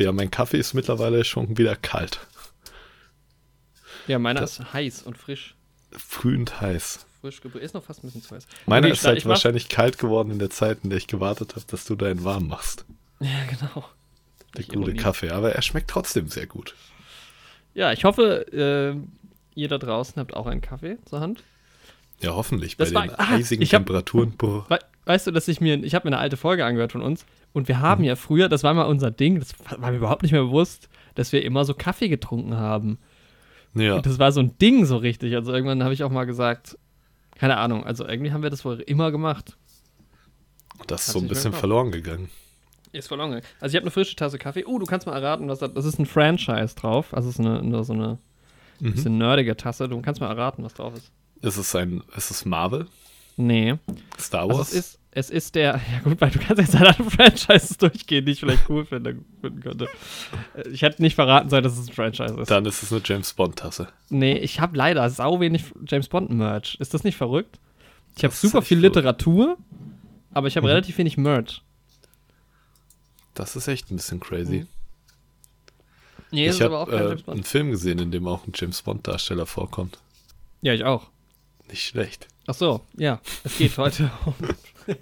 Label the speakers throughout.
Speaker 1: Ja, mein Kaffee ist mittlerweile schon wieder kalt.
Speaker 2: Ja, meiner das ist heiß und frisch.
Speaker 1: Frühend heiß.
Speaker 2: Frisch. Ist noch fast ein bisschen zu heiß.
Speaker 1: Meiner ist halt wahrscheinlich kalt geworden in der Zeit, in der ich gewartet habe, dass du deinen warm machst.
Speaker 2: Ja, genau.
Speaker 1: Der gute Kaffee, aber er schmeckt trotzdem sehr gut.
Speaker 2: Ja, ich hoffe, äh, ihr da draußen habt auch einen Kaffee zur Hand.
Speaker 1: Ja, hoffentlich. Das bei war, den ah, eisigen hab, Temperaturen.
Speaker 2: We weißt du, dass ich mir, ich habe mir eine alte Folge angehört von uns und wir haben mhm. ja früher, das war mal unser Ding, das war mir überhaupt nicht mehr bewusst, dass wir immer so Kaffee getrunken haben. Ja. Und das war so ein Ding so richtig. Also irgendwann habe ich auch mal gesagt, keine Ahnung, also irgendwie haben wir das wohl immer gemacht.
Speaker 1: Das ist so ein bisschen verloren gegangen.
Speaker 2: Ist verloren gegangen. Also ich habe eine frische Tasse Kaffee. Oh, du kannst mal erraten, was das, das ist ein Franchise drauf. Also es ist eine, eine so eine mhm. bisschen nerdige Tasse. Du kannst mal erraten, was drauf ist.
Speaker 1: Ist es ein, ist es Marvel?
Speaker 2: Nee.
Speaker 1: Star Wars?
Speaker 2: Also es ist, es ist der, ja gut, weil du kannst jetzt alle Franchises durchgehen, die ich vielleicht cool finden, finden könnte. Äh, ich hätte nicht verraten sollen, dass es ein Franchise ist.
Speaker 1: Dann ist es eine James Bond-Tasse.
Speaker 2: Nee, ich habe leider sau wenig James Bond-Merch. Ist das nicht verrückt? Ich habe super viel Literatur, aber ich habe mhm. relativ wenig Merch.
Speaker 1: Das ist echt ein bisschen crazy. Mhm. Nee, ich habe äh, einen Film gesehen, in dem auch ein James Bond-Darsteller vorkommt.
Speaker 2: Ja, ich auch.
Speaker 1: Nicht schlecht.
Speaker 2: Ach so, ja, es geht heute um.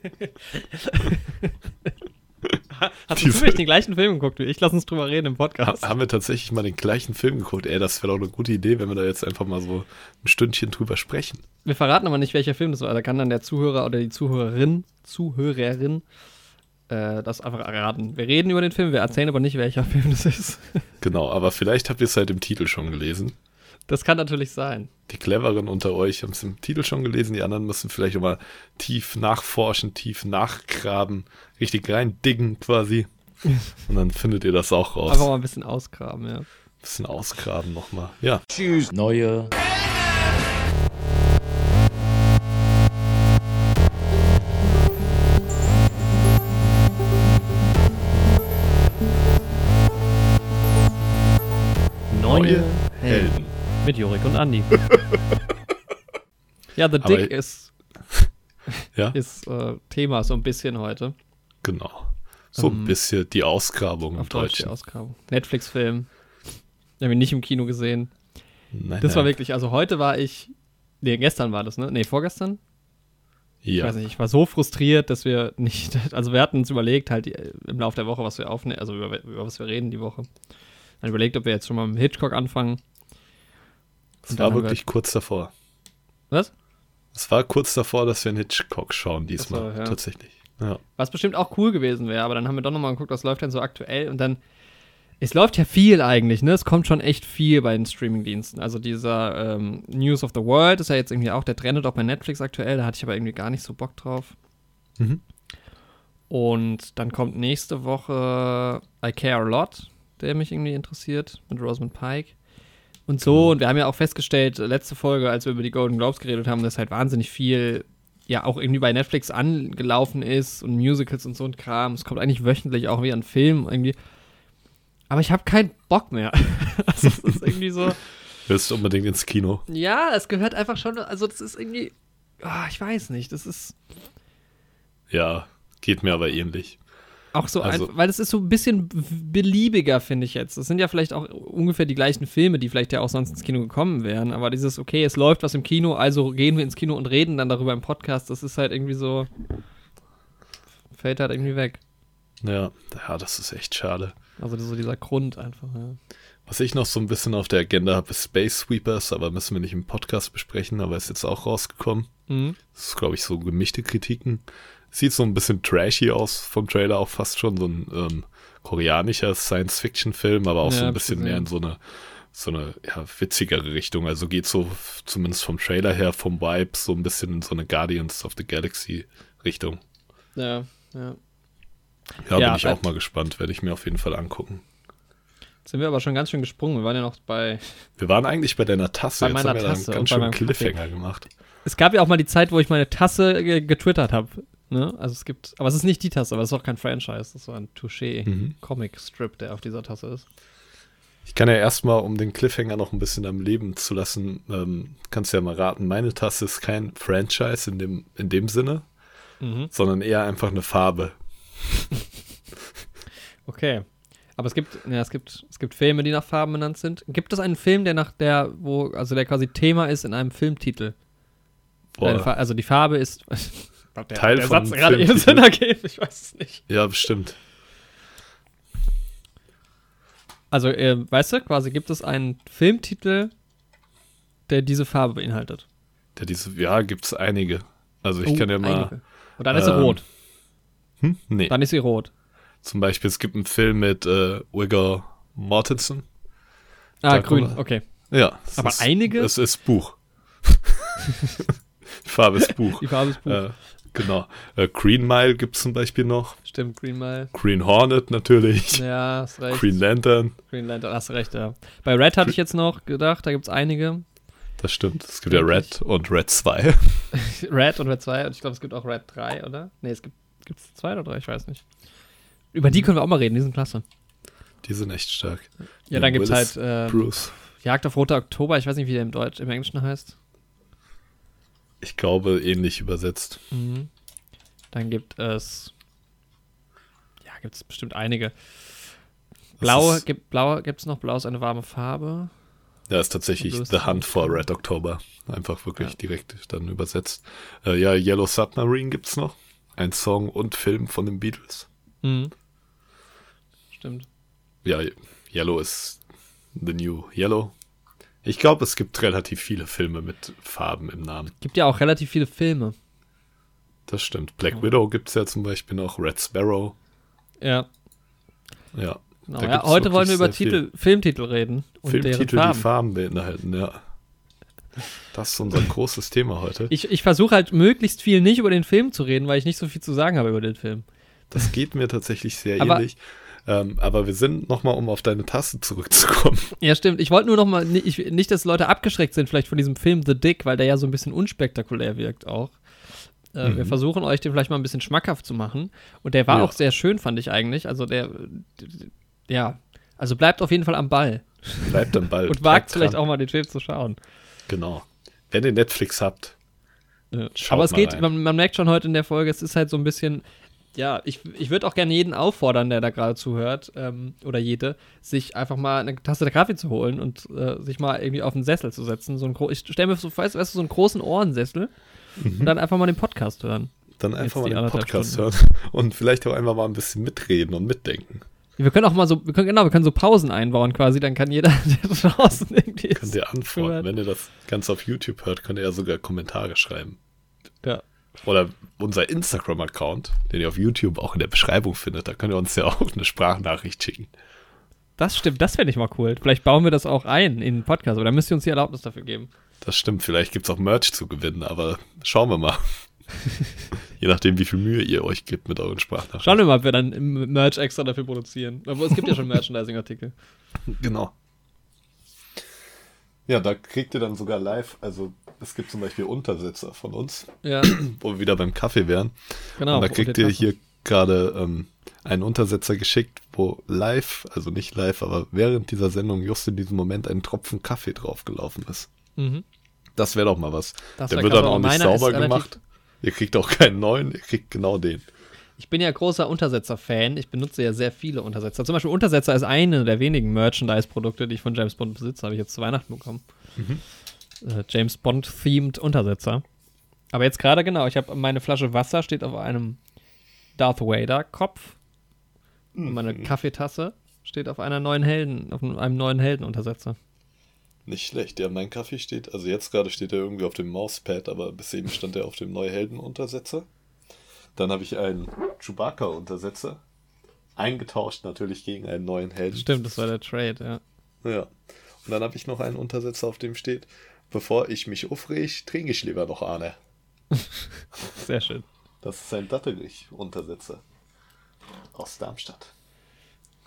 Speaker 2: Hast du zufällig den gleichen Film geguckt wie ich? Lass uns drüber reden im Podcast.
Speaker 1: haben wir tatsächlich mal den gleichen Film geguckt? Ey, das wäre doch eine gute Idee, wenn wir da jetzt einfach mal so ein Stündchen drüber sprechen.
Speaker 2: Wir verraten aber nicht, welcher Film das war. Da kann dann der Zuhörer oder die Zuhörerin, Zuhörerin äh, das einfach erraten. Wir reden über den Film, wir erzählen aber nicht, welcher Film das ist.
Speaker 1: genau, aber vielleicht habt ihr es halt im Titel schon gelesen.
Speaker 2: Das kann natürlich sein.
Speaker 1: Die Cleveren unter euch haben es im Titel schon gelesen, die anderen müssen vielleicht auch mal tief nachforschen, tief nachgraben, richtig reindiggen quasi. Und dann findet ihr das auch raus.
Speaker 2: Einfach mal ein bisschen ausgraben, ja. Ein
Speaker 1: bisschen ausgraben nochmal. Ja.
Speaker 3: Tschüss. Neue.
Speaker 2: Neue Helden. Mit Jorik und Andi. ja, The Dick ist,
Speaker 1: ja?
Speaker 2: ist äh, Thema so ein bisschen heute.
Speaker 1: Genau. So ein ähm, bisschen die Ausgrabung
Speaker 2: auf Deutsch. Die Ausgrabung. Netflix-Film. Wir haben ihn nicht im Kino gesehen. Nein, das war wirklich, also heute war ich, nee, gestern war das, ne? Nee, vorgestern? Ja. Ich weiß nicht, ich war so frustriert, dass wir nicht, also wir hatten uns überlegt, halt im Laufe der Woche, was wir aufnehmen, also über, über was wir reden die Woche. Dann überlegt, ob wir jetzt schon mal mit Hitchcock anfangen.
Speaker 1: Es war wirklich kurz davor.
Speaker 2: Was?
Speaker 1: Es war kurz davor, dass wir einen Hitchcock schauen diesmal, war, ja. tatsächlich. Ja.
Speaker 2: Was bestimmt auch cool gewesen wäre, aber dann haben wir doch nochmal geguckt, was läuft denn so aktuell und dann. Es läuft ja viel eigentlich, ne? Es kommt schon echt viel bei den Streamingdiensten. Also dieser ähm, News of the World ist ja jetzt irgendwie auch, der trendet auch bei Netflix aktuell, da hatte ich aber irgendwie gar nicht so Bock drauf. Mhm. Und dann kommt nächste Woche I Care a Lot, der mich irgendwie interessiert, mit Rosamund Pike. Und so, genau. und wir haben ja auch festgestellt, letzte Folge, als wir über die Golden Globes geredet haben, dass halt wahnsinnig viel ja auch irgendwie bei Netflix angelaufen ist und Musicals und so ein Kram. Es kommt eigentlich wöchentlich auch wie ein Film irgendwie. Aber ich habe keinen Bock mehr. also es ist irgendwie so.
Speaker 1: Willst du unbedingt ins Kino?
Speaker 2: Ja, es gehört einfach schon, also das ist irgendwie, oh, ich weiß nicht, das ist.
Speaker 1: Ja, geht mir aber ähnlich.
Speaker 2: Auch so, also, ein, weil es ist so ein bisschen beliebiger, finde ich jetzt. Es sind ja vielleicht auch ungefähr die gleichen Filme, die vielleicht ja auch sonst ins Kino gekommen wären. Aber dieses, okay, es läuft was im Kino, also gehen wir ins Kino und reden dann darüber im Podcast, das ist halt irgendwie so. fällt halt irgendwie weg.
Speaker 1: Ja, ja, das ist echt schade.
Speaker 2: Also so dieser Grund einfach, ja.
Speaker 1: Was ich noch so ein bisschen auf der Agenda habe, ist Space Sweepers, aber müssen wir nicht im Podcast besprechen, aber ist jetzt auch rausgekommen. Mhm. Das ist, glaube ich, so gemischte Kritiken. Sieht so ein bisschen trashy aus vom Trailer, auch fast schon so ein ähm, koreanischer Science-Fiction-Film, aber auch ja, so ein bisschen mehr in so eine, so eine ja, witzigere Richtung. Also geht so zumindest vom Trailer her, vom Vibe, so ein bisschen in so eine Guardians of the Galaxy-Richtung.
Speaker 2: Ja, ja.
Speaker 1: Ja, ja bin ich auch mal gespannt, werde ich mir auf jeden Fall angucken.
Speaker 2: Sind wir aber schon ganz schön gesprungen. Wir waren ja noch bei.
Speaker 1: Wir waren eigentlich bei deiner Tasse.
Speaker 2: Bei meiner
Speaker 1: Jetzt
Speaker 2: haben wir Tasse
Speaker 1: ganz schön Cliffhanger Kaffee. gemacht.
Speaker 2: Es gab ja auch mal die Zeit, wo ich meine Tasse getwittert habe. Ne? Also es gibt, aber es ist nicht die Tasse, aber es ist auch kein Franchise. Das ist so ein Touché-Comic-Strip, mhm. der auf dieser Tasse ist.
Speaker 1: Ich kann ja erstmal, um den Cliffhanger noch ein bisschen am Leben zu lassen, ähm, kannst ja mal raten, meine Tasse ist kein Franchise in dem, in dem Sinne, mhm. sondern eher einfach eine Farbe.
Speaker 2: okay. Aber es gibt, ja, es gibt, es gibt Filme, die nach Farben benannt sind. Gibt es einen Film, der nach der, wo, also der quasi Thema ist in einem Filmtitel?
Speaker 1: Boah.
Speaker 2: Also die Farbe ist.
Speaker 1: der, Teil der
Speaker 2: Satz gerade eben Sinn ergeben, ich weiß es nicht.
Speaker 1: Ja, bestimmt.
Speaker 2: Also, äh, weißt du, quasi gibt es einen Filmtitel, der diese Farbe beinhaltet.
Speaker 1: Der diese, ja, gibt es einige. Also ich oh, kann ja mal. Einige.
Speaker 2: Und dann ist sie ähm, rot.
Speaker 1: Hm? Nee.
Speaker 2: Dann ist sie rot.
Speaker 1: Zum Beispiel, es gibt einen Film mit äh, Wigger Mortensen.
Speaker 2: Ah, da grün, okay.
Speaker 1: Ja.
Speaker 2: Aber
Speaker 1: ist,
Speaker 2: einige?
Speaker 1: Es ist Buch. Die Farbe ist Buch.
Speaker 2: Die Farbe ist Buch.
Speaker 1: Äh, genau. Äh, Green Mile gibt es zum Beispiel noch.
Speaker 2: Stimmt, Green Mile.
Speaker 1: Green Hornet natürlich.
Speaker 2: Ja, hast recht.
Speaker 1: Green Lantern.
Speaker 2: Green Lantern, hast recht, ja. Bei Red hatte ich jetzt noch gedacht, da gibt es einige.
Speaker 1: Das stimmt. Es gibt ja Red und Red 2.
Speaker 2: Red und Red 2 und ich glaube, es gibt auch Red 3, oder? Nee, es gibt es zwei oder drei, ich weiß nicht. Über die können wir auch mal reden, die sind klasse.
Speaker 1: Die sind echt stark.
Speaker 2: Ja, dann gibt es halt äh,
Speaker 1: Bruce.
Speaker 2: Jagd auf Roter Oktober, ich weiß nicht, wie der im Deutsch, im Englischen heißt.
Speaker 1: Ich glaube, ähnlich übersetzt.
Speaker 2: Mhm. Dann gibt es. Ja, gibt es bestimmt einige. Blau, gibt, Blau gibt es noch. Blau ist eine warme Farbe.
Speaker 1: Ja, ist tatsächlich The Hunt for Red October. Einfach wirklich ja. direkt dann übersetzt. Äh, ja, Yellow Submarine gibt es noch. Ein Song und Film von den Beatles.
Speaker 2: Mhm. Stimmt.
Speaker 1: Ja, Yellow ist The New Yellow. Ich glaube, es gibt relativ viele Filme mit Farben im Namen.
Speaker 2: Gibt ja auch relativ viele Filme.
Speaker 1: Das stimmt. Black oh. Widow gibt es ja zum Beispiel noch, Red Sparrow.
Speaker 2: Ja.
Speaker 1: Ja.
Speaker 2: Genau, ja heute wollen wir über Titel, Filmtitel reden.
Speaker 1: Und Filmtitel, Farben. die Farben beinhalten, ja. Das ist unser großes Thema heute.
Speaker 2: Ich, ich versuche halt möglichst viel nicht über den Film zu reden, weil ich nicht so viel zu sagen habe über den Film.
Speaker 1: Das geht mir tatsächlich sehr aber, ähnlich. Ähm, aber wir sind nochmal, um auf deine Taste zurückzukommen.
Speaker 2: Ja, stimmt. Ich wollte nur nochmal, nicht, nicht, dass Leute abgeschreckt sind, vielleicht von diesem Film The Dick, weil der ja so ein bisschen unspektakulär wirkt auch. Äh, mhm. Wir versuchen euch den vielleicht mal ein bisschen schmackhaft zu machen. Und der war ja. auch sehr schön, fand ich eigentlich. Also der, ja, also bleibt auf jeden Fall am Ball.
Speaker 1: Bleibt am Ball.
Speaker 2: Und wagt vielleicht auch mal den Film zu schauen.
Speaker 1: Genau. Wenn ihr Netflix habt.
Speaker 2: Ja. Aber es geht, man, man, merkt schon heute in der Folge, es ist halt so ein bisschen, ja, ich, ich würde auch gerne jeden auffordern, der da gerade zuhört, ähm, oder jede, sich einfach mal eine Tasse der Kaffee zu holen und äh, sich mal irgendwie auf einen Sessel zu setzen. So ein ich stelle mir so, weißt, weißt du, so einen großen Ohrensessel mhm. und dann einfach mal den Podcast hören.
Speaker 1: Dann einfach mal den Podcast Stunden. hören und vielleicht auch einfach mal ein bisschen mitreden und mitdenken.
Speaker 2: Wir können auch mal so, wir können, genau, wir können so Pausen einbauen quasi, dann kann jeder, der draußen irgendwie
Speaker 1: Könnt ihr antworten. Wenn ihr das Ganze auf YouTube hört, könnt ihr ja sogar Kommentare schreiben.
Speaker 2: Ja.
Speaker 1: Oder unser Instagram-Account, den ihr auf YouTube auch in der Beschreibung findet, da könnt ihr uns ja auch eine Sprachnachricht schicken.
Speaker 2: Das stimmt, das fände ich mal cool. Vielleicht bauen wir das auch ein in den Podcast, aber dann müsst ihr uns die Erlaubnis dafür geben.
Speaker 1: Das stimmt, vielleicht gibt es auch Merch zu gewinnen, aber schauen wir mal. Je nachdem, wie viel Mühe ihr euch gibt mit euren Sprachnachrichten.
Speaker 2: Schauen wir mal, ob wir dann Merch extra dafür produzieren. Aber es gibt ja schon Merchandising-Artikel.
Speaker 1: Genau. Ja, da kriegt ihr dann sogar live, also es gibt zum Beispiel Untersetzer von uns,
Speaker 2: ja.
Speaker 1: wo wir wieder beim Kaffee wären.
Speaker 2: Genau.
Speaker 1: Und da kriegt ihr hier gerade ähm, einen Untersetzer geschickt, wo live, also nicht live, aber während dieser Sendung just in diesem Moment ein Tropfen Kaffee draufgelaufen ist.
Speaker 2: Mhm.
Speaker 1: Das wäre doch mal was. Das Der wird dann auch nicht sauber gemacht. Ihr kriegt auch keinen neuen, ihr kriegt genau den.
Speaker 2: Ich bin ja großer Untersetzer-Fan. Ich benutze ja sehr viele Untersetzer. Zum Beispiel Untersetzer ist eine der wenigen Merchandise-Produkte, die ich von James Bond besitze. Habe ich jetzt zu Weihnachten bekommen. Mhm. Äh, James Bond-themed Untersetzer. Aber jetzt gerade genau, ich habe meine Flasche Wasser steht auf einem Darth Vader-Kopf. Mhm. Und meine mhm. Kaffeetasse steht auf einer neuen Helden, auf einem neuen Heldenuntersetzer.
Speaker 1: Nicht schlecht. Ja, mein Kaffee steht, also jetzt gerade steht er irgendwie auf dem Mauspad, aber bis eben stand er auf dem Neuhelden-Untersetzer. Dann habe ich einen Chewbacca-Untersetzer. Eingetauscht natürlich gegen einen neuen Helden.
Speaker 2: Stimmt, das war der Trade, ja.
Speaker 1: Ja. Und dann habe ich noch einen Untersetzer, auf dem steht, bevor ich mich aufreg, trinke ich lieber noch eine.
Speaker 2: Sehr schön.
Speaker 1: Das ist ein Dattelich-Untersetzer. Aus Darmstadt.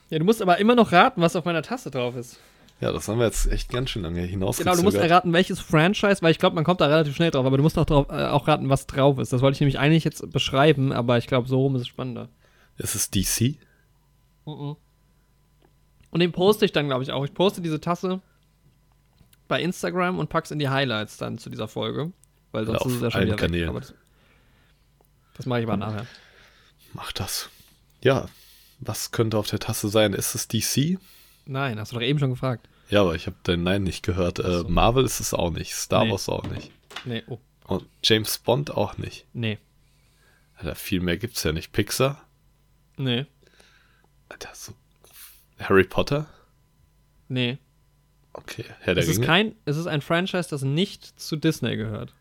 Speaker 2: Ja, du musst aber immer noch raten, was auf meiner Tasse drauf ist.
Speaker 1: Ja, das haben wir jetzt echt ganz schön lange hinaus.
Speaker 2: Genau, du musst erraten, welches Franchise, weil ich glaube, man kommt da relativ schnell drauf, aber du musst auch, drauf, äh, auch raten, was drauf ist. Das wollte ich nämlich eigentlich jetzt beschreiben, aber ich glaube, so rum ist es spannender.
Speaker 1: Ist es DC?
Speaker 2: Uh -uh. Und den poste ich dann, glaube ich, auch. Ich poste diese Tasse bei Instagram und pack's in die Highlights dann zu dieser Folge. Weil sonst ist es ja schon wieder
Speaker 1: Kanälen. Weg.
Speaker 2: das, das mache ich aber nachher.
Speaker 1: Mach das. Ja, Was könnte auf der Tasse sein? Ist es DC?
Speaker 2: Nein, hast du doch eben schon gefragt.
Speaker 1: Ja, aber ich habe dein Nein nicht gehört. Äh, Marvel ist es auch nicht. Star nee. Wars auch nicht.
Speaker 2: Nee, oh.
Speaker 1: Und James Bond auch nicht.
Speaker 2: Nee.
Speaker 1: Alter, viel mehr gibt's ja nicht. Pixar?
Speaker 2: Nee.
Speaker 1: Alter, so. Harry Potter?
Speaker 2: Nee.
Speaker 1: Okay,
Speaker 2: Herr der es Ist kein, es ist ein Franchise, das nicht zu Disney gehört.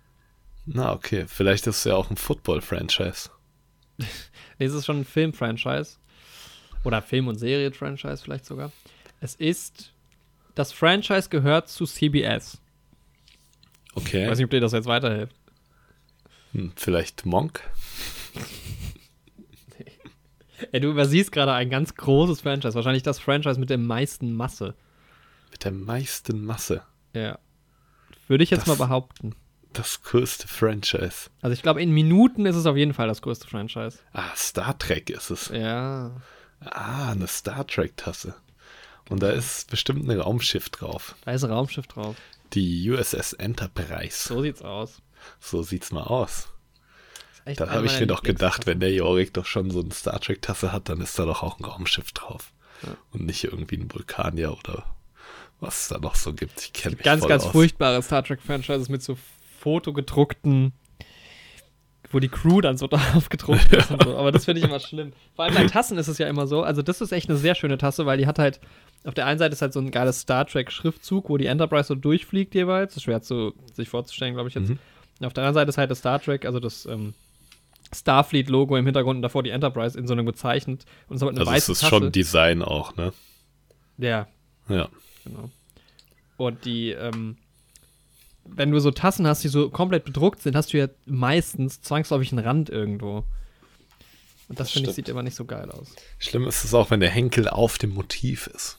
Speaker 1: Na, okay. Vielleicht ist es ja auch ein Football-Franchise.
Speaker 2: nee, es ist schon ein Film-Franchise. Oder Film- und Serie-Franchise vielleicht sogar. Es ist. Das Franchise gehört zu CBS.
Speaker 1: Okay.
Speaker 2: Ich weiß nicht, ob dir das jetzt weiterhilft.
Speaker 1: Hm, vielleicht Monk?
Speaker 2: nee. Ey, du übersiehst gerade ein ganz großes Franchise. Wahrscheinlich das Franchise mit der meisten Masse.
Speaker 1: Mit der meisten Masse?
Speaker 2: Ja. Würde ich jetzt
Speaker 1: das,
Speaker 2: mal behaupten.
Speaker 1: Das größte Franchise.
Speaker 2: Also ich glaube, in Minuten ist es auf jeden Fall das größte Franchise.
Speaker 1: Ah, Star Trek ist es.
Speaker 2: Ja.
Speaker 1: Ah, eine Star Trek-Tasse. Und da ist bestimmt ein Raumschiff drauf.
Speaker 2: Da ist ein Raumschiff drauf.
Speaker 1: Die USS Enterprise.
Speaker 2: So sieht's aus.
Speaker 1: So sieht's mal aus. Da habe ich mir doch gedacht, wenn der Jorik doch schon so eine Star Trek-Tasse hat, dann ist da doch auch ein Raumschiff drauf. Ja. Und nicht irgendwie ein Vulkanier oder was es da noch so gibt. Ich kenne mich
Speaker 2: Ganz, ganz
Speaker 1: aus.
Speaker 2: furchtbare Star Trek-Franchises mit so fotogedruckten wo die Crew dann so drauf gedruckt ist und so. Aber das finde ich immer schlimm. Vor allem bei Tassen ist es ja immer so. Also, das ist echt eine sehr schöne Tasse, weil die hat halt. Auf der einen Seite ist halt so ein geiles Star Trek-Schriftzug, wo die Enterprise so durchfliegt jeweils. Das ist schwer zu sich vorzustellen, glaube ich jetzt. Mhm. Und auf der anderen Seite ist halt das Star Trek, also das ähm, Starfleet-Logo im Hintergrund und davor die Enterprise in so einem gezeichnet. Und so eine
Speaker 1: also
Speaker 2: weiße
Speaker 1: es ist
Speaker 2: Tasse.
Speaker 1: schon Design auch, ne?
Speaker 2: Ja.
Speaker 1: Ja.
Speaker 2: Genau. Und die, ähm, wenn du so Tassen hast, die so komplett bedruckt sind, hast du ja meistens zwangsläufig einen Rand irgendwo. Und das, das finde ich sieht immer nicht so geil aus.
Speaker 1: Schlimm ist es auch, wenn der Henkel auf dem Motiv ist.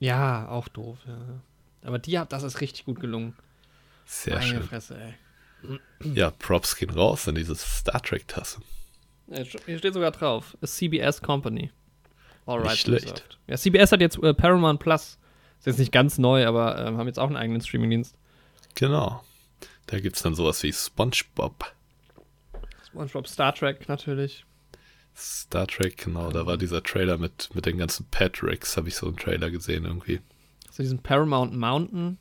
Speaker 2: Ja, auch doof, ja. Aber die hat, das ist richtig gut gelungen.
Speaker 1: Sehr
Speaker 2: Meine
Speaker 1: schön.
Speaker 2: Fresse, ey.
Speaker 1: Ja, Props gehen raus in diese Star Trek-Tasse.
Speaker 2: Hier steht sogar drauf. CBS Company.
Speaker 1: Alright. Nicht schlecht.
Speaker 2: Ja, CBS hat jetzt äh, Paramount Plus. Ist jetzt nicht ganz neu, aber äh, haben jetzt auch einen eigenen Streamingdienst.
Speaker 1: Genau. Da gibt es dann sowas wie SpongeBob.
Speaker 2: SpongeBob Star Trek natürlich.
Speaker 1: Star Trek, genau. Da war dieser Trailer mit, mit den ganzen Patricks, habe ich so einen Trailer gesehen irgendwie.
Speaker 2: Hast du diesen Paramount Mountain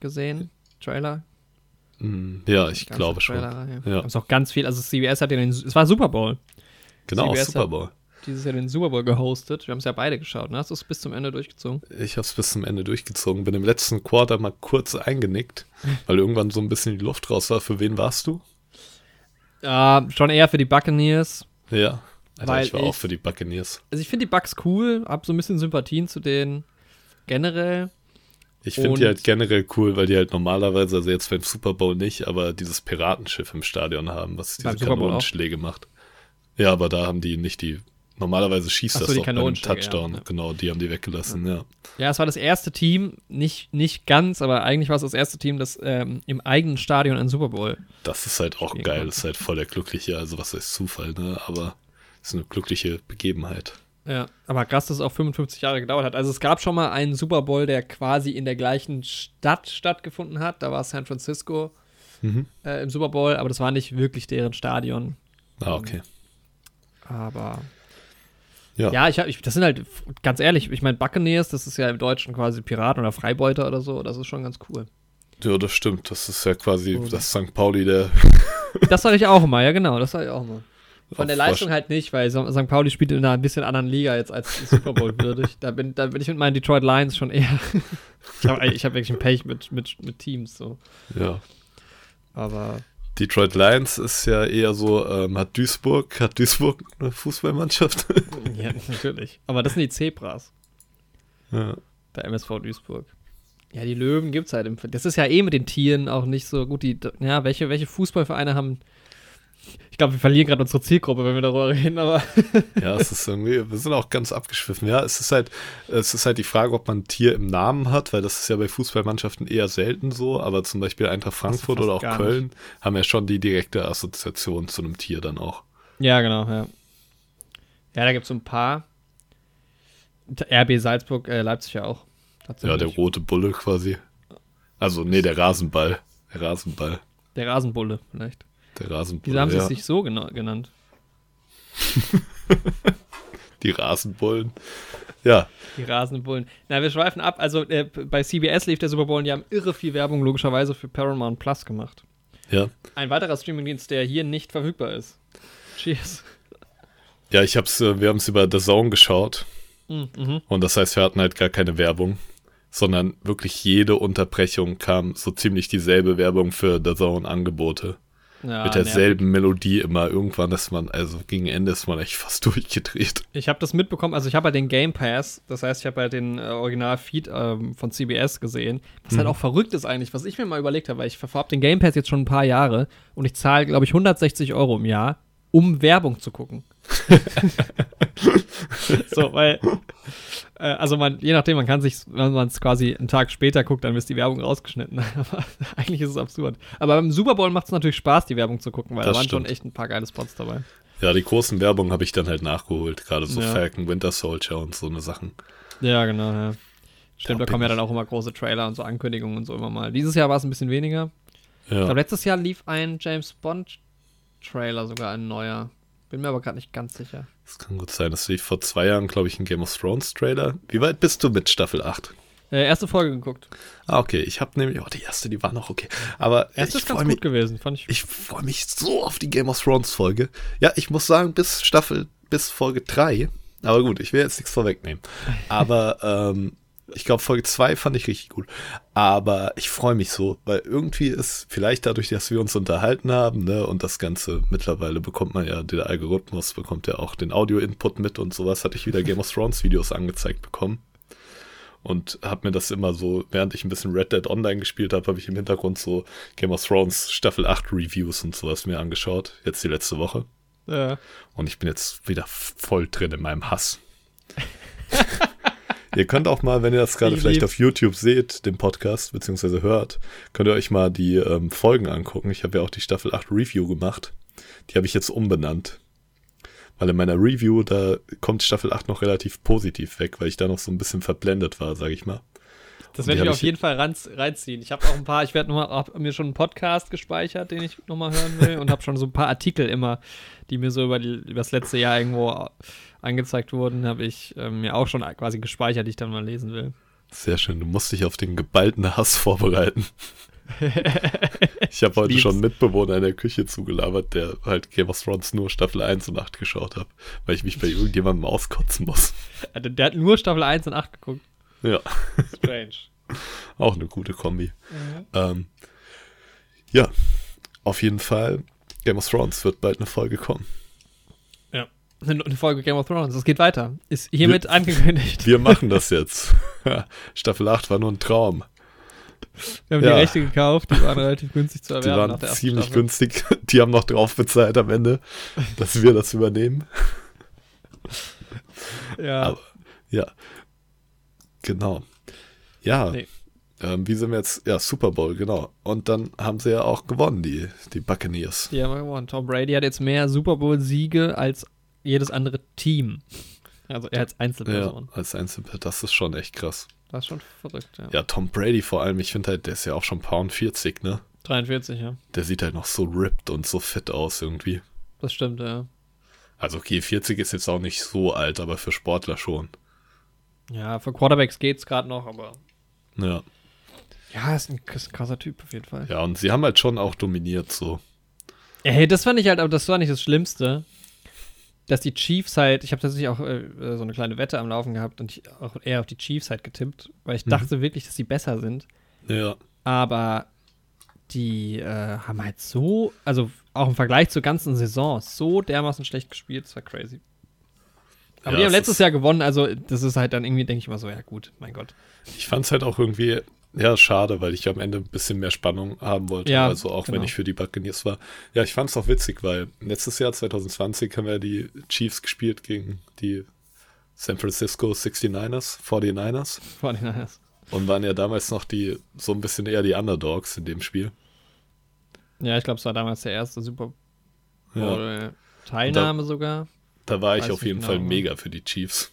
Speaker 2: gesehen? Trailer?
Speaker 1: Mm, ja, ich glaube Trailer,
Speaker 2: schon. Ja. ja. Es auch ganz viel, also CBS hat ja den, es war Super Bowl.
Speaker 1: Genau, CBS Super Bowl.
Speaker 2: Dieses Jahr den Super Bowl gehostet. Wir haben es ja beide geschaut, ne? Hast du es bis zum Ende durchgezogen?
Speaker 1: Ich habe es bis zum Ende durchgezogen. Bin im letzten Quarter mal kurz eingenickt, weil irgendwann so ein bisschen die Luft raus war. Für wen warst du?
Speaker 2: Ja, schon eher für die Buccaneers.
Speaker 1: Ja, Alter, weil ich war ich, auch für die Buccaneers.
Speaker 2: Also ich finde die Bucks cool, hab so ein bisschen Sympathien zu denen generell.
Speaker 1: Ich finde die halt generell cool, weil die halt normalerweise, also jetzt beim Super Bowl nicht, aber dieses Piratenschiff im Stadion haben, was diese Kanonenschläge macht. Ja, aber da haben die nicht die. Normalerweise schießt so, das auch beim Touchdown. Ja. Genau, die haben die weggelassen, ja.
Speaker 2: Ja, es war das erste Team, nicht, nicht ganz, aber eigentlich war es das erste Team, das ähm, im eigenen Stadion einen Super Bowl.
Speaker 1: Das ist halt auch geil, konnte. das ist halt voll der glückliche, also was heißt Zufall, ne? Aber es ist eine glückliche Begebenheit.
Speaker 2: Ja, aber krass, dass es auch 55 Jahre gedauert hat. Also es gab schon mal einen Super Bowl, der quasi in der gleichen Stadt stattgefunden hat. Da war San Francisco mhm. äh, im Super Bowl, aber das war nicht wirklich deren Stadion.
Speaker 1: Ah, okay.
Speaker 2: Aber ja, ja ich, ich, das sind halt, ganz ehrlich, ich meine, Buccaneers, das ist ja im Deutschen quasi Piraten oder Freibeuter oder so, das ist schon ganz cool.
Speaker 1: Ja, das stimmt. Das ist ja quasi oh. das St. Pauli der.
Speaker 2: das sage ich auch immer, ja, genau, das sage ich auch immer. Von der Leistung halt nicht, weil St. Pauli spielt in einer ein bisschen anderen Liga jetzt als Super Bowl würdig. Da bin, da bin ich mit meinen Detroit Lions schon eher. ich habe ich hab wirklich ein Pech mit, mit, mit Teams. So.
Speaker 1: Ja.
Speaker 2: Aber.
Speaker 1: Detroit Lions ist ja eher so, ähm, hat Duisburg, hat Duisburg eine Fußballmannschaft?
Speaker 2: ja, natürlich. Aber das sind die Zebras.
Speaker 1: Ja.
Speaker 2: Der MSV Duisburg. Ja, die Löwen gibt es halt. Im, das ist ja eh mit den Tieren auch nicht so gut. Die, ja, welche, welche Fußballvereine haben ich glaube, wir verlieren gerade unsere Zielgruppe, wenn wir darüber reden, aber.
Speaker 1: ja, es ist irgendwie, wir sind auch ganz abgeschwiffen. Ja, es ist halt, es ist halt die Frage, ob man ein Tier im Namen hat, weil das ist ja bei Fußballmannschaften eher selten so, aber zum Beispiel Eintracht Frankfurt oder auch Köln nicht. haben ja schon die direkte Assoziation zu einem Tier dann auch.
Speaker 2: Ja, genau, ja. Ja, da gibt es so ein paar. RB Salzburg, äh, Leipzig ja auch.
Speaker 1: Ja, der rote Bulle quasi. Also, nee, der Rasenball. Der Rasenball.
Speaker 2: Der Rasenbulle, vielleicht.
Speaker 1: Der Rasenbulle.
Speaker 2: Wieso haben sie es sich so genannt?
Speaker 1: Die Rasenbullen. Ja.
Speaker 2: Die Rasenbullen. Na, wir schweifen ab. Also äh, bei CBS lief der Super Bowl und die haben irre viel Werbung logischerweise für Paramount Plus gemacht.
Speaker 1: Ja.
Speaker 2: Ein weiterer Streamingdienst, der hier nicht verfügbar ist. Cheers.
Speaker 1: Ja, ich hab's, äh, wir haben es über The Zone geschaut.
Speaker 2: Mhm.
Speaker 1: Und das heißt, wir hatten halt gar keine Werbung, sondern wirklich jede Unterbrechung kam so ziemlich dieselbe Werbung für The Zone Angebote.
Speaker 2: Ja,
Speaker 1: mit derselben Melodie immer. Irgendwann ist man, also gegen Ende ist man echt fast durchgedreht.
Speaker 2: Ich habe das mitbekommen, also ich habe halt den Game Pass, das heißt, ich habe halt den äh, Original-Feed ähm, von CBS gesehen, was
Speaker 1: Mhm.
Speaker 2: halt auch verrückt ist eigentlich, was ich mir mal überlegt habe, weil ich habe den Game Pass jetzt schon ein paar Jahre und ich zahle, glaube ich, 160 Euro im Jahr, um Werbung zu gucken. so, weil, äh, also man, je nachdem, man kann sich, wenn man es quasi einen Tag später guckt, dann ist die Werbung rausgeschnitten. Aber eigentlich ist es absurd. Aber beim Super Bowl macht es natürlich Spaß, die Werbung zu gucken, weil
Speaker 1: Das
Speaker 2: da waren
Speaker 1: stimmt.
Speaker 2: schon echt ein paar geile Spots dabei.
Speaker 1: Ja, die großen Werbung habe ich dann halt nachgeholt. Gerade so
Speaker 2: Ja.
Speaker 1: Falcon, Winter Soldier und so eine Sachen.
Speaker 2: Ja, genau, ja. Stimmt,
Speaker 1: Da
Speaker 2: da kommen ja dann auch immer große Trailer und so Ankündigungen und so immer mal. Dieses Jahr war es ein bisschen weniger. Ich
Speaker 1: Ja.
Speaker 2: glaube, letztes Jahr lief ein James Bond Trailer sogar ein neuer. Bin mir aber gerade nicht ganz sicher.
Speaker 1: Das kann gut sein. Das lief vor zwei Jahren, glaube ich, ein Game of Thrones Trailer. Wie weit bist du mit Staffel 8?
Speaker 2: Äh, erste Folge geguckt.
Speaker 1: Ah, okay. Ich habe nämlich, oh, die erste, die war noch okay. Aber
Speaker 2: Erste
Speaker 1: ich
Speaker 2: ist ganz gut
Speaker 1: mich,
Speaker 2: gewesen, fand ich.
Speaker 1: ich freue mich so auf die Game of Thrones Folge. Ja, ich muss sagen, bis Staffel, bis Folge 3. Aber gut, ich will jetzt nichts vorwegnehmen. Aber ähm, ich glaube, Folge 2 fand ich richtig gut. Aber ich freue mich so, weil irgendwie ist, vielleicht dadurch, dass wir uns unterhalten haben, ne, und das Ganze, mittlerweile bekommt man ja, der Algorithmus bekommt ja auch den Audio-Input mit und sowas, hatte ich wieder Game of Thrones Videos angezeigt bekommen. Und habe mir das immer so, während ich ein bisschen Red Dead Online gespielt habe, habe ich im Hintergrund so Game of Thrones Staffel 8 Reviews und sowas mir angeschaut. Jetzt die letzte Woche.
Speaker 2: Ja.
Speaker 1: Und ich bin jetzt wieder voll drin in meinem Hass. ihr könnt auch mal, wenn ihr das gerade
Speaker 2: Ich
Speaker 1: vielleicht auf YouTube seht, den Podcast, beziehungsweise hört, könnt ihr euch mal die ähm, Folgen angucken. Ich habe ja auch die Staffel 8 Review gemacht. Die habe ich jetzt umbenannt. Weil in meiner Review, da kommt Staffel 8 noch relativ positiv weg, weil ich da noch so ein bisschen verblendet war, sage ich mal.
Speaker 2: Das werde ich
Speaker 1: hab
Speaker 2: auf jeden Fall reinziehen. Ich habe auch ein paar, ich werde nochmal, hab mir schon einen Podcast gespeichert, den ich nochmal hören will und habe schon so ein paar Artikel immer, die mir so über, die, über das letzte Jahr irgendwo angezeigt wurden, habe ich ähm, mir auch schon quasi gespeichert, die ich dann mal lesen will.
Speaker 1: Sehr schön. Du musst dich auf den geballten Hass vorbereiten. Ich habe heute
Speaker 2: lieb's.
Speaker 1: schon einen Mitbewohner in der Küche zugelabert, der halt Game of Thrones nur Staffel 1 und 8 geschaut hat, weil ich mich bei irgendjemandem auskotzen muss.
Speaker 2: Also, der hat nur Staffel 1 und 8 geguckt.
Speaker 1: Ja,
Speaker 2: Strange.
Speaker 1: auch eine gute Kombi. Ähm, ja, auf jeden Fall, Game of Thrones wird bald eine Folge kommen.
Speaker 2: Ja. Eine, Folge Game of Thrones. Es geht weiter. Ist hiermit angekündigt.
Speaker 1: Wir machen das jetzt. Staffel 8 war nur ein Traum.
Speaker 2: Wir haben
Speaker 1: Ja.
Speaker 2: die Rechte gekauft, die waren relativ günstig zu
Speaker 1: Die
Speaker 2: erwerben nach
Speaker 1: waren
Speaker 2: der ersten
Speaker 1: ziemlich
Speaker 2: Staffel.
Speaker 1: günstig. Die haben noch drauf bezahlt am Ende, dass wir das übernehmen.
Speaker 2: Ja.
Speaker 1: Aber, ja. Genau. Ja.
Speaker 2: Nee.
Speaker 1: Ähm, wie sind wir jetzt? Ja, Super Bowl, genau. Und dann haben sie ja auch gewonnen, die, die Buccaneers.
Speaker 2: Die haben wir gewonnen. Tom Brady hat jetzt mehr Super Bowl-Siege als jedes andere Team. Also er als
Speaker 1: Ja,
Speaker 2: Einzelperson.
Speaker 1: als Einzelpet, das ist schon echt krass.
Speaker 2: Das ist schon verrückt, ja.
Speaker 1: Ja, Tom Brady vor allem, ich finde halt, der ist ja auch schon Pound 40, ne?
Speaker 2: 43, ja.
Speaker 1: Der sieht halt noch so ripped und so fit aus irgendwie.
Speaker 2: Das stimmt, ja.
Speaker 1: Also okay, 40 ist jetzt auch nicht so alt, aber für Sportler schon.
Speaker 2: Ja, für Quarterbacks geht's gerade noch, aber.
Speaker 1: Ja.
Speaker 2: Ja, ist ein, ist ein krasser Typ auf jeden Fall.
Speaker 1: Ja, und sie haben halt schon auch dominiert so.
Speaker 2: Ey, das fand ich halt, aber das war nicht das Schlimmste. Dass die Chiefs halt, ich habe tatsächlich auch äh, so eine kleine Wette am Laufen gehabt und ich auch eher auf die Chiefs halt getippt, weil ich
Speaker 1: Mhm.
Speaker 2: dachte wirklich, dass sie besser sind.
Speaker 1: Ja.
Speaker 2: Aber die äh, haben halt so, also auch im Vergleich zur ganzen Saison, so dermaßen schlecht gespielt, das war crazy. Aber
Speaker 1: Ja,
Speaker 2: die haben
Speaker 1: es
Speaker 2: letztes Jahr gewonnen, also das ist halt dann irgendwie, denke ich mal so, ja gut, mein Gott.
Speaker 1: Ich fand es halt auch irgendwie, ja, schade, weil ich am Ende ein bisschen mehr Spannung haben wollte.
Speaker 2: Ja,
Speaker 1: also auch wenn
Speaker 2: genau.
Speaker 1: ich für die Buccaneers war. Ja, ich fand es auch witzig, weil letztes Jahr, 2020, haben wir die Chiefs gespielt gegen die San Francisco 69ers, 49ers.
Speaker 2: Vor den Niners.
Speaker 1: Und waren ja damals noch die, so ein bisschen eher die Underdogs in dem Spiel.
Speaker 2: Ja, ich glaube, es war damals der erste Super
Speaker 1: Ja,
Speaker 2: Bowl Teilnahme sogar.
Speaker 1: Da war ich auf jeden
Speaker 2: genau,
Speaker 1: Fall mega für die Chiefs.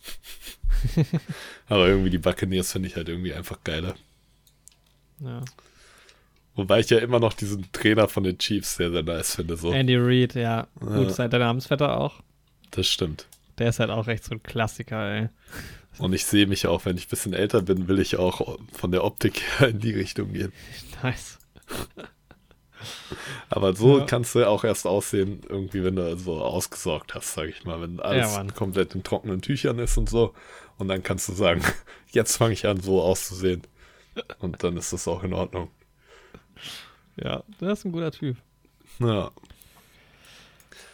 Speaker 1: Aber irgendwie die Buccaneers finde ich halt irgendwie einfach geiler.
Speaker 2: Ja.
Speaker 1: Wobei ich ja immer noch diesen Trainer von den Chiefs sehr, sehr nice finde. So.
Speaker 2: Andy Reid, ja.
Speaker 1: Ja.
Speaker 2: Gut, ist halt dein Namensvetter auch.
Speaker 1: Das stimmt.
Speaker 2: Der ist halt auch echt so ein Klassiker, ey.
Speaker 1: Und ich sehe mich auch, wenn ich ein bisschen älter bin, will ich auch von der Optik her in die Richtung gehen.
Speaker 2: Nice.
Speaker 1: Aber so ja. kannst du auch erst aussehen, irgendwie, wenn du so ausgesorgt hast, sag ich mal. Wenn alles ja, komplett in trockenen Tüchern ist und so. Und dann kannst du sagen, jetzt fange ich an, so auszusehen. Und dann ist das auch in Ordnung.
Speaker 2: Ja, der ist ein guter Typ.
Speaker 1: Ja.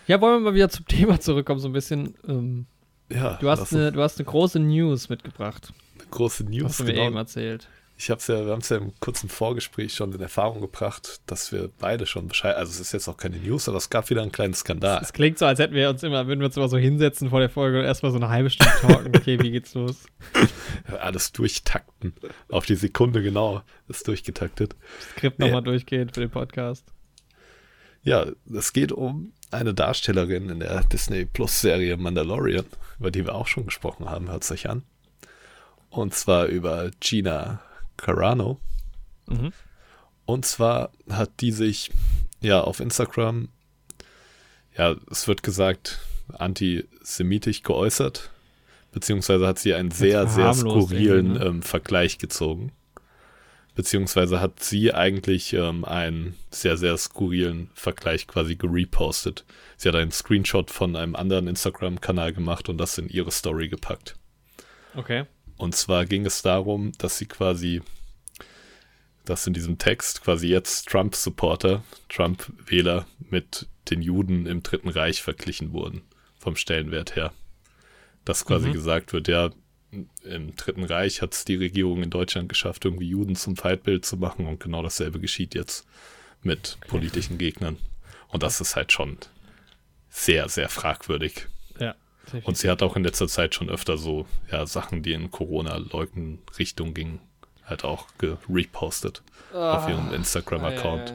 Speaker 2: Ja, wollen wir mal wieder zum Thema zurückkommen, so ein bisschen. Ähm, ja. Du hast, eine, du hast eine große News mitgebracht.
Speaker 1: Eine große News,
Speaker 2: hast du mir genau. eben erzählt
Speaker 1: ich habe es ja, wir haben es ja im kurzen Vorgespräch schon in Erfahrung gebracht, dass wir beide schon Bescheid, also es ist jetzt auch keine News, aber es gab wieder einen kleinen Skandal.
Speaker 2: Es klingt so, als hätten wir uns immer, würden wir uns immer so hinsetzen vor der Folge und erstmal so eine halbe Stunde talken, okay, wie geht's los?
Speaker 1: Alles durchtakten. Auf die Sekunde genau ist durchgetaktet.
Speaker 2: Skript nochmal durchgehen für den Podcast.
Speaker 1: Ja, es geht um eine Darstellerin in der Disney Plus Serie Mandalorian, über die wir auch schon gesprochen haben, hört sich an. Und zwar über Gina Carano. Mhm. Und zwar hat die sich ja auf Instagram, ja, es wird gesagt, antisemitisch geäußert, beziehungsweise hat sie einen sehr, sehr skurrilen ne? ähm, Vergleich gezogen. Beziehungsweise hat sie eigentlich ähm, einen sehr, sehr skurrilen Vergleich quasi gerepostet. Sie hat einen Screenshot von einem anderen Instagram-Kanal gemacht und das in ihre Story gepackt.
Speaker 2: Okay.
Speaker 1: Und zwar ging es darum, dass sie quasi, dass in diesem Text quasi jetzt Trump-Supporter, Trump-Wähler mit den Juden im Dritten Reich verglichen wurden, vom Stellenwert her. Dass quasi mhm. gesagt wird, ja, im Dritten Reich hat es die Regierung in Deutschland geschafft, irgendwie Juden zum Feindbild zu machen und genau dasselbe geschieht jetzt mit politischen Gegnern. Und das ist halt schon sehr, sehr fragwürdig. Und sie hat auch in letzter Zeit schon öfter so ja, Sachen, die in Corona-Leugnen-Richtung gingen, halt auch gerepostet oh, auf ihrem Instagram-Account.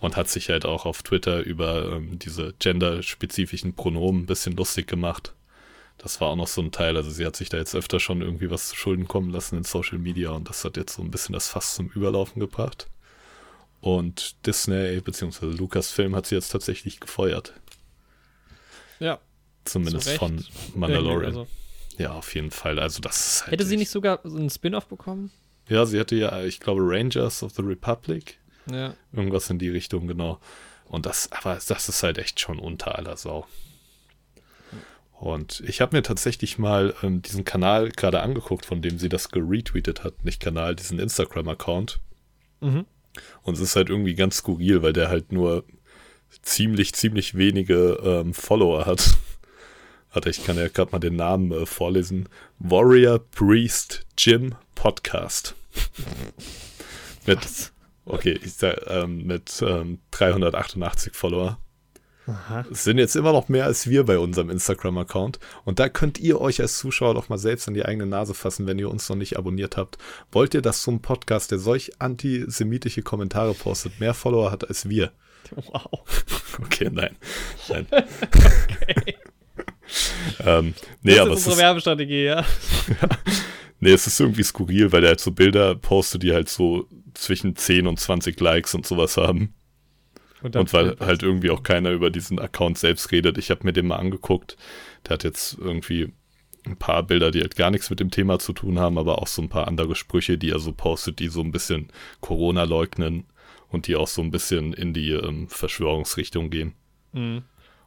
Speaker 1: Und hat sich halt auch auf Twitter über ähm, diese genderspezifischen Pronomen ein bisschen lustig gemacht. Das war auch noch so ein Teil. Also sie hat sich da jetzt öfter schon irgendwie was zu Schulden kommen lassen in Social Media und das hat jetzt so ein bisschen das Fass zum Überlaufen gebracht. Und Disney bzw. Lucasfilm hat sie jetzt tatsächlich gefeuert.
Speaker 2: Ja,
Speaker 1: Zumindest von Mandalorian. Also. Ja, auf jeden Fall. Also das
Speaker 2: halt Hätte sie nicht sogar so einen Spin-off bekommen?
Speaker 1: Ja, sie hatte ja, ich glaube, Rangers of the Republic.
Speaker 2: Ja.
Speaker 1: Irgendwas in die Richtung, genau. Und das, aber das ist halt echt schon unter aller Sau. Und ich habe mir tatsächlich mal ähm, diesen Kanal gerade angeguckt, von dem sie das geretweetet hat. Nicht Kanal, diesen Instagram-Account. Mhm. Und es ist halt irgendwie ganz skurril, weil der halt nur ziemlich, ziemlich wenige ähm, Follower hat. Warte, ich kann ja gerade mal den Namen äh, vorlesen. Warrior Priest Jim Podcast. mit, okay, ich sag, ähm, mit ähm, 388 Follower. Aha. Es sind jetzt immer noch mehr als wir bei unserem Instagram-Account. Und da könnt ihr euch als Zuschauer doch mal selbst an die eigene Nase fassen, wenn ihr uns noch nicht abonniert habt. Wollt ihr, dass so ein Podcast, der solch antisemitische Kommentare postet, mehr Follower hat als wir?
Speaker 2: Wow.
Speaker 1: Okay, nein. nein. okay ähm, nee,
Speaker 2: das
Speaker 1: aber
Speaker 2: ist unsere ist, Werbestrategie, ja.
Speaker 1: Nee, es ist irgendwie skurril, weil der halt so Bilder postet, die halt so zwischen 10 und 20 Likes und sowas haben. Und, und weil halt irgendwie auch keiner über diesen Account selbst redet. Ich habe mir den mal angeguckt. Der hat jetzt irgendwie ein paar Bilder, die halt gar nichts mit dem Thema zu tun haben, aber auch so ein paar andere Sprüche, die er so postet, die so ein bisschen Corona leugnen und die auch so ein bisschen in die ähm, Verschwörungsrichtung gehen. Mhm.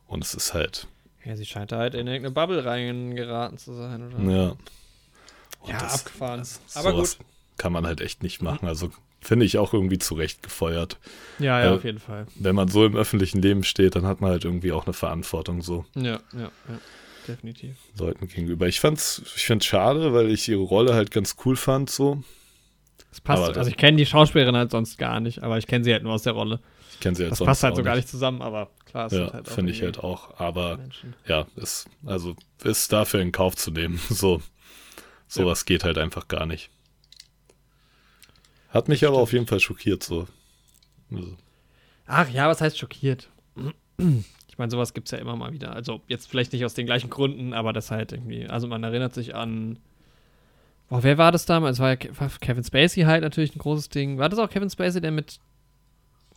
Speaker 1: Und es ist halt,
Speaker 2: ja, sie scheint da halt in irgendeine Bubble reingeraten zu sein, oder?
Speaker 1: Ja.
Speaker 2: Und ja, das, abgefahren. Das, Aber gut.
Speaker 1: Kann man halt echt nicht machen. Also finde ich auch irgendwie zurecht gefeuert.
Speaker 2: Ja, ja, äh, auf jeden Fall.
Speaker 1: Wenn man so im öffentlichen Leben steht, dann hat man halt irgendwie auch eine Verantwortung so.
Speaker 2: Ja, ja, ja. Definitiv.
Speaker 1: Leuten gegenüber. Ich fand's, ich find's schade, weil ich ihre Rolle halt ganz cool fand, so.
Speaker 2: Das passt. Aber also ich kenne die Schauspielerin halt sonst gar nicht, aber ich kenne sie halt nur aus der Rolle.
Speaker 1: Kenne sie halt
Speaker 2: das
Speaker 1: sonst
Speaker 2: passt halt so gar nicht zusammen, aber klar.
Speaker 1: Ja, halt finde ich halt auch. Aber Menschen. ja, ist, also ist dafür in Kauf zu nehmen. So, sowas ja. geht halt einfach gar nicht. Hat mich aber auf jeden Fall schockiert, so.
Speaker 2: Also. Ach ja, was heißt schockiert? Ich meine, sowas gibt es ja immer mal wieder. Also jetzt vielleicht nicht aus den gleichen Gründen, aber das halt irgendwie. Also man erinnert sich an. Boah, wer war das damals? War, ja, war Kevin Spacey halt natürlich ein großes Ding. War das auch Kevin Spacey, der mit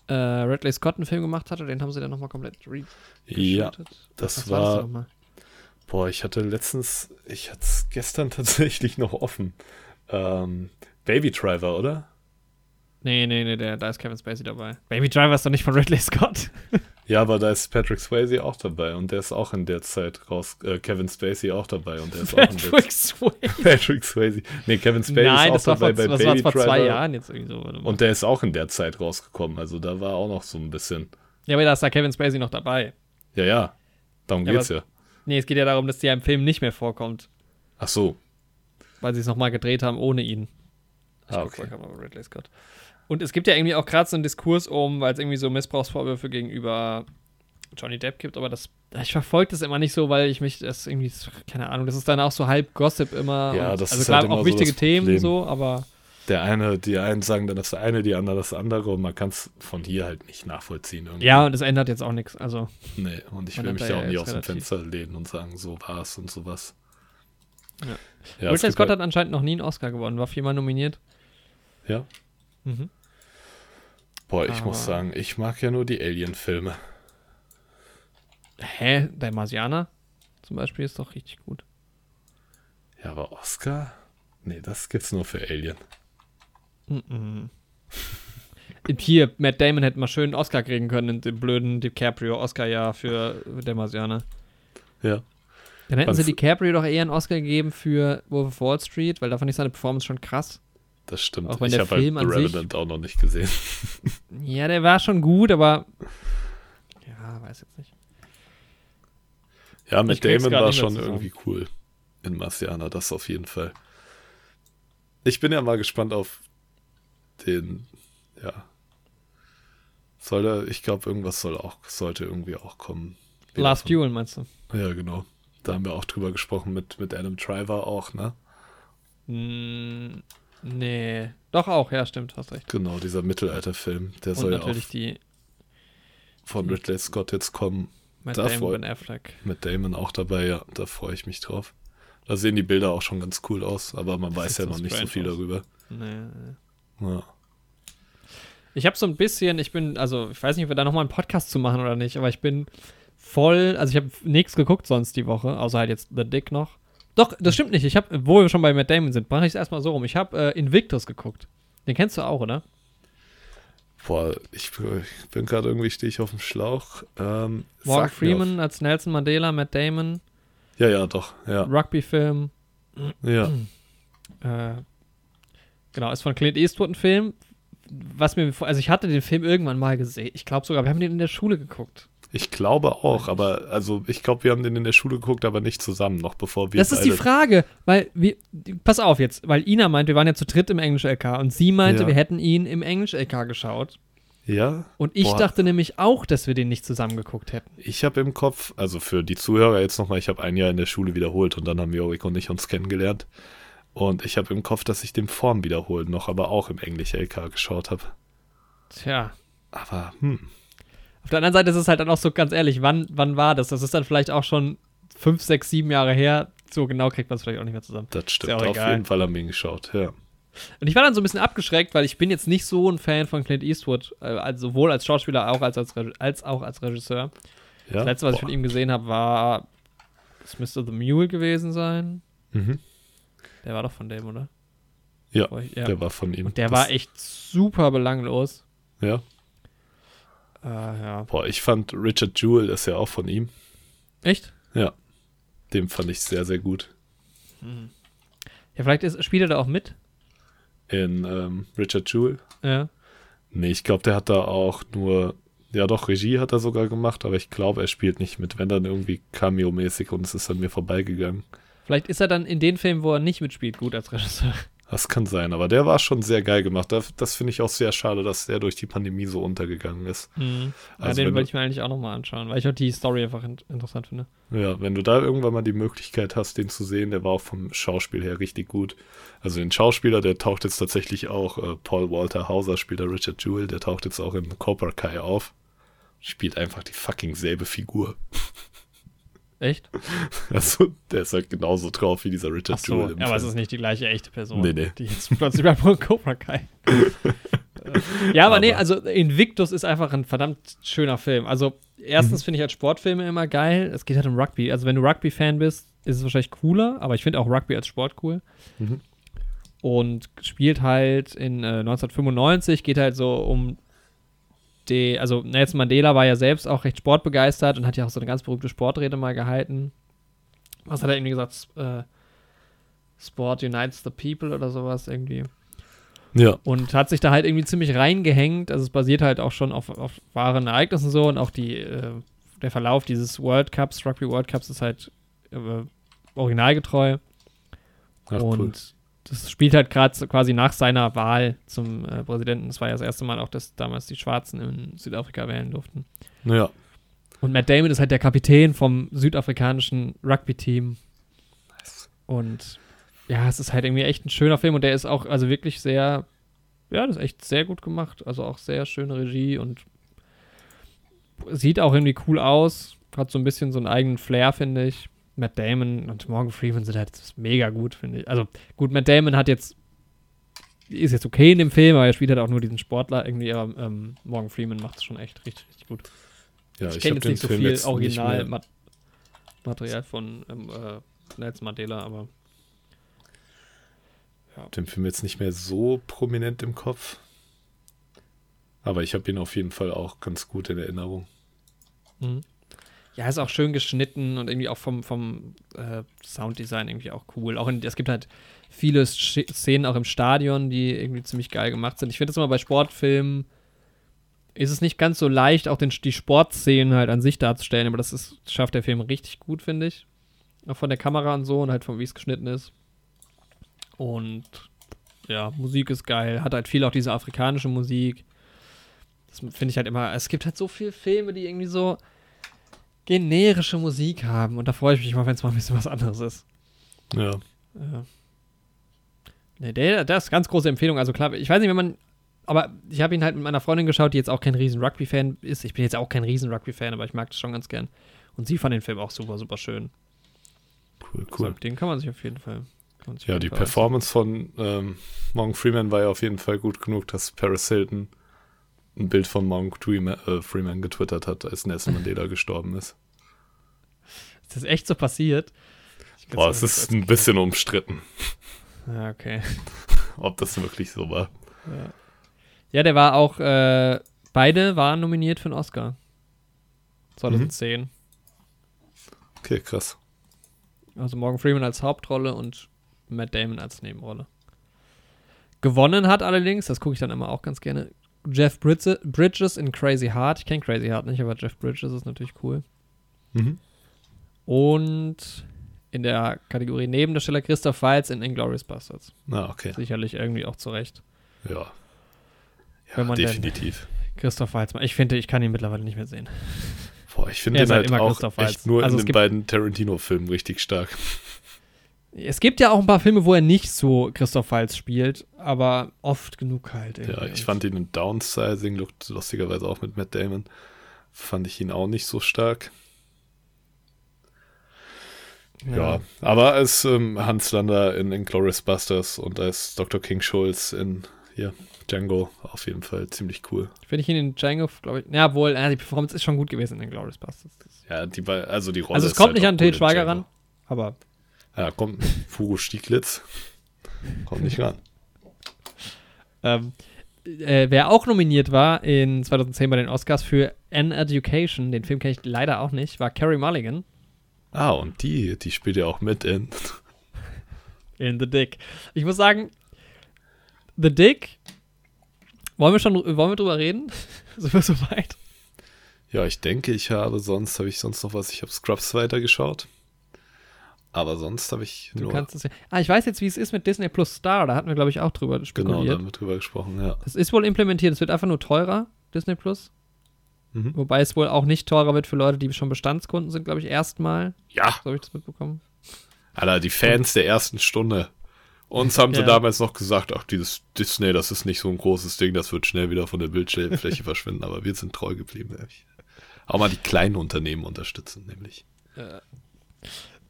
Speaker 2: äh, Ridley Scott einen Film gemacht hatte, den haben sie dann nochmal komplett re
Speaker 1: Ja, das Was war. Das Boah, ich hatte letztens, ich hatte es gestern tatsächlich noch offen. Ähm, Baby Driver, oder?
Speaker 2: Nee, nee, nee, der, da ist Kevin Spacey dabei. Baby Driver ist doch nicht von Ridley Scott.
Speaker 1: ja, aber da ist Patrick Swayze auch dabei und der ist auch in der Zeit raus. Äh, Kevin Spacey auch dabei und der ist
Speaker 2: Patrick
Speaker 1: auch in der
Speaker 2: Swayze.
Speaker 1: Patrick Swayze. Nee, Kevin Spacey
Speaker 2: Nein,
Speaker 1: ist auch dabei
Speaker 2: vor,
Speaker 1: bei
Speaker 2: das
Speaker 1: Baby
Speaker 2: war vor zwei. Jahren jetzt irgendwie so. mal.
Speaker 1: Und der ist auch in der Zeit rausgekommen. Also da war auch noch so ein bisschen.
Speaker 2: ja, aber da ist da Kevin Spacey noch dabei.
Speaker 1: Ja, ja. Darum
Speaker 2: Ja,
Speaker 1: geht's
Speaker 2: aber-
Speaker 1: ja.
Speaker 2: Nee, es geht ja darum, dass der im Film nicht mehr vorkommt,
Speaker 1: Ach so.
Speaker 2: weil sie es nochmal gedreht haben ohne ihn.
Speaker 1: Ah,
Speaker 2: guck
Speaker 1: okay.
Speaker 2: mal, aber Ridley Scott. Und es gibt ja irgendwie auch gerade so einen Diskurs um, weil es irgendwie so Missbrauchsvorwürfe gegenüber Johnny Depp gibt, aber das, ich verfolge das immer nicht so, weil ich mich das irgendwie, keine Ahnung, das ist dann auch so halb Gossip immer.
Speaker 1: Ja,
Speaker 2: und,
Speaker 1: das
Speaker 2: also
Speaker 1: ist
Speaker 2: klar
Speaker 1: halt
Speaker 2: auch
Speaker 1: so
Speaker 2: wichtige
Speaker 1: das
Speaker 2: Themen
Speaker 1: Problem.
Speaker 2: so, aber
Speaker 1: Der eine, die einen sagen dann das eine, die anderen das andere und man kann es von hier halt nicht nachvollziehen. Irgendwie.
Speaker 2: ja, und das ändert jetzt auch nichts. Also,
Speaker 1: Nee, und ich will mich ja auch nie
Speaker 2: jetzt
Speaker 1: aus dem Fenster lehnen und sagen, so war es und sowas.
Speaker 2: Ja.
Speaker 1: ja
Speaker 2: Ridley Scott
Speaker 1: halt-
Speaker 2: hat anscheinend noch nie einen Oscar gewonnen, war viermal nominiert.
Speaker 1: Ja.
Speaker 2: Mhm.
Speaker 1: Boah, ich
Speaker 2: Aber-
Speaker 1: muss sagen, ich mag ja nur die Alien-Filme.
Speaker 2: Hä? Der Marsianer zum Beispiel ist doch richtig gut.
Speaker 1: Ja, aber Oscar? Nee, das gibt's nur für Alien.
Speaker 2: Mhm. Hier, Matt Damon hätte mal schön einen Oscar kriegen können in dem blöden DiCaprio-Oscar-Jahr für Marsianer.
Speaker 1: Ja.
Speaker 2: Dann hätten
Speaker 1: Was-
Speaker 2: sie DiCaprio doch eher einen Oscar gegeben für Wolf of Wall Street, weil da fand ich seine Performance schon krass.
Speaker 1: Das stimmt.
Speaker 2: Auch wenn
Speaker 1: ich
Speaker 2: der
Speaker 1: habe halt
Speaker 2: Film
Speaker 1: The
Speaker 2: an sich-
Speaker 1: Revenant auch noch nicht gesehen.
Speaker 2: Ja, der war schon gut, aber. Ja, weiß jetzt nicht.
Speaker 1: Ja, mit Damon war schon
Speaker 2: zusammen.
Speaker 1: irgendwie cool. In Marciana, das auf jeden Fall. Ich bin ja mal gespannt auf den, ja. Soll er, ich glaube, irgendwas soll auch, sollte irgendwie auch kommen. Wieder
Speaker 2: Last Duel meinst du?
Speaker 1: Ja, genau. Da haben wir auch drüber gesprochen mit, mit Adam Driver auch, ne?
Speaker 2: Mm, nee. Doch auch, ja, stimmt, hast recht.
Speaker 1: Genau, dieser Mittelalterfilm. Der
Speaker 2: Und
Speaker 1: soll ja auch
Speaker 2: natürlich die
Speaker 1: von Ridley Scott jetzt kommen. Da
Speaker 2: Damon, Affleck.
Speaker 1: Mit Damon auch dabei, ja. Da freue ich mich drauf. Da sehen die Bilder auch schon ganz cool aus, aber man
Speaker 2: Das
Speaker 1: weiß ja noch nicht so viel
Speaker 2: aus.
Speaker 1: darüber.
Speaker 2: Nee, nee.
Speaker 1: Ja.
Speaker 2: Ich habe so ein bisschen, ich bin, also ich weiß nicht, ob wir da nochmal einen Podcast zu machen oder nicht, aber ich bin voll, also ich habe nichts geguckt sonst die Woche, außer halt jetzt The Dick noch. Doch, das stimmt nicht. Ich habe, wo wir schon bei Matt Damon sind, mache ich es erstmal so rum. Ich habe äh, Invictus geguckt. Den kennst du auch, oder?
Speaker 1: Boah, ich, ich bin gerade irgendwie, stehe ich auf dem Schlauch. Ähm,
Speaker 2: Morgan Freeman als Nelson Mandela, Matt Damon,
Speaker 1: ja, ja, doch. Ja,
Speaker 2: Rugby-Film.
Speaker 1: ja.
Speaker 2: Äh, genau, ist von Clint Eastwood ein Film. Was mir, also ich hatte den Film irgendwann mal gesehen. Ich glaube sogar, wir haben den in der Schule geguckt.
Speaker 1: Ich glaube auch, aber also ich glaube, wir haben den in der Schule geguckt, aber nicht zusammen, noch bevor wir
Speaker 2: Das ist die Frage, weil wir, pass auf jetzt, weil Ina meint, wir waren ja zu dritt im Englisch-LK und sie meinte,
Speaker 1: Ja.
Speaker 2: wir hätten ihn im Englisch-LK geschaut.
Speaker 1: Ja,
Speaker 2: Und ich
Speaker 1: Boah.
Speaker 2: dachte nämlich auch, dass wir den nicht zusammen geguckt hätten.
Speaker 1: ich habe im Kopf, also für die Zuhörer jetzt nochmal, ich habe ein Jahr in der Schule wiederholt und dann haben Jorik und ich uns kennengelernt. Und ich habe im Kopf, dass ich den Form wiederholen noch, aber auch im Englisch-LK geschaut habe.
Speaker 2: Tja.
Speaker 1: Aber, hm,
Speaker 2: Auf der anderen Seite ist es halt dann auch so ganz ehrlich, wann, wann war das? Das ist dann vielleicht auch schon fünf, sechs, sieben Jahre her. So genau kriegt man es vielleicht auch nicht mehr zusammen.
Speaker 1: das stimmt. Auf
Speaker 2: egal.
Speaker 1: jeden Fall haben wir ihn geschaut, ja.
Speaker 2: Und ich war dann so ein bisschen abgeschreckt, weil ich bin jetzt nicht so ein Fan von Clint Eastwood, also sowohl als Schauspieler auch als, als, als auch als Regisseur.
Speaker 1: ja?
Speaker 2: Das letzte, was ich
Speaker 1: Boah.
Speaker 2: von ihm gesehen habe, war, das müsste The Mule gewesen sein.
Speaker 1: Mhm.
Speaker 2: Der war doch von dem, oder?
Speaker 1: Ja,
Speaker 2: Oh, ja.
Speaker 1: Der war von ihm.
Speaker 2: Und der
Speaker 1: Das-
Speaker 2: war echt super belanglos.
Speaker 1: Ja.
Speaker 2: Äh, ja.
Speaker 1: Boah, ich fand Richard Jewell ist ja auch von ihm.
Speaker 2: Echt?
Speaker 1: Ja. Den fand ich sehr, sehr gut.
Speaker 2: Ja, vielleicht ist, spielt er da auch mit.
Speaker 1: In ähm, Richard Jewell.
Speaker 2: Ja.
Speaker 1: Nee, ich glaube, der hat da auch nur, ja doch, Regie hat er sogar gemacht, aber ich glaube, er spielt nicht mit, wenn dann irgendwie Cameo-mäßig und es ist an mir vorbeigegangen.
Speaker 2: Vielleicht ist er dann in den Filmen, wo er nicht mitspielt, gut als Regisseur.
Speaker 1: Das kann sein, aber der war schon sehr geil gemacht. Das, das finde ich auch sehr schade, dass der durch die Pandemie so untergegangen ist.
Speaker 2: Mhm. Ja,
Speaker 1: Also
Speaker 2: den wollte ich mir eigentlich auch nochmal anschauen, weil ich auch die Story einfach in interessant finde.
Speaker 1: Ja, wenn du da irgendwann mal die Möglichkeit hast, den zu sehen, der war auch vom Schauspiel her richtig gut. Also den Schauspieler, der taucht jetzt tatsächlich auch, äh, Paul Walter Hauser spielt der Richard Jewell, der taucht jetzt auch in Cobra Kai auf. Spielt einfach die fucking selbe Figur.
Speaker 2: Echt?
Speaker 1: Also, der ist halt genauso drauf wie dieser Richard
Speaker 2: Achso,
Speaker 1: Jewell im
Speaker 2: aber es
Speaker 1: Film.
Speaker 2: ist nicht die gleiche echte Person.
Speaker 1: Nee, nee.
Speaker 2: Die jetzt plötzlich bei Cobra Kai. ja, aber, nee,
Speaker 1: Aber-
Speaker 2: also Invictus ist einfach ein verdammt schöner Film. Also erstens mhm. finde ich halt Sportfilme immer geil. Es geht halt um Rugby. Also wenn du Rugby-Fan bist, ist es wahrscheinlich cooler, aber ich finde auch Rugby als Sport cool. Mhm. Und spielt halt in äh, 1995, geht halt so um die, also Nelson Mandela war ja selbst auch recht sportbegeistert und hat ja auch so eine ganz berühmte Sportrede mal gehalten. Was hat er irgendwie gesagt? Äh, Sport unites the people oder sowas irgendwie.
Speaker 1: Ja.
Speaker 2: Und hat sich da halt irgendwie ziemlich reingehängt. Also es basiert halt auch schon auf, auf wahren Ereignissen so und auch die, äh, der Verlauf dieses World Cups, Rugby World Cups ist halt äh, originalgetreu. Ach, und cool. Das spielt halt gerade quasi nach seiner Wahl zum äh, Präsidenten. Das war ja das erste Mal auch, dass damals die Schwarzen in Südafrika wählen durften.
Speaker 1: Ja.
Speaker 2: Und Matt Damon ist halt der Kapitän vom südafrikanischen Rugby-Team. Und ja, es ist halt irgendwie echt ein schöner Film und der ist auch also wirklich sehr, ja, das ist echt sehr gut gemacht. Also auch sehr schöne Regie und sieht auch irgendwie cool aus. Hat so ein bisschen so einen eigenen Flair, finde ich. Matt Damon und Morgan Freeman sind halt mega gut, finde ich. Also gut, Matt Damon hat jetzt ist jetzt okay in dem Film, aber er spielt halt auch nur diesen Sportler irgendwie, aber ähm, Morgan Freeman macht es schon echt richtig, richtig gut.
Speaker 1: Ja, ich, ich kenne jetzt nicht so Film viel
Speaker 2: Originalmaterial von ähm, äh, Nelson Mandela, aber
Speaker 1: ja. Den Film jetzt nicht mehr so prominent im Kopf. Aber ich habe ihn auf jeden Fall auch ganz gut in Erinnerung.
Speaker 2: Mhm. Ja, ist auch schön geschnitten und irgendwie auch vom, vom äh, Sounddesign irgendwie auch cool. Auch in, es gibt halt viele Szenen auch im Stadion, die irgendwie ziemlich geil gemacht sind. Ich finde das immer bei Sportfilmen ist es nicht ganz so leicht, auch den, die Sportszenen halt an sich darzustellen, aber das ist, schafft der Film richtig gut, finde ich. Auch von der Kamera und so und halt von wie es geschnitten ist. Und ja, Musik ist geil, hat halt viel auch diese afrikanische Musik. Das finde ich halt immer, es gibt halt so viele Filme, die irgendwie so generische Musik haben und da freue ich mich mal, wenn es mal ein bisschen was anderes ist.
Speaker 1: Ja.
Speaker 2: ja. Nee, der, der ist ganz große Empfehlung. Also klar, ich weiß nicht, wenn man, aber ich habe ihn halt mit meiner Freundin geschaut, die jetzt auch kein riesen Rugby-Fan ist. Ich bin jetzt auch kein riesen Rugby-Fan, aber ich mag das schon ganz gern. Und sie fand den Film auch super, super schön.
Speaker 1: Cool, cool.
Speaker 2: Also, den kann man sich auf jeden Fall
Speaker 1: ja, die Performance von ähm, Morgan Freeman war ja auf jeden Fall gut genug, dass Paris Hilton ein Bild von Morgan Freeman, äh, Freeman getwittert hat, als Nelson Mandela gestorben ist.
Speaker 2: Ist das echt so passiert?
Speaker 1: Boah, es ist ein bisschen umstritten.
Speaker 2: Ja, okay.
Speaker 1: Ob das wirklich so war.
Speaker 2: Ja, ja der war auch, äh, beide waren nominiert für einen Oscar. 2010. Mhm.
Speaker 1: Okay, krass.
Speaker 2: Also Morgan Freeman als Hauptrolle und Matt Damon als Nebenrolle. Gewonnen hat allerdings, das gucke ich dann immer auch ganz gerne, Jeff Bridges in Crazy Heart. Ich kenne Crazy Heart nicht, aber Jeff Bridges ist natürlich cool. Mhm. Und in der Kategorie Nebendarsteller Christoph Waltz in Inglourious Bastards.
Speaker 1: Ah, okay.
Speaker 2: Sicherlich irgendwie auch zurecht.
Speaker 1: Ja. Ja, definitiv.
Speaker 2: Christoph Waltz, ich finde, ich kann ihn mittlerweile nicht mehr sehen.
Speaker 1: Boah, ich finde ihn halt, halt auch echt nur also in den beiden Tarantino-Filmen richtig stark.
Speaker 2: Es gibt ja auch ein paar Filme, wo er nicht so Christoph Waltz spielt, aber oft genug halt.
Speaker 1: Ja, ich fand ihn in Downsizing, lustigerweise auch mit Matt Damon, fand ich ihn auch nicht so stark. Ja, ja aber als ähm, Hans Lander in Inglourious Busters und als Dr. King Schulz in hier, Django auf jeden Fall ziemlich cool.
Speaker 2: Finde ich ihn in Django, glaube ich, ja, wohl, äh, die Performance ist schon gut gewesen in Inglourious Busters.
Speaker 1: Ja, die, also die Rolle
Speaker 2: Also es kommt halt nicht an Til Schweiger ran, aber
Speaker 1: ja, kommt Fugo Stieglitz. Kommt nicht ran.
Speaker 2: ähm, äh, wer auch nominiert war in 2010 bei den Oscars für An Education, den Film kenne ich leider auch nicht, war Carrie Mulligan.
Speaker 1: Ah, und die, die spielt ja auch mit in.
Speaker 2: In The Dick. Ich muss sagen, The Dick, wollen wir schon wollen wir drüber reden? Sind wir so weit?
Speaker 1: Ja, ich denke, ich habe sonst, habe ich sonst noch was? Ich habe Scrubs weitergeschaut. Aber sonst habe ich
Speaker 2: du nur. Kannst es ja. Ah, ich weiß jetzt, wie es ist mit Disney Plus Star. Da hatten wir, glaube ich, auch drüber spekuliert. Genau, da haben wir
Speaker 1: drüber gesprochen, ja.
Speaker 2: Es ist wohl implementiert. Es wird einfach nur teurer, Disney Plus. Mhm. Wobei es wohl auch nicht teurer wird für Leute, die schon Bestandskunden sind, glaube ich, erstmal.
Speaker 1: Ja.
Speaker 2: So habe ich das mitbekommen.
Speaker 1: Alter, die Fans der ersten Stunde. Uns haben sie ja. damals noch gesagt, ach, dieses Disney, das ist nicht so ein großes Ding, das wird schnell wieder von der Bildschirmfläche verschwinden, aber wir sind treu geblieben. Auch mal die kleinen Unternehmen unterstützen, nämlich. Ja.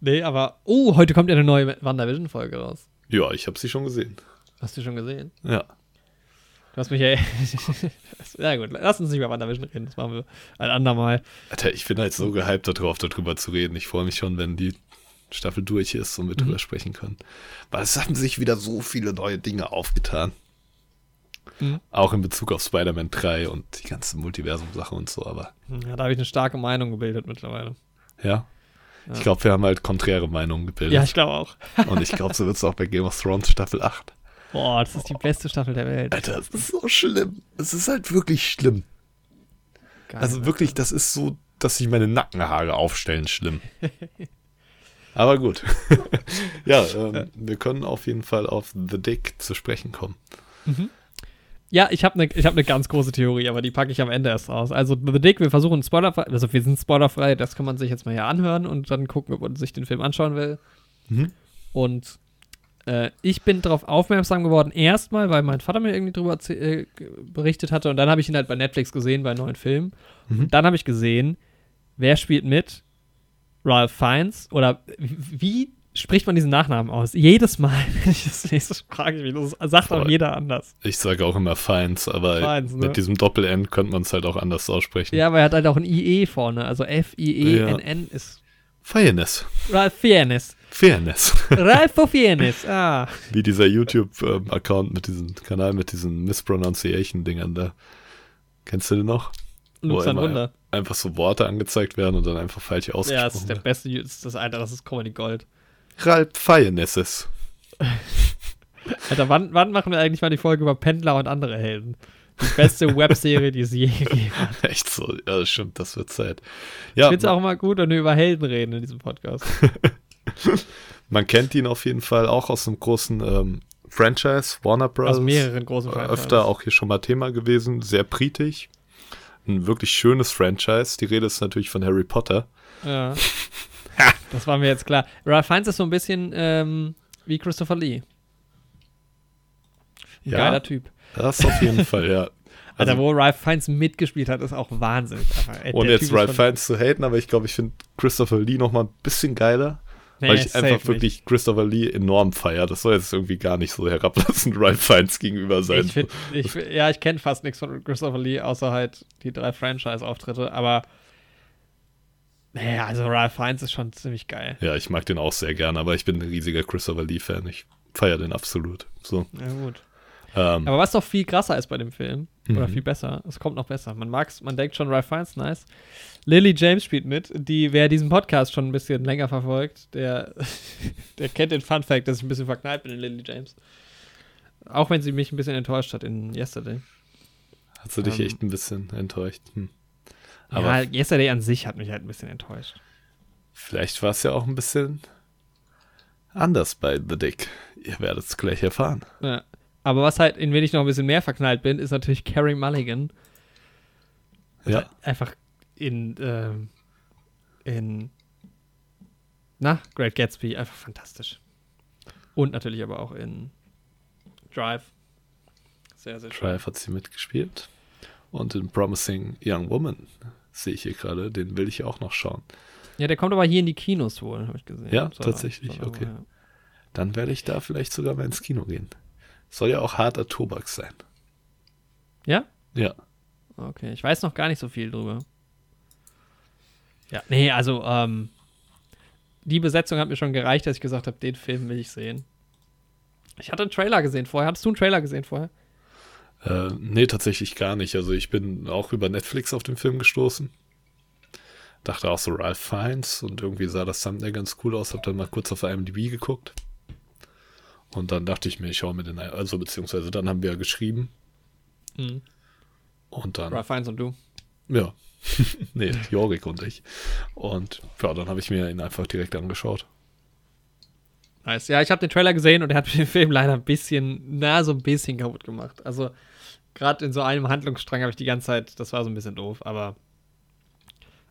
Speaker 2: Nee, aber. Oh, heute kommt ja eine neue WandaVision-Folge raus.
Speaker 1: Ja, ich habe sie schon gesehen.
Speaker 2: Hast du schon gesehen?
Speaker 1: Ja.
Speaker 2: Du hast mich ja. ja, gut, lass uns nicht mehr WandaVision reden. Das machen wir ein andermal.
Speaker 1: Alter, ich bin halt so gehypt darauf, darüber zu reden. Ich freue mich schon, wenn die Staffel durch ist und wir mhm. drüber sprechen können. Weil es haben sich wieder so viele neue Dinge aufgetan. Mhm. Auch in Bezug auf Spider-Man 3 und die ganze Multiversum-Sache und so, aber.
Speaker 2: Ja, da habe ich eine starke Meinung gebildet mittlerweile.
Speaker 1: Ja. Ja. Ich glaube, wir haben halt konträre Meinungen gebildet.
Speaker 2: Ja, ich glaube auch.
Speaker 1: und ich glaube, so wird es auch bei Game of Thrones Staffel 8.
Speaker 2: Boah, das ist die beste Staffel der Welt.
Speaker 1: Alter, das ist so schlimm. Es ist halt wirklich schlimm. Geil, also wirklich, das ist so, dass sich meine Nackenhaare aufstellen, schlimm. Aber gut. ja, ähm, wir können auf jeden Fall auf The Dick zu sprechen kommen.
Speaker 2: Mhm. Ja, ich habe eine hab ne ganz große Theorie, aber die packe ich am Ende erst raus. Also The Dick, wir versuchen spoilerfrei, also wir sind spoilerfrei, das kann man sich jetzt mal hier anhören und dann gucken, ob man sich den Film anschauen will. Mhm. Und äh, ich bin darauf aufmerksam geworden, erstmal, weil mein Vater mir irgendwie drüber äh, berichtet hatte und dann habe ich ihn halt bei Netflix gesehen, bei neuen Filmen. Mhm. Dann habe ich gesehen, wer spielt mit? Ralph Fiennes oder wie spricht man diesen Nachnamen aus? Jedes Mal, wenn ich das lese, frage ich mich. Das sagt auch jeder anders.
Speaker 1: Ich sage auch immer Fiennes, aber Fiennes, ne? mit diesem Doppel-N könnte man es halt auch anders aussprechen.
Speaker 2: Ja, aber er hat halt auch ein IE vorne. Also F-I-E-N-N ja. ist.
Speaker 1: Fairness.
Speaker 2: Ralph Fairness.
Speaker 1: Fairness.
Speaker 2: Ralph Fairness, ah.
Speaker 1: Wie dieser YouTube-Account mit diesem Kanal mit diesen Mispronunciation-Dingern da. Kennst du den noch?
Speaker 2: Lux ein Wunder.
Speaker 1: Einfach so Worte angezeigt werden und dann einfach falsch ausgesprochen
Speaker 2: Ja, das ist der beste, das ist das Alter, das ist Comedy Gold.
Speaker 1: Ralph Fairnesses.
Speaker 2: Alter, wann, wann machen wir eigentlich mal die Folge über Pendler und andere Helden? Die beste Webserie, die es je gegeben hat.
Speaker 1: Echt so, ja, stimmt, das wird Zeit.
Speaker 2: Ja, ich finde es auch mal gut, wenn wir über Helden reden in diesem Podcast.
Speaker 1: Man kennt ihn auf jeden Fall auch aus einem großen ähm, Franchise, Warner Bros.
Speaker 2: Aus mehreren großen
Speaker 1: Franchises. Öfter auch hier schon mal Thema gewesen, sehr britig. Ein wirklich schönes Franchise. Die Rede ist natürlich von Harry Potter.
Speaker 2: Ja. Das war mir jetzt klar. Ralph Fiennes ist so ein bisschen ähm, wie Christopher Lee. Ja, geiler Typ.
Speaker 1: Das auf jeden Fall, ja.
Speaker 2: Also, Alter, wo Ralph Fiennes mitgespielt hat, ist auch Wahnsinn.
Speaker 1: Ohne jetzt Ralph Fiennes zu haten, aber ich glaube, ich finde Christopher Lee noch mal ein bisschen geiler. Nee, weil ich einfach wirklich nicht. Christopher Lee enorm feiere. Das soll jetzt irgendwie gar nicht so herablassend Ralph Fiennes gegenüber sein.
Speaker 2: Ich find, ich, ja, ich kenne fast nichts von Christopher Lee, außer halt die drei Franchise-Auftritte, aber naja, also Ralph Fiennes ist schon ziemlich geil.
Speaker 1: Ja, ich mag den auch sehr gerne, aber ich bin ein riesiger Christopher Lee-Fan. Ich feiere den absolut. So.
Speaker 2: Ja, gut. Ähm, Aber was doch viel krasser ist bei dem Film, oder mhm. viel besser, es kommt noch besser. Man mag's, man denkt schon, Ralph Fiennes, nice. Lily James spielt mit, die, wer diesen Podcast schon ein bisschen länger verfolgt, der, der kennt den Fun Fact, dass ich ein bisschen verknallt bin in Lily James. Auch wenn sie mich ein bisschen enttäuscht hat in Yesterday.
Speaker 1: Hast du dich ähm, echt ein bisschen enttäuscht? Hm.
Speaker 2: Aber ja, Yesterday an sich hat mich halt ein bisschen enttäuscht.
Speaker 1: Vielleicht war es ja auch ein bisschen anders bei The Dick. Ihr werdet es gleich erfahren.
Speaker 2: Ja. Aber was halt, in wen ich noch ein bisschen mehr verknallt bin, ist natürlich Carrie Mulligan.
Speaker 1: Ja.
Speaker 2: Halt einfach in, äh, in, na, Great Gatsby, einfach fantastisch. Und natürlich aber auch in Drive. Sehr, sehr
Speaker 1: schön. Drive hat sie mitgespielt. Und in Promising Young Woman sehe ich hier gerade, den will ich auch noch schauen.
Speaker 2: Ja, der kommt aber hier in die Kinos wohl, habe ich gesehen.
Speaker 1: Ja, so, tatsächlich, so, okay. Ja. Dann werde ich da vielleicht sogar mal ins Kino gehen. Soll ja auch harter Tobak sein.
Speaker 2: Ja?
Speaker 1: Ja.
Speaker 2: Okay, ich weiß noch gar nicht so viel drüber. Ja, nee, also, ähm, die Besetzung hat mir schon gereicht, dass ich gesagt habe, den Film will ich sehen. Ich hatte einen Trailer gesehen vorher. Hattest du einen Trailer gesehen vorher?
Speaker 1: Äh, nee, tatsächlich gar nicht. Also ich bin auch über Netflix auf den Film gestoßen. Dachte auch so Ralph Fiennes und irgendwie sah das Thumbnail ganz cool aus. Hab dann mal kurz auf IMDb geguckt. Und dann dachte ich mir, ich schaue mir den, also beziehungsweise dann haben wir ja geschrieben. Mhm. Und dann.
Speaker 2: Ralph Fiennes und du.
Speaker 1: Ja. nee, Jorik und ich. Und ja, dann habe ich mir ihn einfach direkt angeschaut.
Speaker 2: Nice. Ja, ich habe den Trailer gesehen und er hat den Film leider ein bisschen, na, so ein bisschen kaputt gemacht. Also, gerade in so einem Handlungsstrang habe ich die ganze Zeit, das war so ein bisschen doof, aber.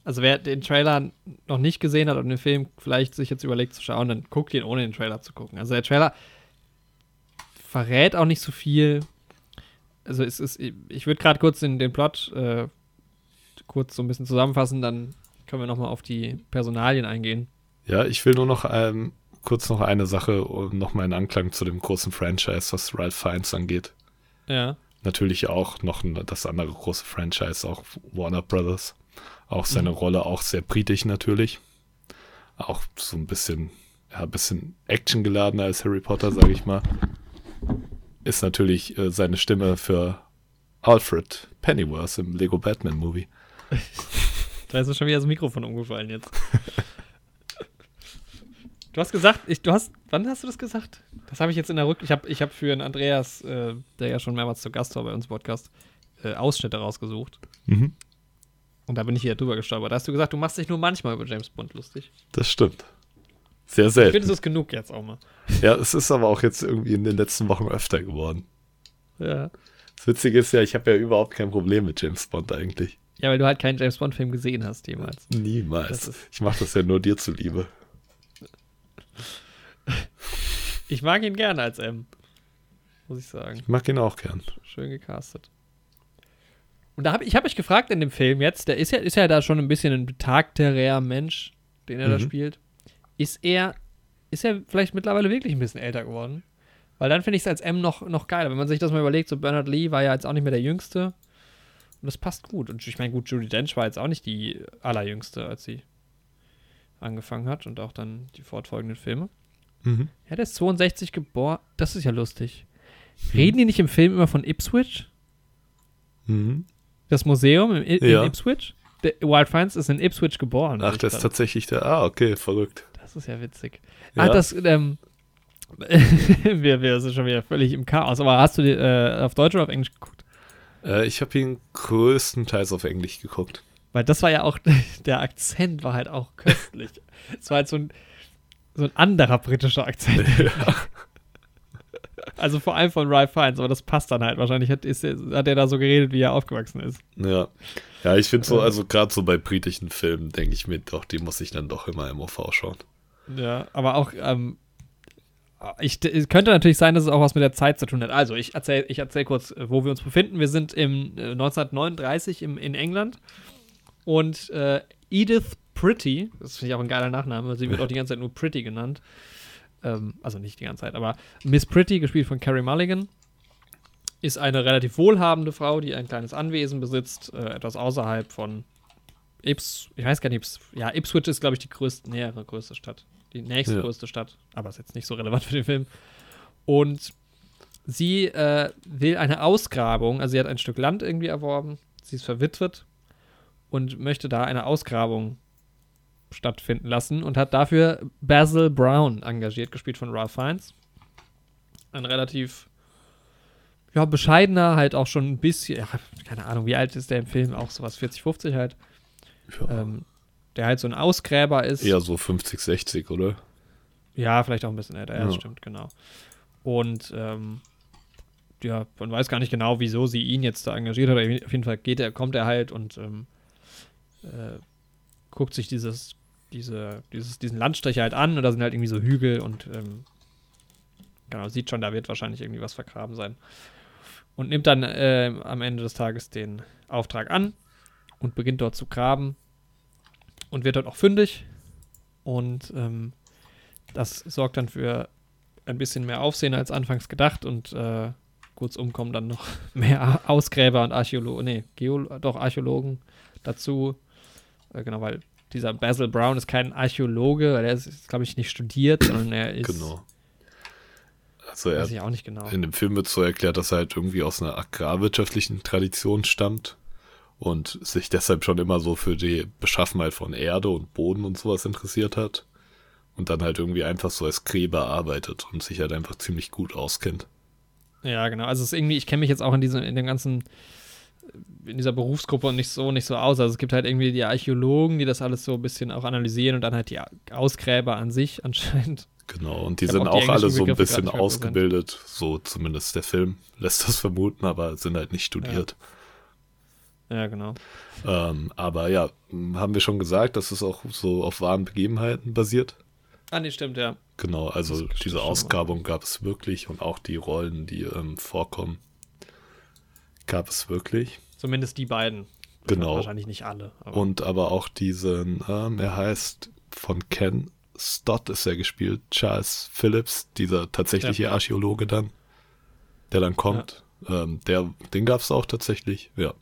Speaker 2: Also, wer den Trailer noch nicht gesehen hat und den Film vielleicht sich jetzt überlegt zu schauen, dann guckt ihn ohne den Trailer zu gucken. Also, der Trailer verrät auch nicht so viel. Also es ist, ich würde gerade kurz den, den Plot äh, kurz so ein bisschen zusammenfassen, dann können wir nochmal auf die Personalien eingehen.
Speaker 1: Ja, ich will nur noch ähm, kurz noch eine Sache und nochmal in Anklang zu dem großen Franchise, was Ralph Fiennes angeht.
Speaker 2: Ja.
Speaker 1: Natürlich auch noch das andere große Franchise, auch Warner Brothers. Auch seine mhm. Rolle auch sehr britisch natürlich. Auch so ein bisschen, ja, ein bisschen actiongeladener als Harry Potter, sage ich mal. Ist natürlich äh, seine Stimme für Alfred Pennyworth im Lego Batman Movie.
Speaker 2: da ist schon wieder das Mikrofon umgefallen jetzt. Du hast gesagt, ich, du hast, wann hast du das gesagt? Das habe ich jetzt in der Rück. Ich habe ich hab für einen Andreas, äh, der ja schon mehrmals zu Gast war bei uns im Podcast, äh, Ausschnitte rausgesucht. Mhm. Und da bin ich hier drüber gestolpert. Da hast du gesagt, du machst dich nur manchmal über James Bond lustig.
Speaker 1: Das stimmt. Sehr selten. Ich
Speaker 2: finde, es ist genug jetzt auch mal.
Speaker 1: Ja, es ist aber auch jetzt irgendwie in den letzten Wochen öfter geworden.
Speaker 2: Ja.
Speaker 1: Das Witzige ist ja, ich habe ja überhaupt kein Problem mit James Bond eigentlich.
Speaker 2: Ja, weil du halt keinen James Bond-Film gesehen hast jemals.
Speaker 1: Niemals. Ich mache das ja nur dir zuliebe.
Speaker 2: Ich mag ihn gern als M. Muss ich sagen.
Speaker 1: Ich mag ihn auch gern.
Speaker 2: Schön gecastet. Und da hab, ich habe mich gefragt in dem Film jetzt, der ist ja, ist ja da schon ein bisschen ein betagterer Mensch, den er mhm. da spielt. Ist er, ist er vielleicht mittlerweile wirklich ein bisschen älter geworden? Weil dann finde ich es als M noch, noch geiler. Wenn man sich das mal überlegt, so Bernard Lee war ja jetzt auch nicht mehr der Jüngste. Und das passt gut. Und ich meine, gut, Judy Dench war jetzt auch nicht die allerjüngste, als sie angefangen hat und auch dann die fortfolgenden Filme. Mhm. Ja, der ist 62 geboren. Das ist ja lustig. Mhm. Reden die nicht im Film immer von Ipswich?
Speaker 1: Mhm.
Speaker 2: Das Museum in, in ja. Ipswich? Der Wild Finds ist in Ipswich geboren.
Speaker 1: Ach, das ist tatsächlich der. Ah, okay, verrückt.
Speaker 2: Das ist ja witzig. Ja. Ah, das, ähm, wir, wir sind schon wieder völlig im Chaos. Aber hast du die, äh, auf Deutsch oder auf Englisch geguckt?
Speaker 1: Äh, ich habe ihn größtenteils auf Englisch geguckt.
Speaker 2: Weil das war ja auch, der Akzent war halt auch köstlich. Es war halt so ein, so ein anderer britischer Akzent. Ja. Also vor allem von Ralph Fiennes, aber das passt dann halt. Wahrscheinlich hat, ist, hat er da so geredet, wie er aufgewachsen ist.
Speaker 1: Ja. Ja, ich finde so, also gerade so bei britischen Filmen denke ich mir doch, die muss ich dann doch immer im OV schauen.
Speaker 2: Ja, aber auch, ähm, ich, es könnte natürlich sein, dass es auch was mit der Zeit zu tun hat. Also, ich erzähle ich erzähl kurz, wo wir uns befinden. Wir sind im äh, 1939 im, in England und äh, Edith Pretty, das finde ich auch ein geiler Nachname, sie wird auch die ganze Zeit nur Pretty genannt. Ähm, also nicht die ganze Zeit, aber Miss Pretty, gespielt von Carrie Mulligan, ist eine relativ wohlhabende Frau, die ein kleines Anwesen besitzt, äh, etwas außerhalb von Ips, ich weiß gar nicht, Ips, ja, Ipswich ist, glaube ich, die größte, nähere größte Stadt. Die nächste ja. größte Stadt, aber ist jetzt nicht so relevant für den Film. Und sie äh, will eine Ausgrabung, also sie hat ein Stück Land irgendwie erworben, sie ist verwitwet und möchte da eine Ausgrabung stattfinden lassen und hat dafür Basil Brown engagiert, gespielt von Ralph Fiennes. Ein relativ ja, bescheidener, halt auch schon ein bisschen, ja, keine Ahnung, wie alt ist der im Film? Auch sowas 40, 50 halt. Ja. Ähm, der halt so ein Ausgräber ist.
Speaker 1: Eher so 50, 60, oder?
Speaker 2: Ja, vielleicht auch ein bisschen älter, ja, das stimmt, genau. Und ähm, ja, man weiß gar nicht genau, wieso sie ihn jetzt da engagiert hat. Auf jeden Fall geht er, kommt er halt und ähm, äh, guckt sich dieses, diese, dieses, diesen Landstrich halt an und da sind halt irgendwie so Hügel und ähm, genau, sieht schon, da wird wahrscheinlich irgendwie was vergraben sein. Und nimmt dann äh, am Ende des Tages den Auftrag an und beginnt dort zu graben und wird dort auch fündig. Und ähm, das sorgt dann für ein bisschen mehr Aufsehen als anfangs gedacht und äh, kurzum kommen dann noch mehr Ausgräber und Archäologen, nee, Geolo doch Archäologen dazu, äh, genau, weil dieser Basil Brown ist kein Archäologe, weil er ist, glaube ich, nicht studiert, sondern er ist.
Speaker 1: Genau. Also er,
Speaker 2: weiß ich auch nicht genau.
Speaker 1: In dem Film wird so erklärt, dass er halt irgendwie aus einer agrarwirtschaftlichen Tradition stammt und sich deshalb schon immer so für die Beschaffenheit von Erde und Boden und sowas interessiert hat. Und dann halt irgendwie einfach so als Gräber arbeitet und sich halt einfach ziemlich gut auskennt.
Speaker 2: Ja, genau. Also es ist irgendwie, ich kenne mich jetzt auch in diesem, in dem ganzen in dieser Berufsgruppe nicht so nicht so aus. Also es gibt halt irgendwie die Archäologen, die das alles so ein bisschen auch analysieren und dann halt die Ausgräber an sich anscheinend.
Speaker 1: Genau, und die sind auch, die alle so ein bisschen ausgebildet, so zumindest der Film lässt das vermuten, aber sind halt nicht studiert.
Speaker 2: Ja, ja genau.
Speaker 1: Ähm, aber ja, haben wir schon gesagt, dass es auch so auf wahren Begebenheiten basiert?
Speaker 2: Ah, nee, stimmt, ja.
Speaker 1: Genau, also diese Ausgrabung gab es wirklich und auch die Rollen, die ähm, vorkommen, Gab es wirklich.
Speaker 2: Zumindest die beiden.
Speaker 1: Genau.
Speaker 2: Wahrscheinlich nicht alle.
Speaker 1: Aber. Und aber auch diesen, ähm, er heißt von Ken Stott ist er gespielt, Charles Phillips, dieser tatsächliche ja. Archäologe dann, der dann kommt. Ähm, der, den gab es auch tatsächlich, ja.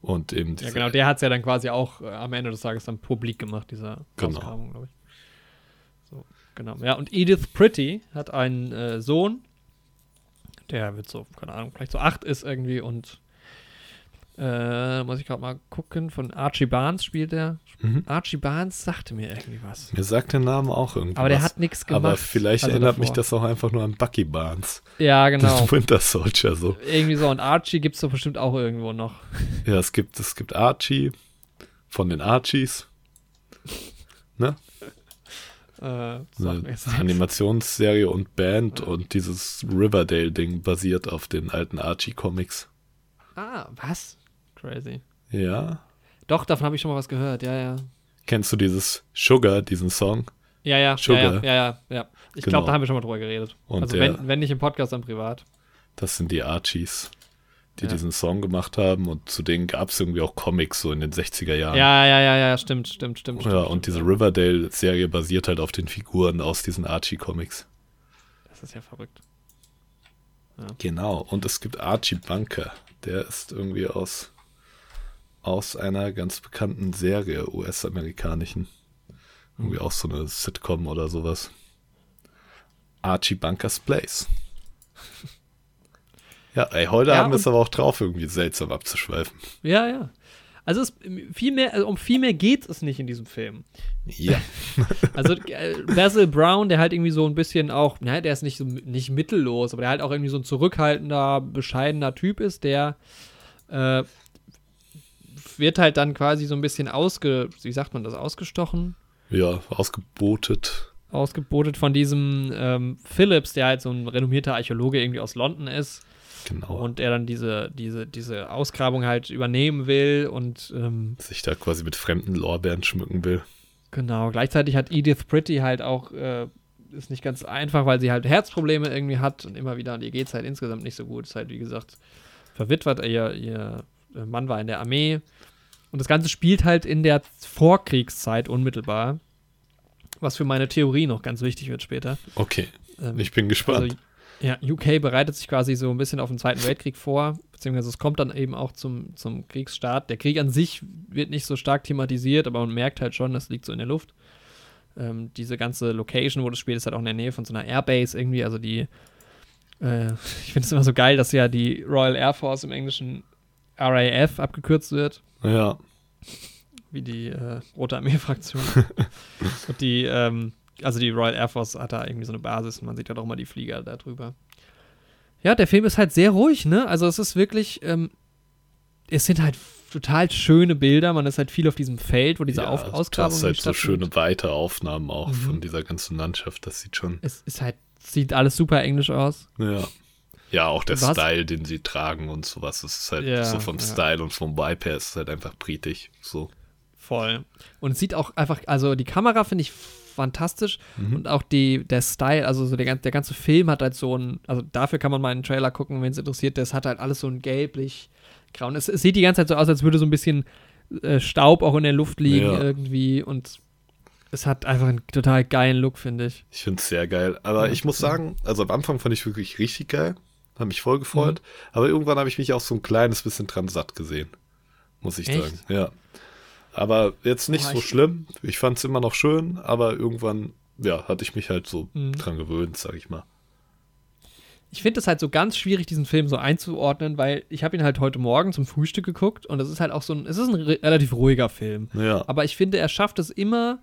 Speaker 1: Und eben
Speaker 2: Ja, genau, der hat es ja dann quasi auch äh, am Ende des Tages dann publik gemacht, dieser
Speaker 1: Genau.
Speaker 2: Glaube ich. So, genau. Ja, und Edith Pretty hat einen äh, Sohn, der wird so, keine Ahnung, vielleicht so acht ist irgendwie und äh, muss ich gerade mal gucken, von Archie Barnes spielt er.
Speaker 1: Mhm.
Speaker 2: Archie Barnes sagte mir irgendwie was.
Speaker 1: Mir sagt der Name auch irgendwie.
Speaker 2: Aber der hat nichts gemacht.
Speaker 1: Aber vielleicht
Speaker 2: also
Speaker 1: erinnert mich
Speaker 2: davor.
Speaker 1: das auch einfach nur an Bucky Barnes.
Speaker 2: Ja, genau.
Speaker 1: Den Winter Soldier so.
Speaker 2: irgendwie so. Und Archie gibt es doch bestimmt auch irgendwo noch.
Speaker 1: Ja, es gibt, es gibt Archie von den Archies. Ne?
Speaker 2: Äh,
Speaker 1: Eine. Animationsserie und Band und dieses Riverdale-Ding basiert auf den alten Archie-Comics.
Speaker 2: Ah, was? Crazy.
Speaker 1: Ja.
Speaker 2: Doch, davon habe ich schon mal was gehört. Ja, ja.
Speaker 1: Kennst du dieses Sugar, diesen Song?
Speaker 2: Ja, ja,
Speaker 1: Sugar.
Speaker 2: ja, ja, ja, ja. Ich
Speaker 1: Genau.
Speaker 2: glaube, da haben wir schon mal drüber geredet.
Speaker 1: Und
Speaker 2: also
Speaker 1: der-
Speaker 2: wenn, wenn nicht im Podcast, dann privat.
Speaker 1: Das sind die Archies, die
Speaker 2: Ja.
Speaker 1: diesen Song gemacht haben und zu denen gab es irgendwie auch Comics so in den 60er Jahren.
Speaker 2: Ja, ja, ja, ja, stimmt, stimmt, stimmt.
Speaker 1: Ja,
Speaker 2: stimmt,
Speaker 1: und diese. Riverdale-Serie basiert halt auf den Figuren aus diesen Archie-Comics.
Speaker 2: Das ist ja verrückt.
Speaker 1: Genau, und es gibt Archie Bunker. Der ist irgendwie aus, aus einer ganz bekannten Serie, US-amerikanischen. Irgendwie auch so eine Sitcom oder sowas. Archie Bunkers Place. Ja, ey, heute
Speaker 2: Ja,
Speaker 1: haben wir es aber auch drauf, irgendwie seltsam abzuschweifen.
Speaker 2: Ja, ja. Also es, viel mehr, also um viel mehr geht es nicht in diesem Film.
Speaker 1: Ja.
Speaker 2: Also äh, Basil Brown, der halt irgendwie so ein bisschen auch, naja, der ist nicht so nicht mittellos, aber der halt auch irgendwie so ein zurückhaltender, bescheidener Typ ist, der äh, wird halt dann quasi so ein bisschen ausge, wie sagt man das, ausgestochen,
Speaker 1: Ja, ausgebotet.
Speaker 2: ausgebotet von diesem ähm, Phillips, der halt so ein renommierter Archäologe irgendwie aus London ist
Speaker 1: Genau.
Speaker 2: und der dann diese, diese, diese Ausgrabung halt übernehmen will und ähm,
Speaker 1: sich da quasi mit fremden Lorbeeren schmücken will.
Speaker 2: Genau, gleichzeitig hat Edith Pretty halt auch, äh, ist nicht ganz einfach, weil sie halt Herzprobleme irgendwie hat und immer wieder, und ihr geht es halt insgesamt nicht so gut. Ist halt, wie gesagt, verwitwet, ihr, ihr Mann war in der Armee. Und das Ganze spielt halt in der Vorkriegszeit unmittelbar. Was für meine Theorie noch ganz wichtig wird später.
Speaker 1: Okay,
Speaker 2: Ähm,
Speaker 1: ich bin gespannt.
Speaker 2: also, ja, UK bereitet sich quasi so ein bisschen auf den Zweiten Weltkrieg vor, beziehungsweise es kommt dann eben auch zum, zum Kriegsstart. Der Krieg an sich wird nicht so stark thematisiert, aber man merkt halt schon, das liegt so in der Luft. Ähm, diese ganze Location, wo das spielt, ist halt auch in der Nähe von so einer Airbase irgendwie, also die, äh, ich finde es immer so geil, dass ja die Royal Air Force im Englischen RAF abgekürzt wird
Speaker 1: ja,
Speaker 2: wie die äh, Rote Armee-Fraktion. und die, ähm, also die Royal Air Force hat da irgendwie so eine Basis und man sieht ja doch immer die Flieger da drüber. Ja, der Film ist halt sehr ruhig, ne? Also es ist wirklich, ähm, es sind halt total schöne Bilder, man ist halt viel auf diesem Feld, wo diese
Speaker 1: ja,
Speaker 2: auf Ausgrabung
Speaker 1: hast halt so schöne weite Aufnahmen auch
Speaker 2: Mhm.
Speaker 1: von dieser ganzen Landschaft. Das sieht schon,
Speaker 2: Es ist halt, sieht alles super englisch aus.
Speaker 1: ja. Ja, auch der
Speaker 2: hast-
Speaker 1: Style, den sie tragen und sowas. Es ist halt
Speaker 2: Ja,
Speaker 1: so vom
Speaker 2: ja.
Speaker 1: Style und vom Vibe her ist es halt einfach britisch. So.
Speaker 2: Voll. Und es sieht auch einfach, also die Kamera finde ich fantastisch
Speaker 1: Mhm.
Speaker 2: und auch die, der Style, also so der, der ganze Film hat halt so ein, also dafür kann man mal einen Trailer gucken, wenn es interessiert, das hat halt alles so ein gelblich grauen. Es, es sieht die ganze Zeit so aus, als würde so ein bisschen äh, Staub auch in der Luft liegen
Speaker 1: Ja.
Speaker 2: irgendwie und es hat einfach einen total geilen Look, finde ich.
Speaker 1: Ich finde es sehr geil. Aber
Speaker 2: Ja,
Speaker 1: ich muss sagen, also am Anfang fand ich wirklich richtig geil. Habe mich voll gefreut.
Speaker 2: Mhm.
Speaker 1: Aber irgendwann habe ich mich auch so ein kleines bisschen dran satt gesehen. Muss ich
Speaker 2: Echt?
Speaker 1: sagen. Ja. Aber jetzt nicht
Speaker 2: Boah,
Speaker 1: so
Speaker 2: ich-
Speaker 1: schlimm. Ich fand es immer noch schön, aber irgendwann, ja, hatte ich mich halt so
Speaker 2: Mhm.
Speaker 1: dran gewöhnt, sag ich mal.
Speaker 2: Ich finde es halt so ganz schwierig, diesen Film so einzuordnen, weil ich habe ihn halt heute Morgen zum Frühstück geguckt und es ist halt auch so ein, es ist ein re relativ ruhiger Film.
Speaker 1: Ja.
Speaker 2: Aber ich finde, er schafft es immer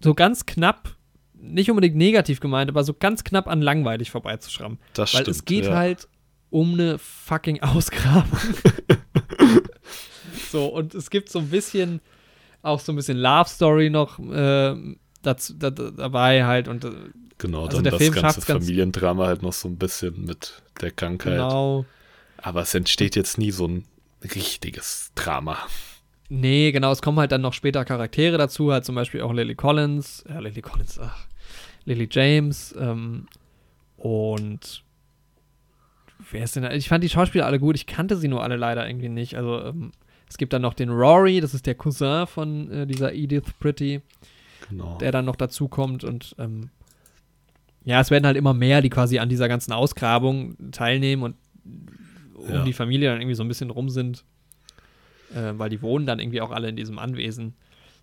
Speaker 2: so ganz knapp, nicht unbedingt negativ gemeint, aber so ganz knapp an langweilig vorbeizuschrammen.
Speaker 1: Das
Speaker 2: Weil
Speaker 1: stimmt.
Speaker 2: es geht
Speaker 1: ja.
Speaker 2: halt um eine fucking Ausgrabung. so, und es gibt so ein bisschen, auch so ein bisschen Love Story noch äh, dazu, da, da, dabei halt und äh,
Speaker 1: Genau,
Speaker 2: also
Speaker 1: dann
Speaker 2: der
Speaker 1: das
Speaker 2: Film
Speaker 1: ganze
Speaker 2: ganz-
Speaker 1: Familiendrama halt noch so ein bisschen mit der Krankheit.
Speaker 2: genau.
Speaker 1: Aber es entsteht jetzt nie so ein richtiges Drama.
Speaker 2: Nee, genau, es kommen halt dann noch später Charaktere dazu, halt zum Beispiel auch Lily Collins, ja, Lily Collins, ach, Lily James, ähm, und wer ist denn da? Ich fand die Schauspieler alle gut, ich kannte sie nur alle leider irgendwie nicht. Also, ähm, es gibt dann noch den Rory, das ist der Cousin von äh, dieser Edith Pretty,
Speaker 1: Genau.
Speaker 2: der dann noch dazu kommt und ähm, ja, es werden halt immer mehr, die quasi an dieser ganzen Ausgrabung teilnehmen und um
Speaker 1: Ja.
Speaker 2: die Familie dann irgendwie so ein bisschen rum sind. Äh, weil die wohnen dann irgendwie auch alle in diesem Anwesen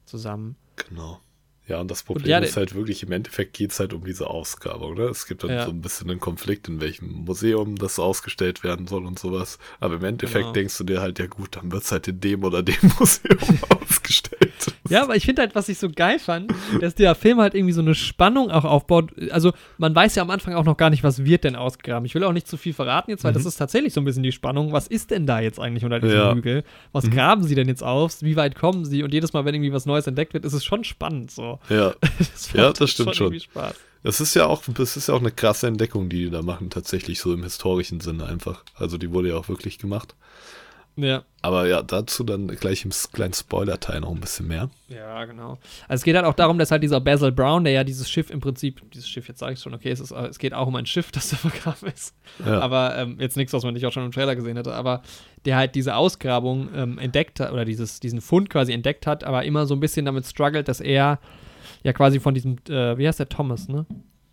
Speaker 2: zusammen.
Speaker 1: Genau. Ja, und das Problem
Speaker 2: ja,
Speaker 1: ist halt wirklich, im Endeffekt geht es halt um diese Ausgrabung. Ne? Es gibt dann
Speaker 2: Ja.
Speaker 1: so ein bisschen einen Konflikt, in welchem Museum das ausgestellt werden soll und sowas. Aber im Endeffekt
Speaker 2: Genau.
Speaker 1: denkst du dir halt, ja gut, dann wird es halt in dem oder dem Museum ausgestellt.
Speaker 2: Ja, aber ich finde halt, was ich so geil fand, dass der Film halt irgendwie so eine Spannung auch aufbaut. Also, man weiß ja am Anfang auch noch gar nicht, was wird denn ausgegraben. Ich will auch nicht zu viel verraten jetzt, weil das ist tatsächlich so ein bisschen die Spannung. Was ist denn da jetzt eigentlich unter diesem
Speaker 1: Ja.
Speaker 2: Hügel? Was graben sie denn jetzt auf? Wie weit kommen sie? Und jedes Mal, wenn irgendwie was Neues entdeckt wird, ist es schon spannend so.
Speaker 1: Ja,
Speaker 2: Das
Speaker 1: Ja, das stimmt schon.
Speaker 2: Spaß.
Speaker 1: das ist ja auch, das ist ja auch eine krasse Entdeckung, die die da machen, tatsächlich so im historischen Sinne einfach. Also die wurde ja auch wirklich gemacht.
Speaker 2: Ja.
Speaker 1: Aber ja, dazu dann gleich im kleinen Spoiler-Teil noch ein bisschen mehr.
Speaker 2: Ja, genau. Also es geht halt auch darum, dass halt dieser Basil Brown, der ja dieses Schiff im Prinzip, dieses Schiff, jetzt sage ich schon, okay, es, ist, äh, es geht auch um ein Schiff, das da vergraben ist.
Speaker 1: Ja.
Speaker 2: Aber ähm, jetzt nichts, was man nicht auch schon im Trailer gesehen hätte, aber der halt diese Ausgrabung ähm, entdeckt hat, oder dieses, diesen Fund quasi entdeckt hat, aber immer so ein bisschen damit struggelt, dass er ja quasi von diesem, äh, wie heißt der, Thomas, ne?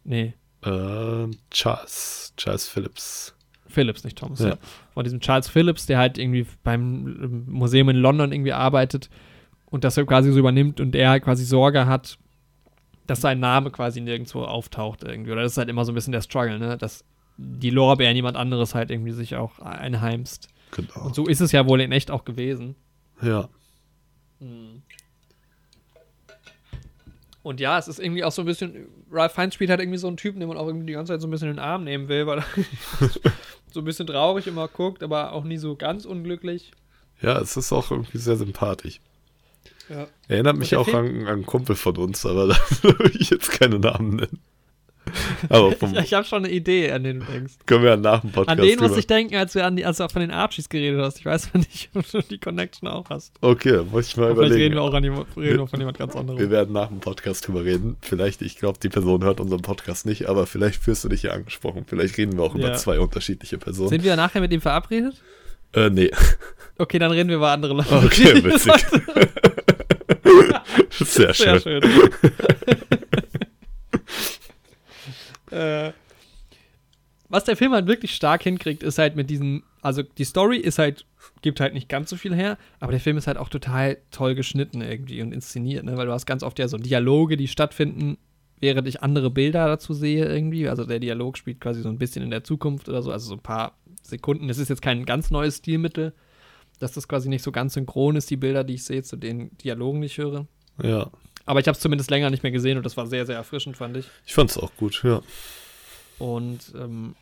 Speaker 2: Nee,
Speaker 1: Ähm, Charles, Charles Phillips.
Speaker 2: Phillips, nicht Thomas,
Speaker 1: Ja.
Speaker 2: ja. Von diesem Charles Phillips, der halt irgendwie beim Museum in London irgendwie arbeitet und das quasi so übernimmt und er halt quasi Sorge hat, dass sein Name quasi nirgendwo auftaucht irgendwie. Oder das ist halt immer so ein bisschen der Struggle, ne? Dass die Lorbeeren jemand anderes halt irgendwie sich auch einheimst.
Speaker 1: Genau.
Speaker 2: Und so ist es ja wohl in echt auch gewesen.
Speaker 1: Ja.
Speaker 2: Und ja, es ist irgendwie auch so ein bisschen, Ralph Fiennes spielt halt irgendwie so einen Typen, den man auch irgendwie die ganze Zeit so ein bisschen in den Arm nehmen will, weil er so ein bisschen traurig immer guckt, aber auch nie so ganz unglücklich.
Speaker 1: Ja, es ist auch irgendwie sehr sympathisch.
Speaker 2: Ja.
Speaker 1: Erinnert mich auch
Speaker 2: Film-
Speaker 1: an, an einen Kumpel von uns, aber da will ich jetzt keine Namen nennen. Aber vom,
Speaker 2: Ich, ich habe schon eine Idee, an den du denkst.
Speaker 1: können wir ja nach dem Podcast
Speaker 2: An den muss ich denken, als, wir an die, als du auch von den Archies geredet hast. Ich weiß nicht, ob du die Connection auch hast.
Speaker 1: Okay, muss ich mal
Speaker 2: Aber vielleicht reden
Speaker 1: überlegen.
Speaker 2: wir auch an jemand, reden wir von jemand ganz
Speaker 1: Wir
Speaker 2: anderem.
Speaker 1: werden nach dem Podcast drüber reden. Vielleicht, ich glaube, die Person hört unseren Podcast nicht, aber vielleicht fühlst du dich hier angesprochen. Vielleicht reden wir auch über
Speaker 2: Ja.
Speaker 1: zwei unterschiedliche Personen.
Speaker 2: Sind wir nachher mit ihm verabredet?
Speaker 1: Äh, nee.
Speaker 2: Okay, dann reden wir über andere Leute.
Speaker 1: Okay, witzig. Sehr schön.
Speaker 2: Sehr schön. Äh, was der Film halt wirklich stark hinkriegt, ist halt mit diesen, also die Story ist halt, gibt halt nicht ganz so viel her, aber der Film ist halt auch total toll geschnitten irgendwie und inszeniert, ne? weil du hast ganz oft ja so Dialoge, die stattfinden, während ich andere Bilder dazu sehe irgendwie. Also der Dialog spielt quasi so ein bisschen in der Zukunft oder so, also so ein paar Sekunden. Das ist jetzt kein ganz neues Stilmittel, dass das quasi nicht so ganz synchron ist, die Bilder, die ich sehe, zu den Dialogen, die ich höre.
Speaker 1: Ja.
Speaker 2: Aber ich habe es zumindest länger nicht mehr gesehen und das war sehr, sehr erfrischend, fand ich.
Speaker 1: Ich fand's auch gut, ja.
Speaker 2: Und ähm,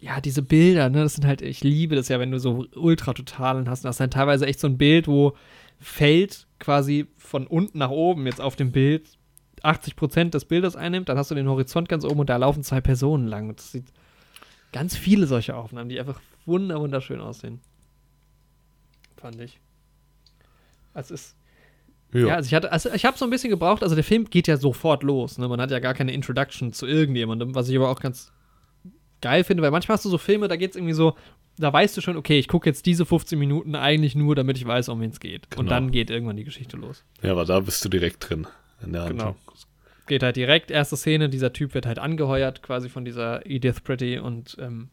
Speaker 2: ja, diese Bilder, ne, das sind halt, ich liebe das ja, wenn du so Ultratotalen hast. Und das ist dann teilweise echt so ein Bild, wo Feld quasi von unten nach oben jetzt auf dem Bild 80% des Bildes einnimmt, dann hast du den Horizont ganz oben und da laufen zwei Personen lang. Und das sieht ganz viele solche Aufnahmen, die einfach wunder wunderschön aussehen. Fand ich. Also es ist ja, also ich hatte, also ich habe so ein bisschen gebraucht, also der Film geht ja sofort los, ne? Man hat ja gar keine Introduction zu irgendjemandem, was ich aber auch ganz geil finde, weil manchmal hast du so Filme, da geht es irgendwie so, da weißt du schon, okay, ich gucke jetzt diese 15 Minuten eigentlich nur, damit ich weiß, um wen es geht. Und
Speaker 1: Genau.
Speaker 2: dann geht irgendwann die Geschichte los.
Speaker 1: Ja, aber da bist du direkt drin. In der
Speaker 2: Genau.
Speaker 1: Handlung.
Speaker 2: Geht halt direkt, erste Szene, dieser Typ wird halt angeheuert, quasi von dieser Edith Pretty und ähm,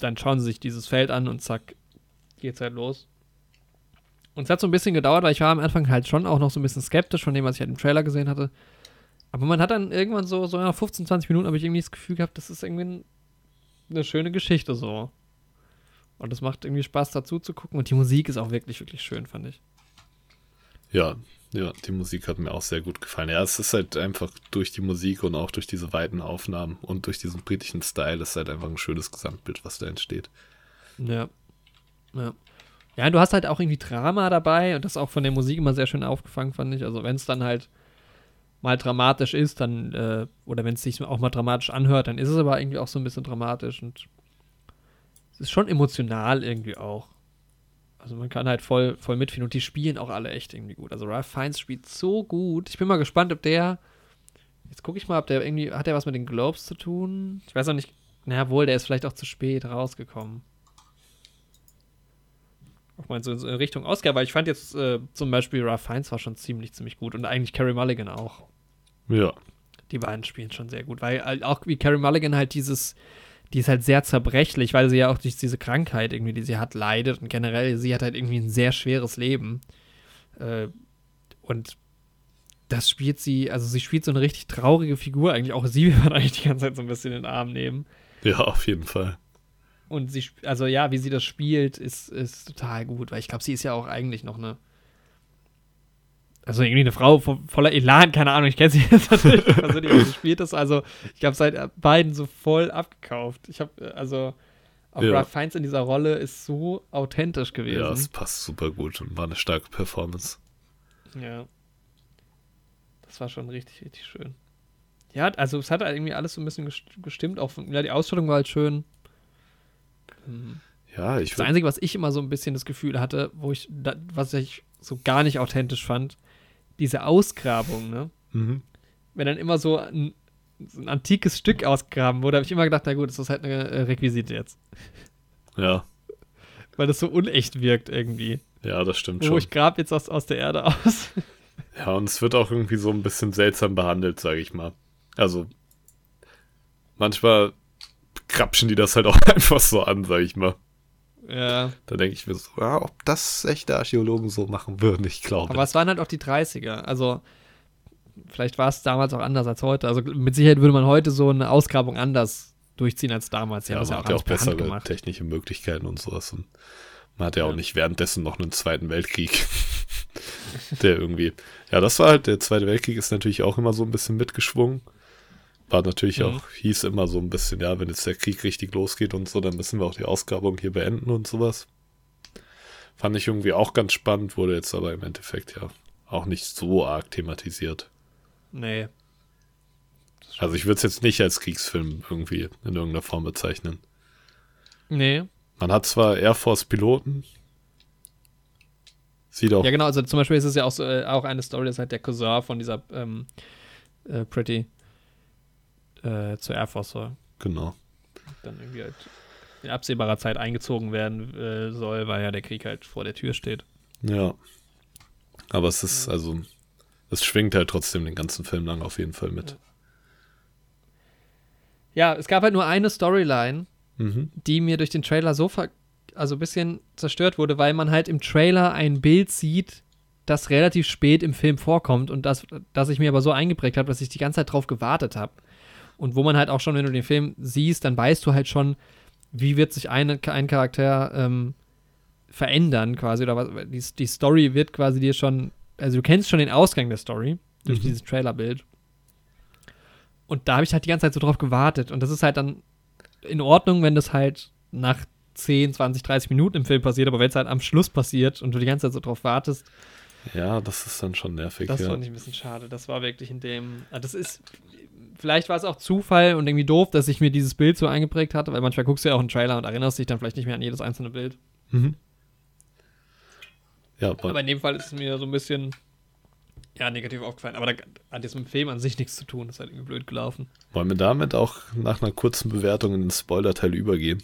Speaker 2: dann schauen sie sich dieses Feld an und zack, geht's halt los. Und es hat so ein bisschen gedauert, weil ich war am Anfang halt schon auch noch so ein bisschen skeptisch von dem, was ich halt im Trailer gesehen hatte. Aber man hat dann irgendwann so, so nach 15, 20 Minuten habe ich irgendwie das Gefühl gehabt, das ist irgendwie ein, eine schöne Geschichte so. Und es macht irgendwie Spaß dazu zu gucken und die Musik ist auch wirklich, wirklich schön, fand ich.
Speaker 1: Ja, ja, die Musik hat mir auch sehr gut gefallen. Ja, es ist halt einfach durch die Musik und auch durch diese weiten Aufnahmen und durch diesen britischen Style ist halt einfach ein schönes Gesamtbild, was da entsteht.
Speaker 2: Ja. Ja. Ja, du hast halt auch irgendwie Drama dabei und das auch von der Musik immer sehr schön aufgefangen, fand ich. Also, wenn es dann halt mal dramatisch ist, dann, äh, oder wenn es sich auch mal dramatisch anhört, dann ist es aber irgendwie auch so ein bisschen dramatisch und es ist schon emotional irgendwie auch. Also, man kann halt voll, voll mitfühlen und die spielen auch alle echt irgendwie gut. Also, Ralph Fiennes spielt so gut. Ich bin mal gespannt, ob der. Jetzt gucke ich mal, ob der irgendwie. Hat der was mit den Globes zu tun? Ich weiß auch nicht. Naja, wohl, der ist vielleicht auch zu spät rausgekommen auch mal so in Richtung Oscar, weil ich fand jetzt äh, zum Beispiel Ralph Fiennes war schon ziemlich, ziemlich gut und eigentlich Carrie Mulligan auch.
Speaker 1: Ja,
Speaker 2: Die beiden spielen schon sehr gut, weil auch wie Carrie Mulligan halt dieses, die ist halt sehr zerbrechlich, weil sie ja auch durch diese Krankheit irgendwie, die sie hat, leidet und generell, sie hat halt irgendwie ein sehr schweres Leben. Äh, und das spielt sie, also sie spielt so eine richtig traurige Figur eigentlich. Auch sie wird eigentlich die ganze Zeit so ein bisschen in den Arm nehmen.
Speaker 1: Ja, auf jeden Fall.
Speaker 2: Und sie, also ja, wie sie das spielt, ist, ist total gut, weil ich glaube, sie ist ja auch eigentlich noch eine also irgendwie eine Frau vo voller Elan, keine Ahnung, ich kenne sie jetzt natürlich nicht persönlich, aber sie spielt das also, ich habe seit beiden so voll abgekauft. Ich habe, also, auch ja. Ralph Fiennes in dieser Rolle ist so authentisch gewesen. Ja,
Speaker 1: es passt super gut und war eine starke Performance.
Speaker 2: Ja. Das war schon richtig, richtig schön. Ja, also es hat halt irgendwie alles so ein bisschen gestimmt, auch ja, die Ausstattung war halt schön.
Speaker 1: Mhm. Ja, ich
Speaker 2: Das Einzige, was ich immer so ein bisschen das Gefühl hatte, wo ich, was ich so gar nicht authentisch fand, diese Ausgrabung, ne? Mhm. Wenn dann immer so ein, so ein antikes Stück ausgraben wurde, habe ich immer gedacht, na gut, das ist halt eine äh, Requisite jetzt.
Speaker 1: Ja.
Speaker 2: Weil das so unecht wirkt irgendwie.
Speaker 1: Ja, das stimmt
Speaker 2: Wo
Speaker 1: schon.
Speaker 2: ich grab jetzt aus, aus der Erde aus.
Speaker 1: Ja, und es wird auch irgendwie so ein bisschen seltsam behandelt, sage ich mal. Also, manchmal krapschen die das halt auch einfach so an, sage ich mal.
Speaker 2: Ja.
Speaker 1: Da denke ich mir so, ja, ob das echte Archäologen so machen würden, ich glaube.
Speaker 2: Aber es waren halt auch die 30er. Also, vielleicht war es damals auch anders als heute. Also, mit Sicherheit würde man heute so eine Ausgrabung anders durchziehen als damals.
Speaker 1: Die ja, man ja auch, ja auch bessere technische Möglichkeiten und sowas. Und man hat ja, ja, auch nicht währenddessen noch einen Zweiten Weltkrieg. der irgendwie. Ja, das war halt, der Zweite Weltkrieg ist natürlich auch immer so ein bisschen mitgeschwungen. War natürlich mhm. auch, hieß immer so ein bisschen, ja, wenn jetzt der Krieg richtig losgeht und so, dann müssen wir auch die Ausgrabung hier beenden und sowas. Fand ich irgendwie auch ganz spannend, wurde jetzt aber im Endeffekt ja auch nicht so arg thematisiert.
Speaker 2: Nee.
Speaker 1: Also ich würde es jetzt nicht als Kriegsfilm irgendwie in irgendeiner Form bezeichnen.
Speaker 2: Nee.
Speaker 1: Man hat zwar Air Force-Piloten. Sieht auch.
Speaker 2: Ja, genau, also zum Beispiel ist es ja auch, so, äh, auch eine Story, das ist halt der Cousin von dieser ähm, äh, Pretty äh, zur Air Force soll.
Speaker 1: Genau.
Speaker 2: Dann irgendwie halt in absehbarer Zeit eingezogen werden äh, soll, weil ja der Krieg halt vor der Tür steht.
Speaker 1: Ja. Aber es ist, also, es schwingt halt trotzdem den ganzen Film lang auf jeden Fall mit.
Speaker 2: Ja, es gab halt nur eine Storyline, mhm. die mir durch den Trailer so also ein bisschen zerstört wurde, weil man halt im Trailer ein Bild sieht, das relativ spät im Film vorkommt und das, das ich mir aber so eingeprägt habe, dass ich die ganze Zeit drauf gewartet habe. Und wo man halt auch schon, wenn du den Film siehst, dann weißt du halt schon, wie wird sich eine, ein Charakter ähm, verändern quasi oder was, die, die Story wird quasi dir schon, also du kennst schon den Ausgang der Story durch mhm. dieses Trailerbild. Und da habe ich halt die ganze Zeit so drauf gewartet und das ist halt dann in Ordnung, wenn das halt nach 10, 20, 30 Minuten im Film passiert, aber wenn es halt am Schluss passiert und du die ganze Zeit so drauf wartest.
Speaker 1: Ja, das ist dann schon nervig.
Speaker 2: Das
Speaker 1: ja.
Speaker 2: fand ich ein bisschen schade. Das war wirklich in dem. Ah, das ist vielleicht war es auch Zufall und irgendwie doof, dass ich mir dieses Bild so eingeprägt hatte, weil manchmal guckst du ja auch einen Trailer und erinnerst dich dann vielleicht nicht mehr an jedes einzelne Bild. Mhm. Ja, aber, aber in dem Fall ist es mir so ein bisschen ja, negativ aufgefallen. Aber da hat jetzt mit dem Film an sich nichts zu tun. Das ist halt irgendwie blöd gelaufen.
Speaker 1: Wollen wir damit auch nach einer kurzen Bewertung in den Spoiler-Teil übergehen?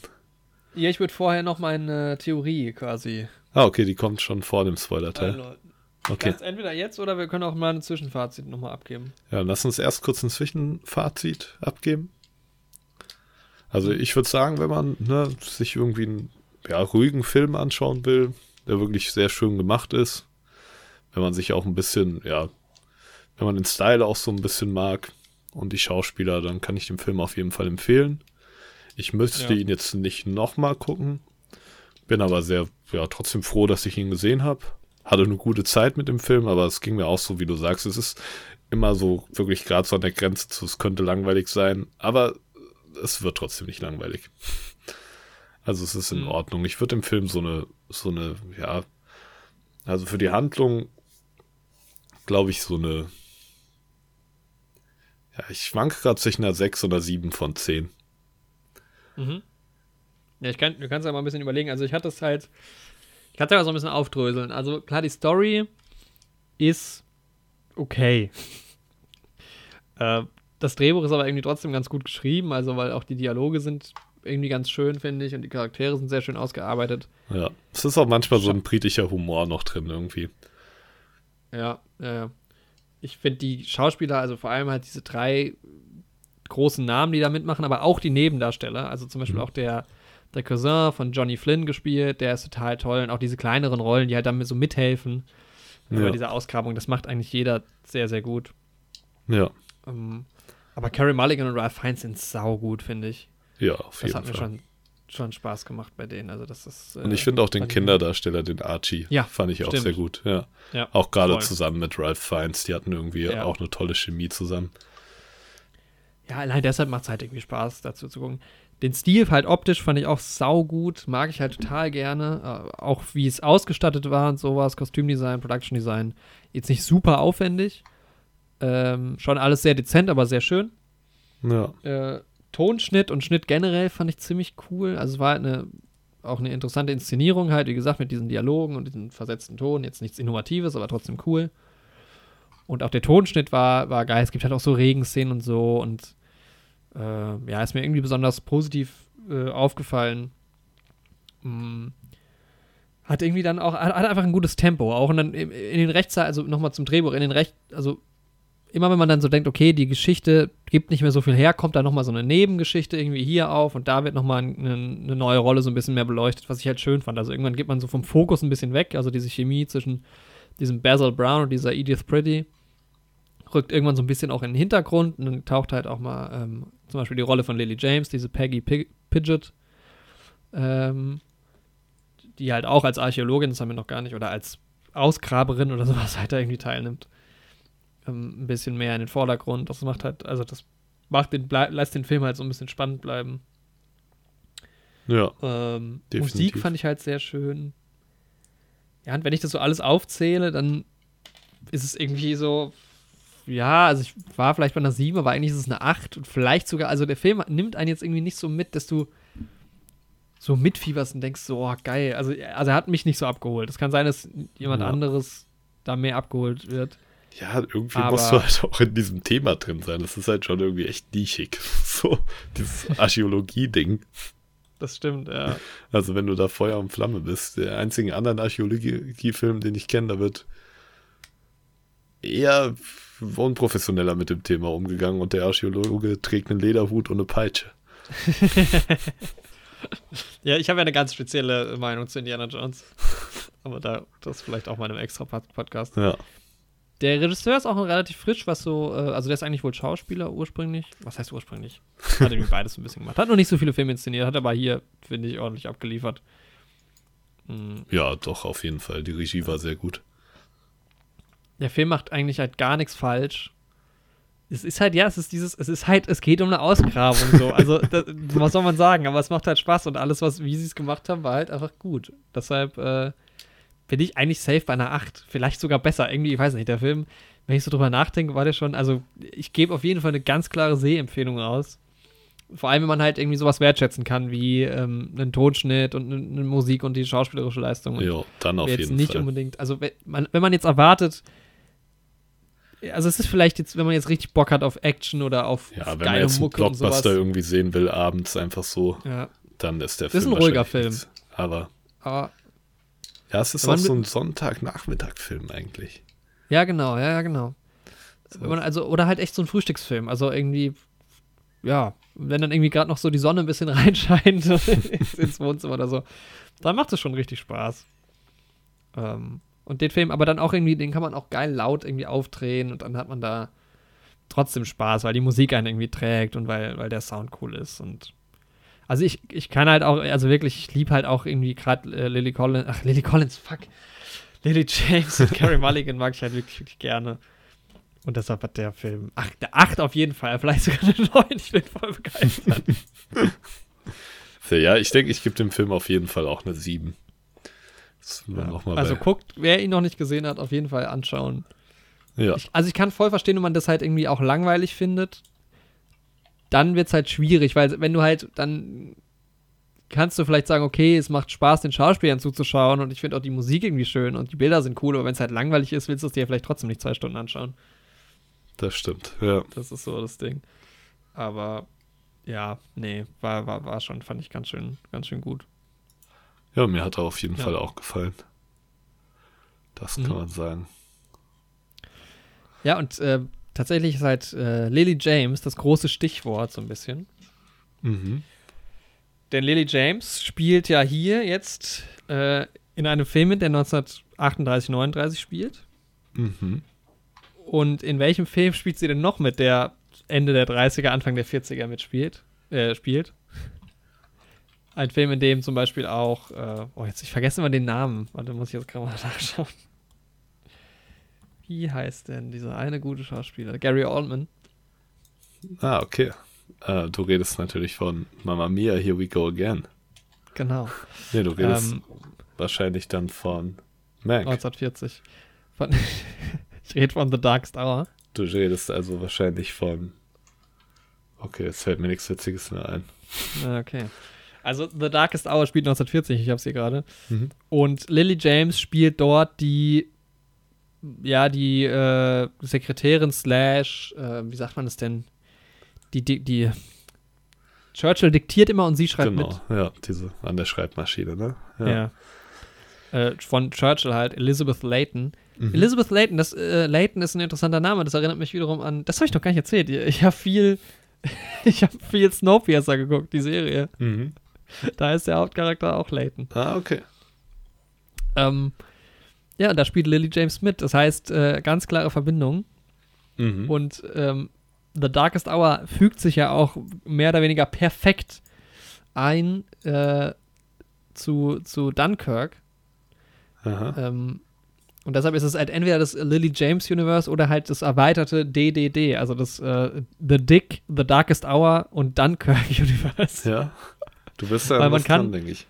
Speaker 2: Ja, ich würde vorher noch meine Theorie quasi.
Speaker 1: Ah, okay, die kommt schon vor dem Spoiler-Teil.
Speaker 2: Okay. Jetzt, entweder jetzt oder wir können auch mal ein Zwischenfazit nochmal abgeben.
Speaker 1: Ja, lass uns erst kurz ein Zwischenfazit abgeben. Also ich würde sagen, wenn man ne, sich irgendwie einen ja, ruhigen Film anschauen will, der wirklich sehr schön gemacht ist, wenn man sich auch ein bisschen, ja, wenn man den Style auch so ein bisschen mag und die Schauspieler, dann kann ich den Film auf jeden Fall empfehlen. Ich müsste ja. ihn jetzt nicht nochmal gucken, bin aber sehr, ja, trotzdem froh, dass ich ihn gesehen habe hatte eine gute Zeit mit dem Film, aber es ging mir auch so, wie du sagst. Es ist immer so wirklich gerade so an der Grenze zu, es könnte langweilig sein, aber es wird trotzdem nicht langweilig. Also es ist in mhm. Ordnung. Ich würde dem Film so eine, so eine, ja, also für die Handlung glaube ich so eine, ja, ich schwanke gerade zwischen einer 6 oder 7 von 10.
Speaker 2: Mhm. Ja, ich kann, du kannst ja mal ein bisschen überlegen. Also ich hatte es halt, ich kann es ja so ein bisschen aufdröseln. Also klar, die Story ist okay. äh, das Drehbuch ist aber irgendwie trotzdem ganz gut geschrieben, also weil auch die Dialoge sind irgendwie ganz schön, finde ich, und die Charaktere sind sehr schön ausgearbeitet.
Speaker 1: Ja, es ist auch manchmal so ein britischer Humor noch drin irgendwie.
Speaker 2: Ja, ja, ja. ich finde die Schauspieler, also vor allem halt diese drei großen Namen, die da mitmachen, aber auch die Nebendarsteller, also zum Beispiel mhm. auch der, der Cousin von Johnny Flynn gespielt, der ist total toll und auch diese kleineren Rollen, die halt damit so mithelfen ja. bei dieser Ausgrabung, das macht eigentlich jeder sehr, sehr gut.
Speaker 1: Ja.
Speaker 2: Um, ähm, aber Carrie Mulligan und Ralph Fiennes sind saugut, finde ich.
Speaker 1: Ja, auf
Speaker 2: das
Speaker 1: jeden Fall.
Speaker 2: Das hat mir schon, schon Spaß gemacht bei denen. Also das ist,
Speaker 1: äh, und ich finde auch den Kinderdarsteller, den Archie,
Speaker 2: ja,
Speaker 1: fand ich
Speaker 2: stimmt.
Speaker 1: auch sehr gut. Ja.
Speaker 2: ja
Speaker 1: auch gerade zusammen mit Ralph Fiennes, die hatten irgendwie ja. auch eine tolle Chemie zusammen.
Speaker 2: Ja, allein deshalb macht es halt irgendwie Spaß, dazu zu gucken. Den Stil halt optisch fand ich auch saugut, mag ich halt total gerne. Äh, auch wie es ausgestattet war und sowas, Kostümdesign, Production Design. Jetzt nicht super aufwendig. Ähm, schon alles sehr dezent, aber sehr schön.
Speaker 1: Ja.
Speaker 2: Äh, Tonschnitt und Schnitt generell fand ich ziemlich cool. Also es war halt eine, auch eine interessante Inszenierung halt, wie gesagt, mit diesen Dialogen und diesem versetzten Ton. Jetzt nichts Innovatives, aber trotzdem cool. Und auch der Tonschnitt war, war geil. Es gibt halt auch so Regenszenen und so. Und äh, ja, ist mir irgendwie besonders positiv äh, aufgefallen. Hm. Hat irgendwie dann auch, hat, einfach ein gutes Tempo. Auch in, in den Rechtszeilen, also nochmal zum Drehbuch, in den Recht, also immer wenn man dann so denkt, okay, die Geschichte gibt nicht mehr so viel her, kommt da nochmal so eine Nebengeschichte irgendwie hier auf und da wird nochmal eine, eine neue Rolle so ein bisschen mehr beleuchtet, was ich halt schön fand. Also irgendwann geht man so vom Fokus ein bisschen weg, also diese Chemie zwischen diesem Basil Brown und dieser Edith Pretty rückt irgendwann so ein bisschen auch in den Hintergrund und dann taucht halt auch mal ähm, zum Beispiel die Rolle von Lily James, diese Peggy Pig Pidgeot, ähm, die halt auch als Archäologin, das haben wir noch gar nicht, oder als Ausgraberin oder sowas halt da irgendwie teilnimmt ähm, ein bisschen mehr in den Vordergrund. Das macht halt, also das macht den, lässt den Film halt so ein bisschen spannend bleiben.
Speaker 1: Ja.
Speaker 2: Ähm, Musik fand ich halt sehr schön. Ja, und wenn ich das so alles aufzähle, dann ist es irgendwie so, ja, also ich war vielleicht bei einer 7, aber eigentlich ist es eine 8 und vielleicht sogar, also der Film nimmt einen jetzt irgendwie nicht so mit, dass du so mitfieberst und denkst so, oh, geil. Also, also er hat mich nicht so abgeholt. Es kann sein, dass jemand ja. anderes da mehr abgeholt wird.
Speaker 1: Ja, irgendwie Aber musst du halt auch in diesem Thema drin sein. Das ist halt schon irgendwie echt nischig. So, dieses Archäologie-Ding.
Speaker 2: Das stimmt, ja.
Speaker 1: Also, wenn du da Feuer und Flamme bist, der einzige anderen Archäologie-Film, den ich kenne, da wird eher unprofessioneller mit dem Thema umgegangen und der Archäologe trägt einen Lederhut und eine Peitsche.
Speaker 2: ja, ich habe ja eine ganz spezielle Meinung zu Indiana Jones. Aber da, das ist vielleicht auch mal in einem extra Podcast.
Speaker 1: Ja.
Speaker 2: Der Regisseur ist auch relativ frisch, was so, äh, also der ist eigentlich wohl Schauspieler ursprünglich. Was heißt ursprünglich? Hat irgendwie beides ein bisschen gemacht. Hat noch nicht so viele Filme inszeniert, hat aber hier, finde ich, ordentlich abgeliefert.
Speaker 1: Mhm. Ja, doch, auf jeden Fall. Die Regie war sehr gut.
Speaker 2: Der Film macht eigentlich halt gar nichts falsch. Es ist halt, ja, es ist dieses, es ist halt, es geht um eine Ausgrabung so. Also, das, was soll man sagen? Aber es macht halt Spaß und alles, was, wie sie es gemacht haben, war halt einfach gut. Deshalb, äh, bin ich eigentlich safe bei einer 8. Vielleicht sogar besser. Irgendwie, ich weiß nicht, der Film, wenn ich so drüber nachdenke, war der schon, also ich gebe auf jeden Fall eine ganz klare Sehempfehlung aus. Vor allem, wenn man halt irgendwie sowas wertschätzen kann, wie ähm, einen Tonschnitt und eine, eine Musik und die schauspielerische Leistung.
Speaker 1: Ja, dann auf
Speaker 2: jetzt
Speaker 1: jeden
Speaker 2: nicht
Speaker 1: Fall.
Speaker 2: unbedingt, also wenn man, wenn man jetzt erwartet, also es ist vielleicht jetzt, wenn man jetzt richtig Bock hat auf Action oder auf
Speaker 1: ja, wenn man jetzt
Speaker 2: Mucke
Speaker 1: einen Blockbuster irgendwie sehen will, abends einfach so,
Speaker 2: ja.
Speaker 1: dann ist der
Speaker 2: das
Speaker 1: Film
Speaker 2: ist ein ruhiger Film.
Speaker 1: Nichts. Aber,
Speaker 2: aber
Speaker 1: ja, es ist auch so ein Sonntagnachmittag-Film eigentlich.
Speaker 2: Ja, genau, ja, ja, genau. So. Also, oder halt echt so ein Frühstücksfilm. Also irgendwie, ja, wenn dann irgendwie gerade noch so die Sonne ein bisschen reinscheint ins Wohnzimmer oder so, dann macht es schon richtig Spaß. Ähm, und den Film, aber dann auch irgendwie, den kann man auch geil laut irgendwie aufdrehen und dann hat man da trotzdem Spaß, weil die Musik einen irgendwie trägt und weil, weil der Sound cool ist und also ich, ich kann halt auch, also wirklich, ich liebe halt auch irgendwie gerade äh, Lily Collins, ach Lily Collins, fuck. Lily James und Carrie Mulligan mag ich halt wirklich, wirklich gerne. Und deshalb hat der Film, ach, der 8 auf jeden Fall, vielleicht sogar eine 9, ich bin voll begeistert.
Speaker 1: ja, ich denke, ich gebe dem Film auf jeden Fall auch eine 7.
Speaker 2: Ja. also guckt, wer ihn noch nicht gesehen hat, auf jeden Fall anschauen.
Speaker 1: Ja.
Speaker 2: Ich, also ich kann voll verstehen, wenn man das halt irgendwie auch langweilig findet dann wird es halt schwierig, weil wenn du halt dann kannst du vielleicht sagen, okay, es macht Spaß, den Schauspielern zuzuschauen und ich finde auch die Musik irgendwie schön und die Bilder sind cool, aber wenn es halt langweilig ist, willst du es dir vielleicht trotzdem nicht zwei Stunden anschauen.
Speaker 1: Das stimmt, ja.
Speaker 2: Das ist so das Ding. Aber ja, nee, war, war, war schon, fand ich ganz schön, ganz schön gut.
Speaker 1: Ja, mir hat er auf jeden ja. Fall auch gefallen. Das kann mhm. man sagen.
Speaker 2: Ja, und äh, tatsächlich ist halt äh, Lily James das große Stichwort so ein bisschen.
Speaker 1: Mhm.
Speaker 2: Denn Lily James spielt ja hier jetzt äh, in einem Film mit, der 1938, 39 spielt.
Speaker 1: Mhm.
Speaker 2: Und in welchem Film spielt sie denn noch mit, der Ende der 30er, Anfang der 40er mitspielt? Äh, spielt? Ein Film, in dem zum Beispiel auch, äh, oh, jetzt, ich vergesse immer den Namen. Warte, muss ich jetzt gerade mal nachschauen. Wie heißt denn dieser eine gute Schauspieler? Gary Oldman.
Speaker 1: Ah, okay. Äh, du redest natürlich von Mamma Mia, Here We Go Again.
Speaker 2: Genau.
Speaker 1: Nee, du redest
Speaker 2: Ähm,
Speaker 1: wahrscheinlich dann von Mank.
Speaker 2: 1940. Von, ich rede von The Darkest Hour.
Speaker 1: Du redest also wahrscheinlich von. Okay, jetzt fällt mir nichts Witziges mehr ein.
Speaker 2: Ah, Okay. Also The Darkest Hour spielt 1940, ich hab's hier gerade.
Speaker 1: Mhm.
Speaker 2: Und Lily James spielt dort die, ja, die äh, Sekretärin slash, äh, wie sagt man das denn? Die, die, die Churchill diktiert immer und sie schreibt
Speaker 1: genau,
Speaker 2: mit.
Speaker 1: ja, diese an der Schreibmaschine, ne?
Speaker 2: Ja. Äh, von Churchill halt, Elizabeth Layton.
Speaker 1: Mhm.
Speaker 2: Elizabeth Layton, das äh, Layton ist ein interessanter Name, das erinnert mich wiederum an, das habe ich noch gar nicht erzählt. Ich habe viel, ich habe viel Snowpiercer geguckt, die Serie.
Speaker 1: Mhm.
Speaker 2: Da ist der Hauptcharakter auch Layton.
Speaker 1: Ah, okay.
Speaker 2: Ähm, ja, da spielt Lily James mit. Das heißt, äh, ganz klare Verbindung.
Speaker 1: Mhm.
Speaker 2: Und ähm, The Darkest Hour fügt sich ja auch mehr oder weniger perfekt ein äh, zu, zu Dunkirk. Ähm, und deshalb ist es halt entweder das Lily James Universe oder halt das erweiterte DDD, also das äh, The Dick, The Darkest Hour und Dunkirk Universe.
Speaker 1: Ja. Du bist da
Speaker 2: Weil man kann-
Speaker 1: dran, denke ich.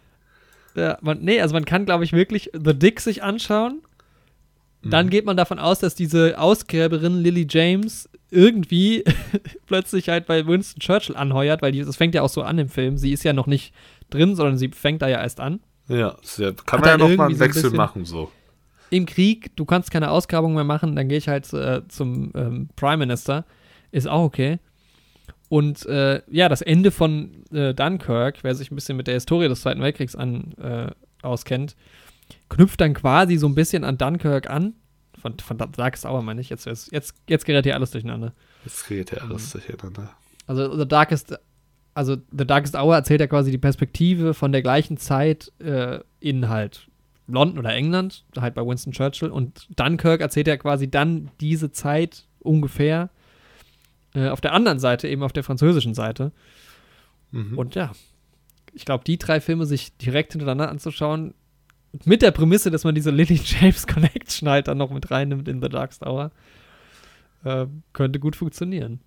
Speaker 2: Ja, man, nee, also man kann, glaube ich, wirklich The Dick sich anschauen. Dann
Speaker 1: Mhm.
Speaker 2: geht man davon aus, dass diese Ausgräberin Lily James irgendwie plötzlich halt bei Winston Churchill anheuert, weil die, das fängt ja auch so an im Film. Sie ist ja noch nicht drin, sondern sie fängt da ja erst an.
Speaker 1: Ja, sehr, kann
Speaker 2: Hat
Speaker 1: man ja
Speaker 2: dann
Speaker 1: noch mal einen
Speaker 2: so ein
Speaker 1: Wechsel machen, so.
Speaker 2: Im Krieg, du kannst keine Ausgrabung mehr machen, dann gehe ich halt äh, zum ähm, Prime Minister. Ist auch okay. Und äh, ja, das Ende von äh, Dunkirk, wer sich ein bisschen mit der Historie des Zweiten Weltkriegs an, äh, auskennt, knüpft dann quasi so ein bisschen an Dunkirk an. Von, von Darkest Hour meine ich. Jetzt, jetzt, jetzt, gerät hier alles durcheinander.
Speaker 1: Jetzt geht ja alles durcheinander.
Speaker 2: Also The Darkest, also The Darkest Hour erzählt ja quasi die Perspektive von der gleichen Zeit äh, in halt London oder England, halt bei Winston Churchill. Und Dunkirk erzählt ja quasi dann diese Zeit ungefähr äh, auf der anderen Seite, eben auf der französischen Seite.
Speaker 1: Mhm.
Speaker 2: Und ja, ich glaube, die drei Filme sich direkt hintereinander anzuschauen, mit der Prämisse, dass man diese Lily James Connection halt dann noch mit reinnimmt in The Darkest Hour, äh, könnte gut funktionieren.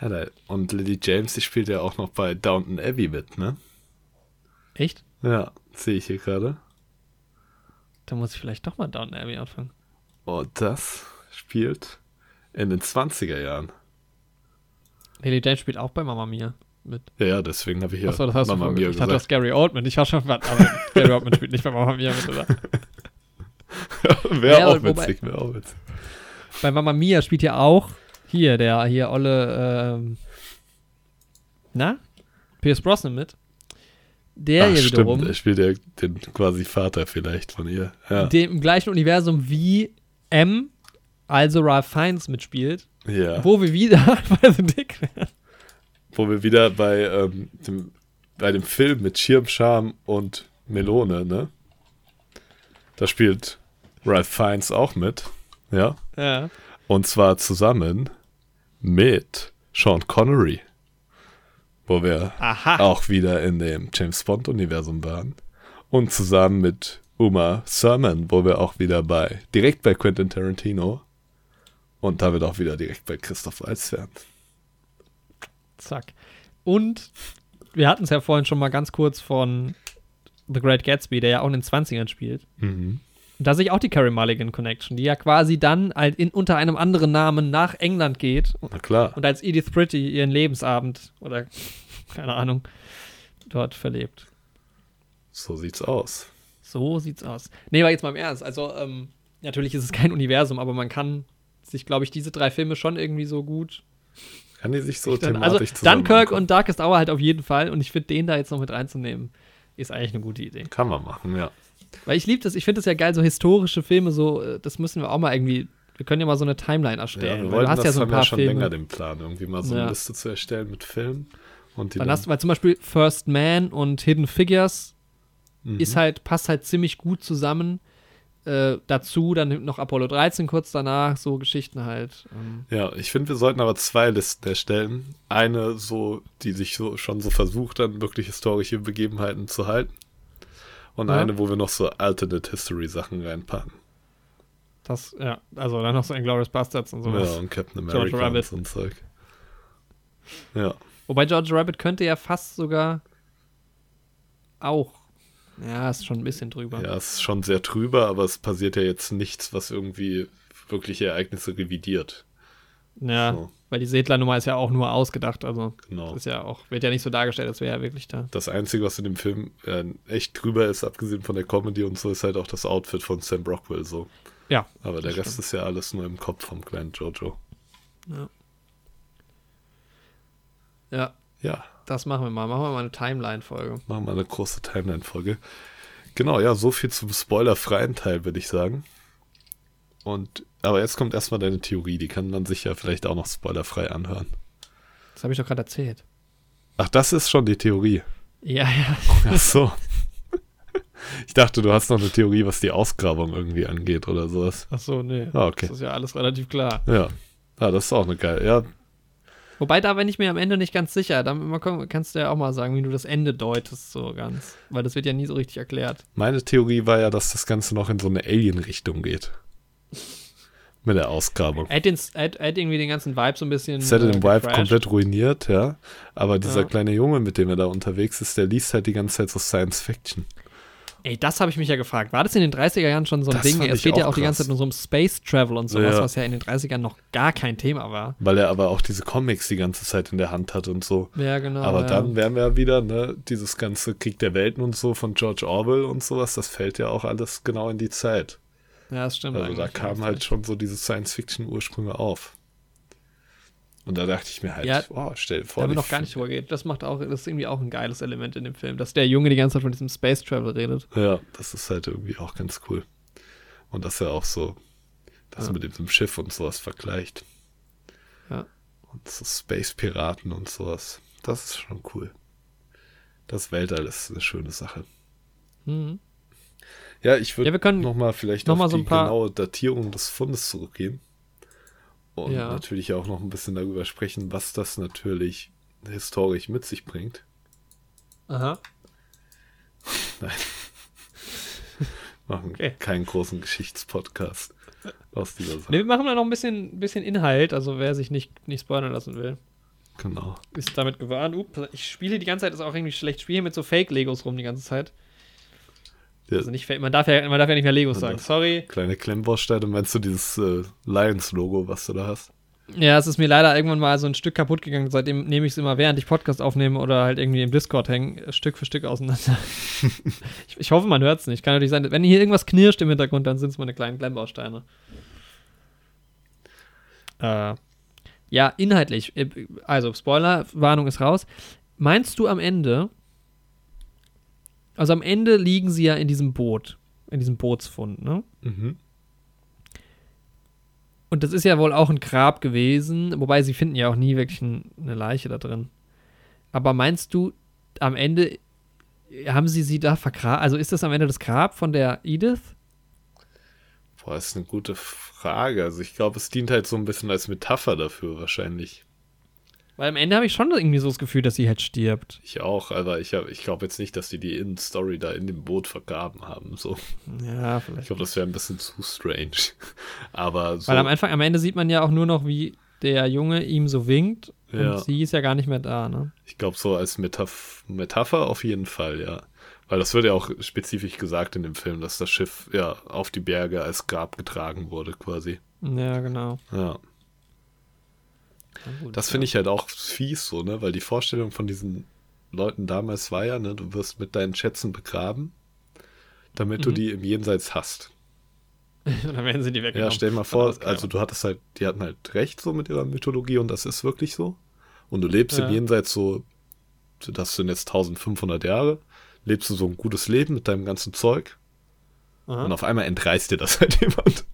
Speaker 1: ja, da, und Lily James, die spielt ja auch noch bei Downton Abbey mit, ne?
Speaker 2: Echt?
Speaker 1: Ja, sehe ich hier gerade.
Speaker 2: Da muss ich vielleicht doch mal Downton Abbey anfangen.
Speaker 1: Und das spielt in den 20er Jahren.
Speaker 2: Lily James spielt auch bei Mama Mia mit.
Speaker 1: Ja, ja, deswegen habe ich ja
Speaker 2: Achso, das hast
Speaker 1: Mama
Speaker 2: du
Speaker 1: Mia
Speaker 2: Ich dachte, das
Speaker 1: gesagt.
Speaker 2: Gary Oldman. Ich war schon aber Gary Oldman spielt nicht bei Mama Mia mit, oder?
Speaker 1: wäre
Speaker 2: Ja,
Speaker 1: auch witzig, wäre auch witzig.
Speaker 2: Bei Mama Mia spielt ja auch hier, der hier Olle, ähm, na? Pierce Brosnan mit. Der
Speaker 1: Ach,
Speaker 2: hier
Speaker 1: stimmt,
Speaker 2: wiederum,
Speaker 1: er spielt ja den quasi Vater vielleicht von ihr. Ja,
Speaker 2: dem im gleichen Universum wie M, also Ralph Fiennes mitspielt,
Speaker 1: ja.
Speaker 2: wo wir wieder bei The Dick wären.
Speaker 1: Wo wir wieder bei, ähm, dem, bei dem Film mit Schirmscham und Melone, ne? Da spielt Ralph Fiennes auch mit, ja.
Speaker 2: Ja.
Speaker 1: Und zwar zusammen mit Sean Connery. Wo wir
Speaker 2: Aha.
Speaker 1: auch wieder in dem James Bond-Universum waren. Und zusammen mit Uma Thurman, wo wir auch wieder bei, direkt bei Quentin Tarantino. Und damit auch wieder direkt bei Christoph Waltz wären.
Speaker 2: Zack. Und wir hatten es ja vorhin schon mal ganz kurz von The Great Gatsby, der ja auch in den 20ern spielt.
Speaker 1: Mhm.
Speaker 2: Und da sehe ich auch die Carrie Mulligan Connection, die ja quasi dann halt in, unter einem anderen Namen nach England geht
Speaker 1: Na klar.
Speaker 2: und als Edith Pretty ihren Lebensabend oder keine Ahnung dort verlebt.
Speaker 1: So sieht's aus.
Speaker 2: So sieht's aus. Nee, aber jetzt mal im Ernst. Also, ähm, natürlich ist es kein Universum, aber man kann sich, glaube ich, diese drei Filme schon irgendwie so gut.
Speaker 1: Kann die sich so
Speaker 2: Dann,
Speaker 1: thematisch
Speaker 2: also, Dunkirk und Darkest Hour halt auf jeden Fall. Und ich finde, den da jetzt noch mit reinzunehmen, ist eigentlich eine gute Idee.
Speaker 1: Kann man machen, ja.
Speaker 2: Weil ich liebe das, ich finde das ja geil, so historische Filme, so, äh, das müssen wir auch mal irgendwie Wir können ja mal so eine Timeline erstellen.
Speaker 1: Ja, wir
Speaker 2: du hast
Speaker 1: das
Speaker 2: ja so ein paar
Speaker 1: schon
Speaker 2: Filme.
Speaker 1: länger den Plan, irgendwie mal so eine
Speaker 2: Ja.
Speaker 1: Liste zu erstellen mit Filmen. Und die
Speaker 2: Dann hast du, weil zum Beispiel First Man und Hidden Figures
Speaker 1: Mhm.
Speaker 2: ist halt, passt halt ziemlich gut zusammen. Äh, dazu dann noch Apollo 13 kurz danach, so Geschichten halt. Ähm,
Speaker 1: Ja, ich finde, wir sollten aber zwei Listen erstellen. Eine so, die sich so schon so versucht, dann wirklich historische Begebenheiten zu halten. Und
Speaker 2: Ja.
Speaker 1: eine, wo wir noch so Alternate History Sachen reinpacken.
Speaker 2: das, ja, also dann noch so Inglourious Bastards und sowas.
Speaker 1: Ja, und Captain
Speaker 2: George
Speaker 1: America und
Speaker 2: Rabbit.
Speaker 1: so ein Zeug. Ja,
Speaker 2: Wobei George Rabbit könnte ja fast sogar auch. Ja, ist schon ein bisschen drüber.
Speaker 1: ja, ist schon sehr trüber, aber es passiert ja jetzt nichts, was irgendwie wirkliche Ereignisse revidiert.
Speaker 2: Ja,
Speaker 1: So.
Speaker 2: weil die Sedler-Nummer ist ja auch nur ausgedacht. Also
Speaker 1: Genau.
Speaker 2: ist ja auch, wird ja nicht so dargestellt, als wäre er wirklich da.
Speaker 1: Das Einzige, was in dem Film äh, echt drüber ist, abgesehen von der Comedy und so, ist halt auch das Outfit von Sam Rockwell so.
Speaker 2: Ja.
Speaker 1: Aber der Rest ist ja alles nur im Kopf vom kleinen Jojo.
Speaker 2: Ja. Ja,
Speaker 1: Ja,
Speaker 2: das machen wir mal. Machen wir mal eine Timeline-Folge.
Speaker 1: machen wir eine große Timeline-Folge. Genau, ja, so viel zum spoilerfreien Teil, würde ich sagen. Und, aber jetzt kommt erstmal deine Theorie, die kann man sich ja vielleicht auch noch spoilerfrei anhören.
Speaker 2: Das habe ich doch gerade erzählt.
Speaker 1: Ach, das ist schon die Theorie.
Speaker 2: Ja, ja.
Speaker 1: Ach so. Ich dachte, du hast noch eine Theorie, was die Ausgrabung irgendwie angeht oder sowas.
Speaker 2: Ach so, nee.
Speaker 1: Ah, okay.
Speaker 2: Das ist ja alles relativ klar.
Speaker 1: Ja. Ja, das ist auch eine geile. Ja,
Speaker 2: Wobei, da bin ich mir am Ende nicht ganz sicher. Da kannst du ja auch mal sagen, wie du das Ende deutest, so ganz. Weil das wird ja nie so richtig erklärt.
Speaker 1: meine Theorie war ja, dass das Ganze noch in so eine Alien-Richtung geht. Mit der Ausgrabung.
Speaker 2: Hat irgendwie den ganzen Vibe so ein bisschen.
Speaker 1: Es hätte
Speaker 2: äh,
Speaker 1: den Vibe komplett ruiniert, ja. Aber dieser
Speaker 2: Ja.
Speaker 1: kleine Junge, mit dem er da unterwegs ist, der liest halt die ganze Zeit so Science Fiction.
Speaker 2: Ey, das habe ich mich ja gefragt. War das in den 30er Jahren schon so ein
Speaker 1: Das
Speaker 2: Ding? Es geht ja
Speaker 1: auch
Speaker 2: auch die ganze
Speaker 1: krass.
Speaker 2: Zeit nur so um Space Travel und sowas,
Speaker 1: Ja.
Speaker 2: was ja in den 30ern noch gar kein Thema war.
Speaker 1: Weil er aber auch diese Comics die ganze Zeit in der Hand hat und so.
Speaker 2: Ja, genau.
Speaker 1: aber
Speaker 2: ja.
Speaker 1: dann wären wir ja wieder, ne, dieses ganze Krieg der Welten und so von George Orwell und sowas, das fällt ja auch alles genau in die Zeit.
Speaker 2: Ja, das stimmt.
Speaker 1: Also da kamen halt schon so diese Science-Fiction-Ursprünge auf. Und da dachte ich mir halt,
Speaker 2: Ja,
Speaker 1: oh, stell dir vor,
Speaker 2: Da haben wir noch gar nicht drüber geredet. Das macht auch, das ist irgendwie auch ein geiles Element in dem Film, dass der Junge die ganze Zeit von diesem Space Travel redet.
Speaker 1: Ja, das ist halt irgendwie auch ganz cool. Und dass er auch so das
Speaker 2: Ja.
Speaker 1: mit dem Schiff und sowas vergleicht.
Speaker 2: Ja.
Speaker 1: Und so Space-Piraten und sowas. Das ist schon cool. Das Weltall ist eine schöne Sache.
Speaker 2: Mhm.
Speaker 1: Ja, ich würde
Speaker 2: Ja,
Speaker 1: nochmal vielleicht
Speaker 2: noch
Speaker 1: auf
Speaker 2: mal so
Speaker 1: die
Speaker 2: ein paar-
Speaker 1: genaue Datierung des Fundes zurückgehen. Und
Speaker 2: Ja.
Speaker 1: natürlich auch noch ein bisschen darüber sprechen, was das natürlich historisch mit sich bringt.
Speaker 2: Aha.
Speaker 1: Machen
Speaker 2: Okay.
Speaker 1: keinen großen Geschichtspodcast aus dieser Sache.
Speaker 2: Ne, wir machen da noch ein bisschen, bisschen Inhalt, also wer sich nicht, nicht spoilern lassen will,
Speaker 1: Genau.
Speaker 2: ist damit gewarnt. Up, ich spiele die ganze Zeit, ist auch irgendwie schlecht, ich spiele hier mit so Fake-Legos rum die ganze Zeit.
Speaker 1: Ja,
Speaker 2: Also nicht, man, darf ja, man darf ja nicht mehr Legos sagen, sorry.
Speaker 1: kleine Klemmbausteine, meinst du dieses äh, Lions-Logo, was du da hast?
Speaker 2: Ja, es ist mir leider irgendwann mal so ein Stück kaputt gegangen. Seitdem nehme ich es immer, während ich Podcast aufnehme oder halt irgendwie im Discord hängen, Stück für Stück auseinander. ich, ich hoffe, man hört es nicht. Kann natürlich sein, wenn hier irgendwas knirscht im Hintergrund, dann sind es meine kleinen Klemmbausteine. Äh, ja, inhaltlich. äh, Also, Spoiler-Warnung ist raus. Meinst du am Ende, also am Ende liegen sie ja in diesem Boot, in diesem Bootsfund, ne?
Speaker 1: Mhm.
Speaker 2: Und das ist ja wohl auch ein Grab gewesen, wobei sie finden ja auch nie wirklich ein, eine Leiche da drin. Aber meinst du, am Ende haben sie sie da vergraben? Also ist das am Ende das Grab von der Edith?
Speaker 1: Boah, ist eine gute Frage. Also ich glaube, es dient halt so ein bisschen als Metapher dafür wahrscheinlich.
Speaker 2: Weil am Ende habe ich schon irgendwie so das Gefühl, dass sie halt stirbt.
Speaker 1: Ich auch, aber ich, hab- ich glaube jetzt nicht, dass die die In-Story da in dem Boot vergraben haben. So.
Speaker 2: Ja,
Speaker 1: Ich
Speaker 2: vielleicht.
Speaker 1: glaube, das wäre ein bisschen zu strange. Aber so,
Speaker 2: Weil am Anfang, am Ende sieht man ja auch nur noch, wie der Junge ihm so winkt und
Speaker 1: Ja.
Speaker 2: sie ist ja gar nicht mehr da, ne?
Speaker 1: ich glaube, so als Metaph Metapher auf jeden Fall, ja. Weil das wird ja auch spezifisch gesagt in dem Film, dass das Schiff ja auf die Berge als Grab getragen wurde, quasi.
Speaker 2: Ja, genau.
Speaker 1: Ja. Das finde ich halt auch fies so, ne? Weil die Vorstellung von diesen Leuten damals war ja, ne, du wirst mit deinen Schätzen begraben, damit du
Speaker 2: Mhm.
Speaker 1: die im Jenseits hast.
Speaker 2: dann werden sie die
Speaker 1: Ja,
Speaker 2: weggenommen.
Speaker 1: stell dir mal vor, also du hattest halt, die hatten halt recht so mit ihrer Mythologie und das ist wirklich so. Und du lebst
Speaker 2: Ja.
Speaker 1: im Jenseits so, das sind jetzt 1500 Jahre, lebst du so ein gutes Leben mit deinem ganzen Zeug
Speaker 2: Aha.
Speaker 1: und auf einmal entreißt dir das halt jemand.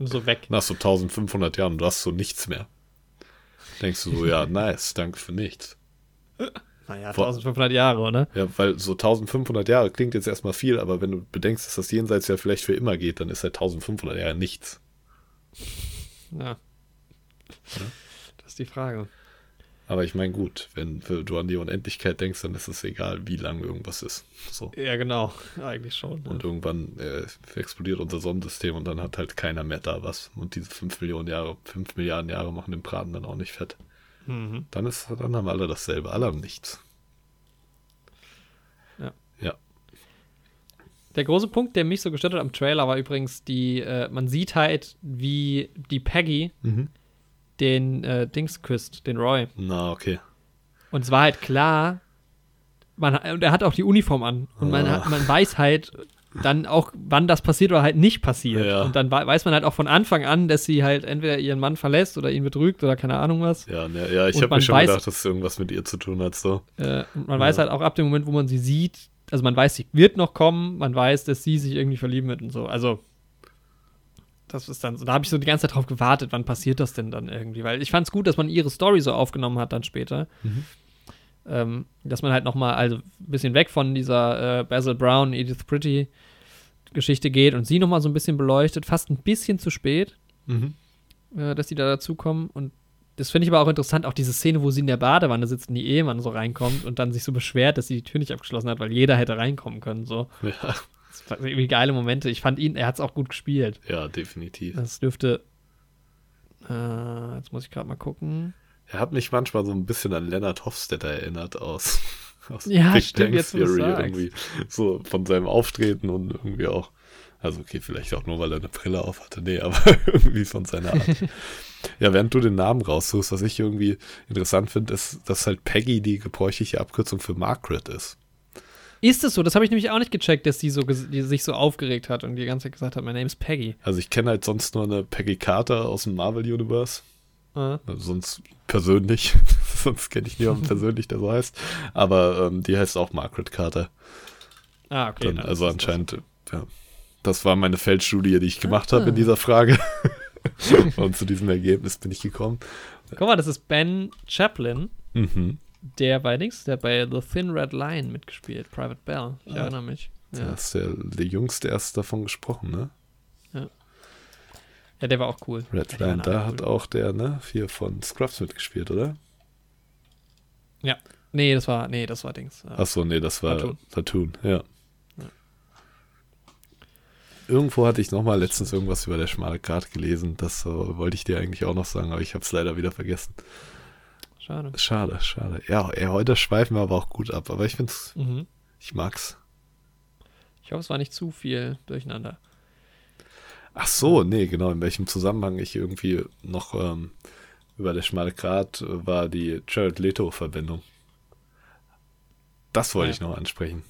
Speaker 2: so weg.
Speaker 1: Nach so 1500 Jahren, du hast so nichts mehr. Denkst du so, ja, nice, danke für nichts.
Speaker 2: Naja, 1500 Jahre, oder?
Speaker 1: Ja, weil so 1500 Jahre klingt jetzt erstmal viel, aber wenn du bedenkst, dass das Jenseits ja vielleicht für immer geht, dann ist halt 1500 Jahre nichts.
Speaker 2: Ja. ja. Das ist die Frage.
Speaker 1: Aber ich meine, gut, wenn du an die Unendlichkeit denkst, dann ist es egal, wie lang irgendwas ist. So.
Speaker 2: Ja, genau, eigentlich schon.
Speaker 1: Und irgendwann äh, explodiert unser Sonnensystem und dann hat halt keiner mehr da was. Und diese 5 Millionen Jahre, 5 Milliarden Jahre machen den Braten dann auch nicht fett. Mhm. Dann ist, dann haben alle dasselbe, alle haben nichts.
Speaker 2: Ja.
Speaker 1: Ja.
Speaker 2: Der große Punkt, der mich so gestört hat am Trailer, war übrigens die, äh, man sieht halt, wie die Peggy mhm. Den äh, Dings küsst, den Roy.
Speaker 1: Na, okay.
Speaker 2: Und es war halt klar, man, und er hat auch die Uniform an. Und man, hat, man weiß halt, dann auch, wann das passiert oder halt nicht passiert. Ja. Und dann weiß man halt auch von Anfang an, dass sie halt entweder ihren Mann verlässt oder ihn betrügt oder keine Ahnung was.
Speaker 1: Ja, ne, ja ich habe mir schon weiß, gedacht, dass es irgendwas mit ihr zu tun hat. So.
Speaker 2: Äh, man ja. weiß halt auch ab dem Moment, wo man sie sieht, also man weiß, sie wird noch kommen, man weiß, dass sie sich irgendwie verlieben wird und so. Also, das ist dann so. Da habe ich so die ganze Zeit drauf gewartet, wann passiert das denn dann irgendwie? Weil ich fand es gut, dass man ihre Story so aufgenommen hat dann später. Mhm. Ähm, dass man halt noch mal also ein bisschen weg von dieser äh, Basil Brown, Edith Pretty Geschichte geht und sie noch mal so ein bisschen beleuchtet, fast ein bisschen zu spät, mhm. äh, dass sie da dazukommen und das finde ich aber auch interessant, auch diese Szene, wo sie in der Badewanne sitzt und die Ehemann so reinkommt und dann sich so beschwert, dass sie die Tür nicht abgeschlossen hat, weil jeder hätte reinkommen können, so. Ja. Das irgendwie geile Momente. Ich fand ihn, er hat es auch gut gespielt.
Speaker 1: Ja, definitiv.
Speaker 2: Das dürfte, äh, jetzt muss ich gerade mal gucken.
Speaker 1: Er hat mich manchmal so ein bisschen an Leonard Hofstetter erinnert aus,
Speaker 2: aus ja, Big stimmt, Bang Theory
Speaker 1: irgendwie. So von seinem Auftreten und irgendwie auch. Also okay, vielleicht auch nur, weil er eine Brille auf hatte. Nee, aber irgendwie von seiner Art. ja, während du den Namen raussuchst, was ich irgendwie interessant finde, ist, dass halt Peggy die gebräuchliche Abkürzung für Margaret ist.
Speaker 2: Ist es so? Das habe ich nämlich auch nicht gecheckt, dass sie so, die sich so aufgeregt hat und die ganze Zeit gesagt hat, mein Name ist Peggy.
Speaker 1: Also ich kenne halt sonst nur eine Peggy Carter aus dem Marvel Universe. Uh. Also sonst persönlich. sonst kenne ich niemanden persönlich, der so heißt. Aber ähm, die heißt auch Margaret Carter.
Speaker 2: Ah, okay.
Speaker 1: Dann, also anscheinend, ja. Das war meine Feldstudie, die ich gemacht ah. habe in dieser Frage. Und zu diesem Ergebnis bin ich gekommen.
Speaker 2: Guck mal, das ist Ben Chaplin. Mhm. Der bei nix, der bei The Thin Red Line mitgespielt, Private Bell. Ich ah. erinnere mich.
Speaker 1: Ja. Das ist der, der Jüngste erst davon gesprochen, ne?
Speaker 2: Ja, der war auch cool.
Speaker 1: Redline, da hat cool. auch der, ne, hier von Scrubs mitgespielt, oder?
Speaker 2: Ja. Nee, das war, nee, das war Dings.
Speaker 1: Achso, nee, das war Platoon, Platoon ja. ja. Irgendwo hatte ich nochmal letztens irgendwas über der schmale Grat gelesen. Das uh, wollte ich dir eigentlich auch noch sagen, aber ich habe es leider wieder vergessen.
Speaker 2: Schade.
Speaker 1: Schade, schade. Ja, ja, heute schweifen wir aber auch gut ab, aber ich finde es, mhm. ich mag's.
Speaker 2: Ich hoffe, es war nicht zu viel durcheinander.
Speaker 1: Ach so, nee, genau. In welchem Zusammenhang ich irgendwie noch ähm, über der schmale Grat war die Jared Leto-Verbindung. Das wollte ja. ich noch ansprechen.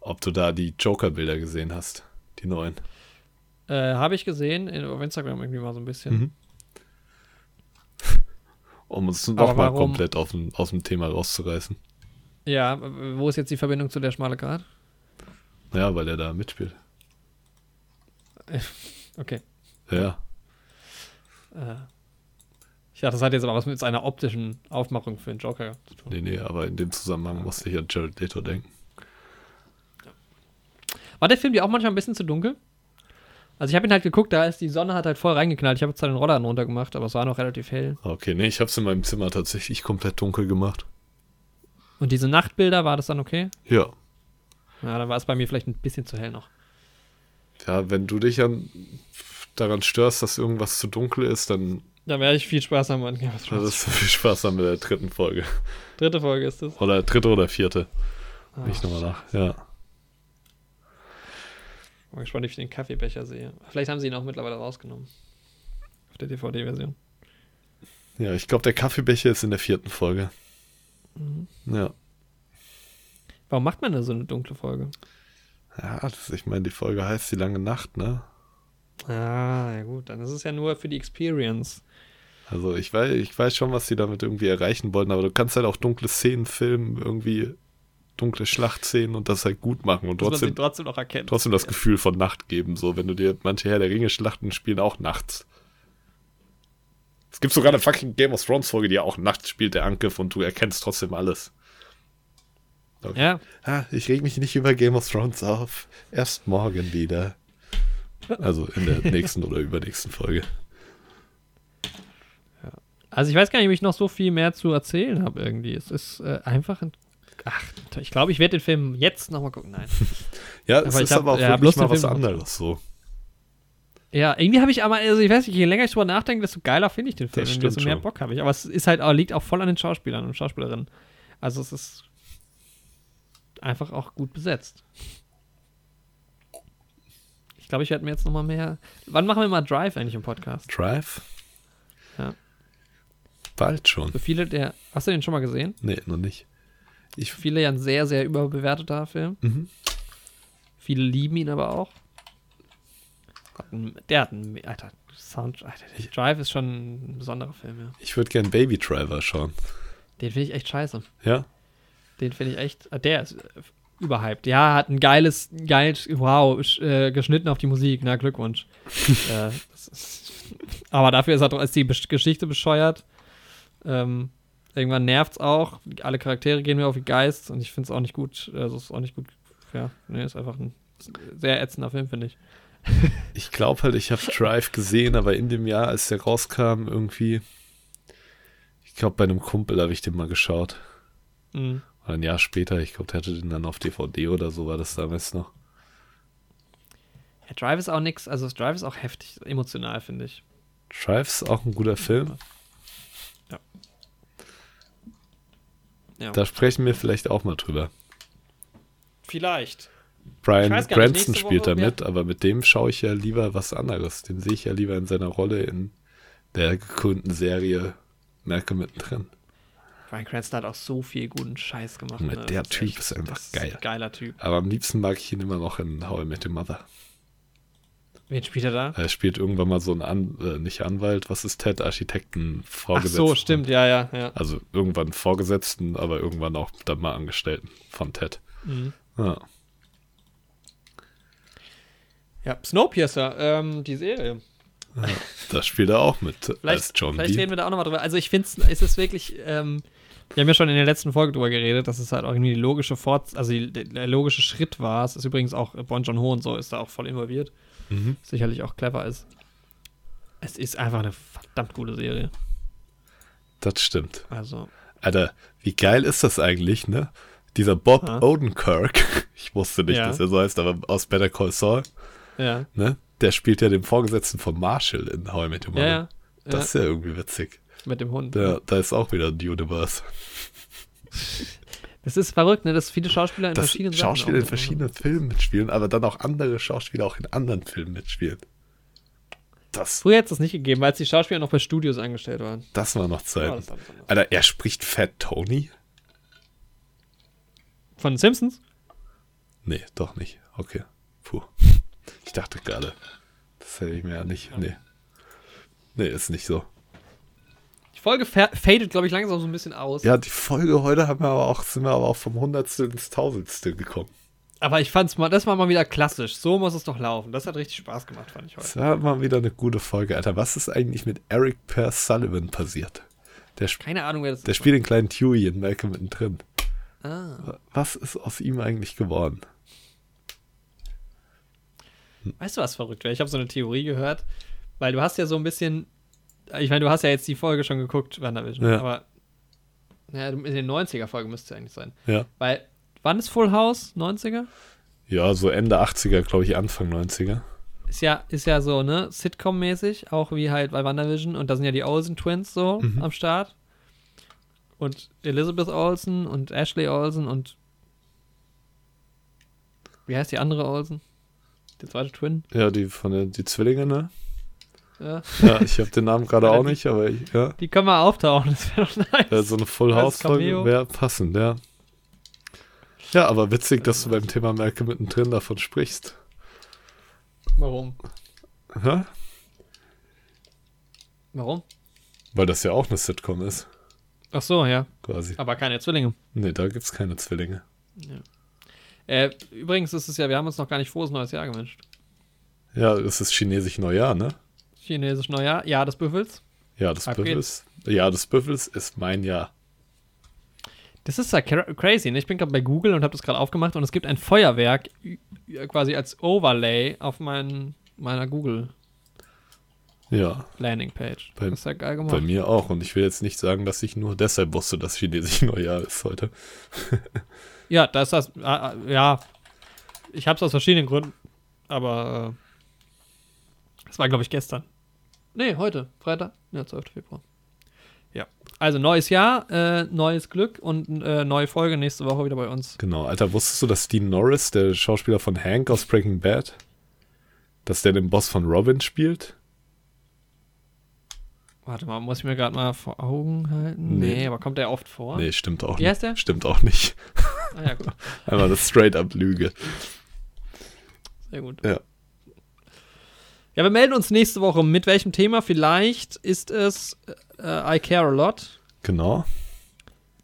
Speaker 1: Ob du da die Joker-Bilder gesehen hast, die neuen.
Speaker 2: Äh, Habe ich gesehen, in, auf Instagram irgendwie mal so ein bisschen. Mhm.
Speaker 1: Um uns nochmal komplett auf, aus dem Thema rauszureißen.
Speaker 2: Ja, wo ist jetzt die Verbindung zu der schmale Grat?
Speaker 1: Ja, weil er da mitspielt.
Speaker 2: Okay.
Speaker 1: Ja.
Speaker 2: Äh, ich dachte, das hat jetzt aber was mit einer optischen Aufmachung für den Joker zu tun.
Speaker 1: Nee, nee, aber in dem Zusammenhang musste ich an Jared Leto denken.
Speaker 2: War der Film dir auch manchmal ein bisschen zu dunkel? Also ich habe ihn halt geguckt, da ist die Sonne hat halt voll reingeknallt. Ich habe zwar den Roller runter gemacht, aber es war noch relativ hell.
Speaker 1: Okay, nee, ich habe es in meinem Zimmer tatsächlich komplett dunkel gemacht.
Speaker 2: Und diese Nachtbilder, war das dann okay?
Speaker 1: Ja.
Speaker 2: Ja, dann war es bei mir vielleicht ein bisschen zu hell noch.
Speaker 1: Ja, wenn du dich an, daran störst, dass irgendwas zu dunkel ist, dann.
Speaker 2: Da werde ich viel Spaß haben an
Speaker 1: Game of Thrones. Das ist viel Spaß haben mit der dritten Folge.
Speaker 2: Dritte Folge ist das?
Speaker 1: Oder dritte oder vierte. Ah, ich nochmal nach, ja.
Speaker 2: Bin gespannt, ob ich den Kaffeebecher sehe. Vielleicht haben sie ihn auch mittlerweile rausgenommen. Auf der DVD-Version.
Speaker 1: Ja, ich glaube, der Kaffeebecher ist in der vierten Folge. Mhm. Ja.
Speaker 2: Warum macht man da so eine dunkle Folge?
Speaker 1: Ja, das, ich meine, die Folge heißt die lange Nacht, ne?
Speaker 2: Ah, ja gut, dann ist es ja nur für die Experience.
Speaker 1: Also ich weiß, ich weiß schon, was sie damit irgendwie erreichen wollten, aber du kannst halt auch dunkle Szenen filmen, irgendwie dunkle Schlachtszenen und das halt gut machen und trotzdem,
Speaker 2: trotzdem
Speaker 1: trotzdem das
Speaker 2: Ja.
Speaker 1: Gefühl von Nacht geben. So, wenn du dir manche Herr der Ringe Schlachten spielen auch nachts. Es gibt sogar eine fucking Game of Thrones Folge, die auch nachts spielt, der Angriff, und du erkennst trotzdem alles.
Speaker 2: Ja,
Speaker 1: Ah, ich reg mich nicht über Game of Thrones auf. Erst morgen wieder. Also in der nächsten oder übernächsten Folge.
Speaker 2: also ich weiß gar nicht, ob ich noch so viel mehr zu erzählen habe irgendwie. Es ist äh, einfach ein. Ach, ich glaube, ich werde den Film jetzt nochmal gucken. Nein.
Speaker 1: Ja, es
Speaker 2: Aber ich
Speaker 1: ist
Speaker 2: hab-
Speaker 1: aber auch
Speaker 2: ja,
Speaker 1: wirklich
Speaker 2: bloß
Speaker 1: mal was
Speaker 2: Film
Speaker 1: anderes so.
Speaker 2: Ja, irgendwie habe ich aber, also ich weiß nicht, je länger ich drüber nachdenke, desto geiler finde ich den Film. Irgendwie, desto mehr
Speaker 1: schon.
Speaker 2: Bock habe ich. Aber es ist halt liegt auch voll an den Schauspielern und Schauspielerinnen. Also es ist einfach auch gut besetzt. Ich glaube, ich werde mir jetzt nochmal mehr. Wann machen wir mal Drive eigentlich im Podcast?
Speaker 1: Drive?
Speaker 2: Ja.
Speaker 1: Bald schon.
Speaker 2: Für viele der. Hast du den schon mal gesehen?
Speaker 1: Nee, noch nicht. Ich,
Speaker 2: viele ja ein sehr, sehr überbewerteter Film.
Speaker 1: mhm.
Speaker 2: Viele lieben ihn aber auch. Der hat einen. Alter, Sound. Alter, Drive ist schon ein besonderer Film, ja.
Speaker 1: ich würde gern Baby Driver schauen.
Speaker 2: Den finde ich echt scheiße.
Speaker 1: Ja?
Speaker 2: Den finde ich echt. ah, Der ist äh, überhyped. Ja, hat ein geiles, geiles, wow, äh, geschnitten auf die Musik. Na, Glückwunsch. äh, ist, aber dafür ist, er, doch- ist die Geschichte bescheuert. Ähm, irgendwann nervt's auch. Alle Charaktere gehen mir auf den Geist und ich finde es auch nicht gut. Also, es ist auch nicht gut. Ja, nee, ist einfach ein sehr ätzender Film, finde ich.
Speaker 1: Ich glaube halt, ich habe Drive gesehen, aber in dem Jahr, als der rauskam, irgendwie. Ich glaube, bei einem Kumpel habe ich den mal geschaut.
Speaker 2: Mhm.
Speaker 1: Oder ein Jahr später, ich glaube, der hatte den dann auf DVD oder so, war das damals noch.
Speaker 2: Ja, Drive ist auch nix. Also, Drive ist auch heftig emotional, finde ich.
Speaker 1: Drive ist auch ein guter Film.
Speaker 2: Ja.
Speaker 1: Da sprechen wir vielleicht auch mal drüber.
Speaker 2: Vielleicht.
Speaker 1: Brian
Speaker 2: nächste
Speaker 1: spielt da mit, aber mit dem schaue ich ja lieber was anderes. Den sehe ich ja lieber in seiner Rolle in der gekühnten Serie Malcolm mittendrin.
Speaker 2: Brian Cranston hat auch so viel guten Scheiß gemacht. Ne?
Speaker 1: der
Speaker 2: Das
Speaker 1: Typ
Speaker 2: echt-
Speaker 1: ist einfach geil.
Speaker 2: ein Geiler Typ.
Speaker 1: Aber am liebsten mag ich ihn immer noch in How I Met Your Mother.
Speaker 2: Wen spielt er da?
Speaker 1: Er spielt irgendwann mal so einen An äh, nicht Anwalt, was ist Ted? Architekten,
Speaker 2: Ach
Speaker 1: Vorgesetzten.
Speaker 2: so, stimmt, ja, ja, ja.
Speaker 1: Also irgendwann Vorgesetzten, aber irgendwann auch dann mal Angestellten von Ted.
Speaker 2: Mhm.
Speaker 1: Ja.
Speaker 2: Ja, Snowpiercer, ähm, die Serie.
Speaker 1: Da spielt er auch mit als
Speaker 2: Vielleicht,
Speaker 1: John
Speaker 2: vielleicht
Speaker 1: Bean.
Speaker 2: reden wir da auch nochmal drüber. Also ich finde es ist wirklich, ähm, wir haben ja schon in der letzten Folge drüber geredet, dass es halt auch irgendwie die logische Fort also die, der logische Schritt war. Es ist übrigens auch äh, Bon John Ho und so ist da auch voll involviert.
Speaker 1: Mhm.
Speaker 2: Sicherlich auch clever ist. Es ist einfach eine verdammt gute Serie.
Speaker 1: Das stimmt.
Speaker 2: Also,
Speaker 1: Alter, wie geil ist das eigentlich, ne? Dieser Bob
Speaker 2: Ja.
Speaker 1: Odenkirk, ich wusste nicht,
Speaker 2: Ja.
Speaker 1: dass er so heißt, aber aus Better Call Saul,
Speaker 2: ja.
Speaker 1: ne? Der spielt ja den Vorgesetzten von Marshall in How I Met Your
Speaker 2: Ja,
Speaker 1: Mother.
Speaker 2: ja.
Speaker 1: Das
Speaker 2: ja.
Speaker 1: ist ja irgendwie witzig.
Speaker 2: Mit dem Hund.
Speaker 1: Da, da ist auch wieder ein Universe.
Speaker 2: Das ist verrückt, ne? Dass viele Schauspieler in
Speaker 1: Dass
Speaker 2: verschiedenen
Speaker 1: Schauspieler in verschiedenen Filmen mitspielen, aber dann auch andere Schauspieler auch in anderen Filmen mitspielen. Das,
Speaker 2: Früher hätte es das nicht gegeben, weil die Schauspieler noch bei Studios angestellt waren.
Speaker 1: das war noch
Speaker 2: Ja,
Speaker 1: Zeit.
Speaker 2: besonders.
Speaker 1: Alter, er spricht Fat Tony?
Speaker 2: Von den Simpsons?
Speaker 1: Nee, doch nicht. Okay. Puh. Ich dachte gerade. Das hätte ich mir ja nicht. Nee. Nee, ist nicht so.
Speaker 2: Die Folge fa fadet, glaube ich, langsam so ein bisschen aus.
Speaker 1: Ja, die Folge heute haben wir aber auch, sind wir aber auch vom Hundertstel ins Tausendstel gekommen.
Speaker 2: Aber ich fand's mal, das war mal wieder klassisch. So muss es doch laufen. Das hat richtig Spaß gemacht, fand ich heute.
Speaker 1: Das war mal wieder eine gute Folge. Alter, was ist eigentlich mit Eric Per Sullivan passiert? Der,
Speaker 2: Keine Ahnung, wer das
Speaker 1: der
Speaker 2: ist.
Speaker 1: spielt den kleinen Huey in Malcolm mittendrin.
Speaker 2: Ah.
Speaker 1: Was ist aus ihm eigentlich geworden?
Speaker 2: Weißt du, was verrückt wäre? Ich habe so eine Theorie gehört, weil du hast ja so ein bisschen. Ich meine, du hast ja jetzt die Folge schon geguckt, WandaVision,
Speaker 1: Ja.
Speaker 2: aber. Ja, in den 90er-Folge müsste es eigentlich sein.
Speaker 1: Ja.
Speaker 2: Weil, wann ist Full House? 90er?
Speaker 1: Ja, so Ende 80er, glaube ich, Anfang 90er.
Speaker 2: Ist ja, ist ja so, ne? Sitcom-mäßig, auch wie halt bei WandaVision. Und da sind ja die Olsen Twins so
Speaker 1: Mhm.
Speaker 2: am Start. Und Elizabeth Olsen und Ashley Olsen und. Wie heißt die andere Olsen? Die zweite Twin?
Speaker 1: Ja, die von der, die Zwillinge, ne?
Speaker 2: Ja.
Speaker 1: Ja, ich habe den Namen gerade auch
Speaker 2: die-
Speaker 1: nicht, aber ich, ja.
Speaker 2: Die können mal auftauchen, das wäre doch nice.
Speaker 1: Ja, so eine Full
Speaker 2: Als
Speaker 1: House Folge
Speaker 2: Cameo.
Speaker 1: wäre passend, ja. Ja, aber witzig, dass du beim Thema Malcolm mittendrin davon sprichst.
Speaker 2: Warum?
Speaker 1: Hä?
Speaker 2: Warum?
Speaker 1: Weil das ja auch eine Sitcom ist,
Speaker 2: Ach so, ja.
Speaker 1: quasi.
Speaker 2: Aber keine Zwillinge.
Speaker 1: Nee, da gibt's keine Zwillinge.
Speaker 2: Äh, übrigens ist es ja, wir haben uns noch gar nicht frohes neues Jahr gewünscht.
Speaker 1: Ja, es ist chinesisch Neujahr, ne?
Speaker 2: Chinesisch Neujahr, Jahr des Büffels.
Speaker 1: Ja, des
Speaker 2: Ab
Speaker 1: Büffels. Ja, des Büffels ist mein Jahr.
Speaker 2: Das ist ja cra- crazy, ne? Ich bin gerade bei Google und habe das gerade aufgemacht und es gibt ein Feuerwerk quasi als Overlay auf mein, meiner Google
Speaker 1: Ja,
Speaker 2: Landingpage.
Speaker 1: Bei-
Speaker 2: das ist ja geil gemacht.
Speaker 1: bei mir auch. Und ich will jetzt nicht sagen, dass ich nur deshalb wusste, dass chinesisch Neujahr ist heute.
Speaker 2: Ja, da ist das, ah, ja, ich habe es aus verschiedenen Gründen, aber äh, es war, glaube ich, gestern. Nee, heute, Freitag, ja, 12. Februar. Ja, also neues Jahr, äh, neues Glück und äh, neue Folge nächste Woche wieder bei uns.
Speaker 1: Genau, Alter, wusstest du, dass Dean Norris, der Schauspieler von Hank aus Breaking Bad, dass der den Boss von Robin spielt?
Speaker 2: Warte mal, muss ich mir gerade mal vor Augen halten? Nee,
Speaker 1: Nee.
Speaker 2: aber kommt der oft vor?
Speaker 1: Nee, stimmt auch
Speaker 2: Wie
Speaker 1: nicht.
Speaker 2: heißt der?
Speaker 1: Stimmt auch nicht.
Speaker 2: Ah ja, gut,
Speaker 1: Einmal eine Straight-up-Lüge.
Speaker 2: sehr gut.
Speaker 1: Ja.
Speaker 2: Ja, wir melden uns nächste Woche. Mit welchem Thema? Vielleicht ist es äh, I Care a Lot.
Speaker 1: Genau.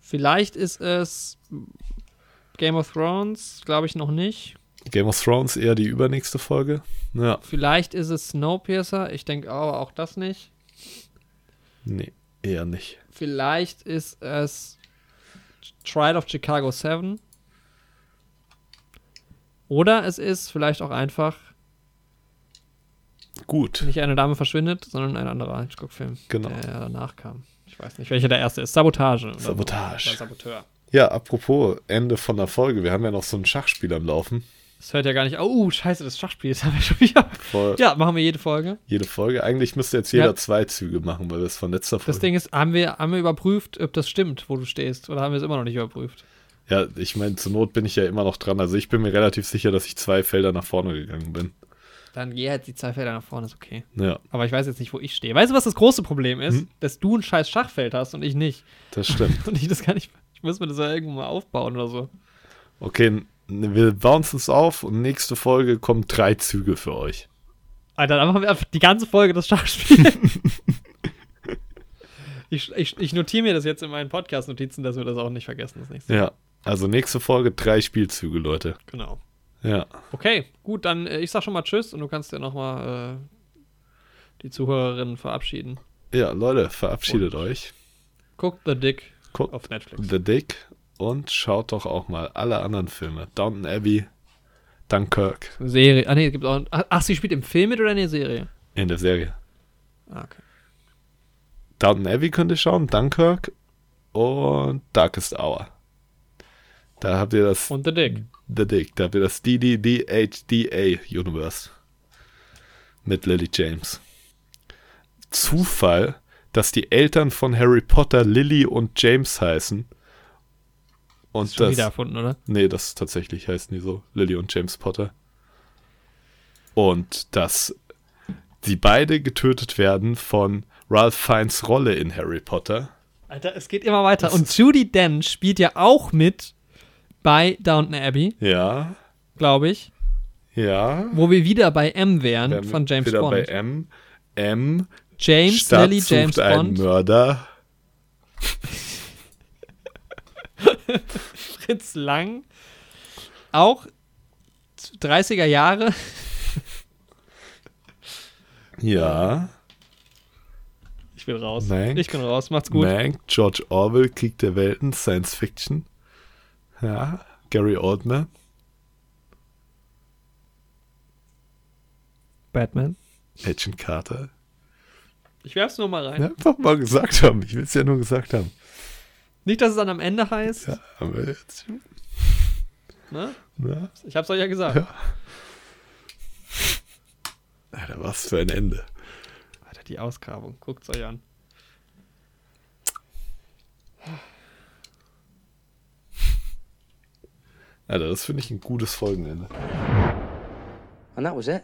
Speaker 2: Vielleicht ist es Game of Thrones, glaube ich noch nicht.
Speaker 1: Game of Thrones eher die übernächste Folge. Ja.
Speaker 2: Vielleicht ist es Snowpiercer, ich denke aber auch das nicht.
Speaker 1: Nee, eher nicht.
Speaker 2: Vielleicht ist es Trial of Chicago 7. Oder es ist vielleicht auch einfach
Speaker 1: Gut.
Speaker 2: nicht eine Dame verschwindet, sondern ein anderer Hitchcock-Film,
Speaker 1: Genau.
Speaker 2: der danach kam. Ich weiß nicht, welcher der erste ist. Sabotage.
Speaker 1: Sabotage.
Speaker 2: Oder Saboteur.
Speaker 1: Ja, apropos Ende von der Folge. Wir haben ja noch so ein Schachspiel am Laufen.
Speaker 2: Das hört ja gar nicht. Oh, scheiße, das Schachspiel, das haben wir schon wieder.
Speaker 1: Vor
Speaker 2: Ja, machen wir jede Folge.
Speaker 1: jede Folge. Eigentlich müsste jetzt jeder
Speaker 2: Ja.
Speaker 1: zwei Züge machen, weil wir es von letzter Folge.
Speaker 2: Das Ding ist, haben wir, haben wir überprüft, ob das stimmt, wo du stehst? Oder haben wir es immer noch nicht überprüft?
Speaker 1: Ja, ich meine, zur Not bin ich ja immer noch dran. Also ich bin mir relativ sicher, dass ich zwei Felder nach vorne gegangen bin.
Speaker 2: Dann geh halt die zwei Felder nach vorne, ist okay.
Speaker 1: Ja,
Speaker 2: Aber ich weiß jetzt nicht, wo ich stehe. Weißt du, was das große Problem ist?
Speaker 1: Hm?
Speaker 2: Dass du ein scheiß Schachfeld hast und ich nicht.
Speaker 1: das stimmt.
Speaker 2: Und ich das gar nicht. Ich muss mir das ja irgendwo mal aufbauen oder so.
Speaker 1: Okay, wir bouncen es auf und nächste Folge kommen drei Züge für euch.
Speaker 2: Alter, dann machen wir einfach die ganze Folge das Schachspiel. ich, ich, ich notiere mir das jetzt in meinen Podcast-Notizen, dass wir das auch nicht vergessen, das nächste.
Speaker 1: Ja, also nächste Folge drei Spielzüge, Leute.
Speaker 2: Genau.
Speaker 1: Ja,
Speaker 2: Okay, gut, dann äh, ich sag schon mal Tschüss und du kannst ja nochmal äh, die Zuhörerinnen verabschieden.
Speaker 1: ja, Leute, verabschiedet euch.
Speaker 2: Guckt The Dick
Speaker 1: Guckt
Speaker 2: auf Netflix.
Speaker 1: The Dick und schaut doch auch mal alle anderen Filme. Downton Abbey, Dunkirk
Speaker 2: Serie. Ah, nee, gibt auch. Ach, ach, sie spielt im Film mit oder in der Serie?
Speaker 1: in der Serie.
Speaker 2: Ah, okay.
Speaker 1: Downton Abbey könnt ihr schauen, Dunkirk und Darkest Hour. Da habt ihr das
Speaker 2: Und The Dick.
Speaker 1: The Dick, da habt ihr das DDDHDA Universe mit Lily James. Zufall, dass die Eltern von Harry Potter Lily und James heißen. Und
Speaker 2: Ist schon
Speaker 1: das,
Speaker 2: wieder erfunden, oder?
Speaker 1: Nee, das tatsächlich heißen die so. Lily und James Potter. Und dass sie beide getötet werden von Ralph Fiennes Rolle in Harry Potter.
Speaker 2: Alter, es geht immer weiter. Und Judy Dench spielt ja auch mit bei Downton Abbey,
Speaker 1: Ja,
Speaker 2: glaube ich.
Speaker 1: ja.
Speaker 2: Wo wir wieder bei M wären
Speaker 1: Wir
Speaker 2: von James
Speaker 1: wieder
Speaker 2: Bond.
Speaker 1: bei M. M.
Speaker 2: James,
Speaker 1: Stadt
Speaker 2: Lily,
Speaker 1: sucht
Speaker 2: James
Speaker 1: einen
Speaker 2: Bond,
Speaker 1: Mörder.
Speaker 2: Fritz Lang. Auch 30er Jahre.
Speaker 1: Ja.
Speaker 2: Ich bin raus.
Speaker 1: Mank.
Speaker 2: Ich bin raus. Macht's gut.
Speaker 1: Mank, George Orwell, Krieg der Welten, Science Fiction. Ja. Gary Oldman.
Speaker 2: Batman.
Speaker 1: Agent Carter.
Speaker 2: Ich werf's nur mal rein.
Speaker 1: Ja, einfach mal gesagt haben. Ich will es ja nur gesagt haben.
Speaker 2: Nicht, dass es dann am Ende heißt.
Speaker 1: Ja, haben wir jetzt.
Speaker 2: Ne?
Speaker 1: Ja.
Speaker 2: Ich hab's euch ja gesagt.
Speaker 1: Ja. Alter, was für ein Ende.
Speaker 2: Alter, die Ausgrabung. Guckt's euch an.
Speaker 1: Alter, das finde ich ein gutes Folgenende.
Speaker 3: And that was it.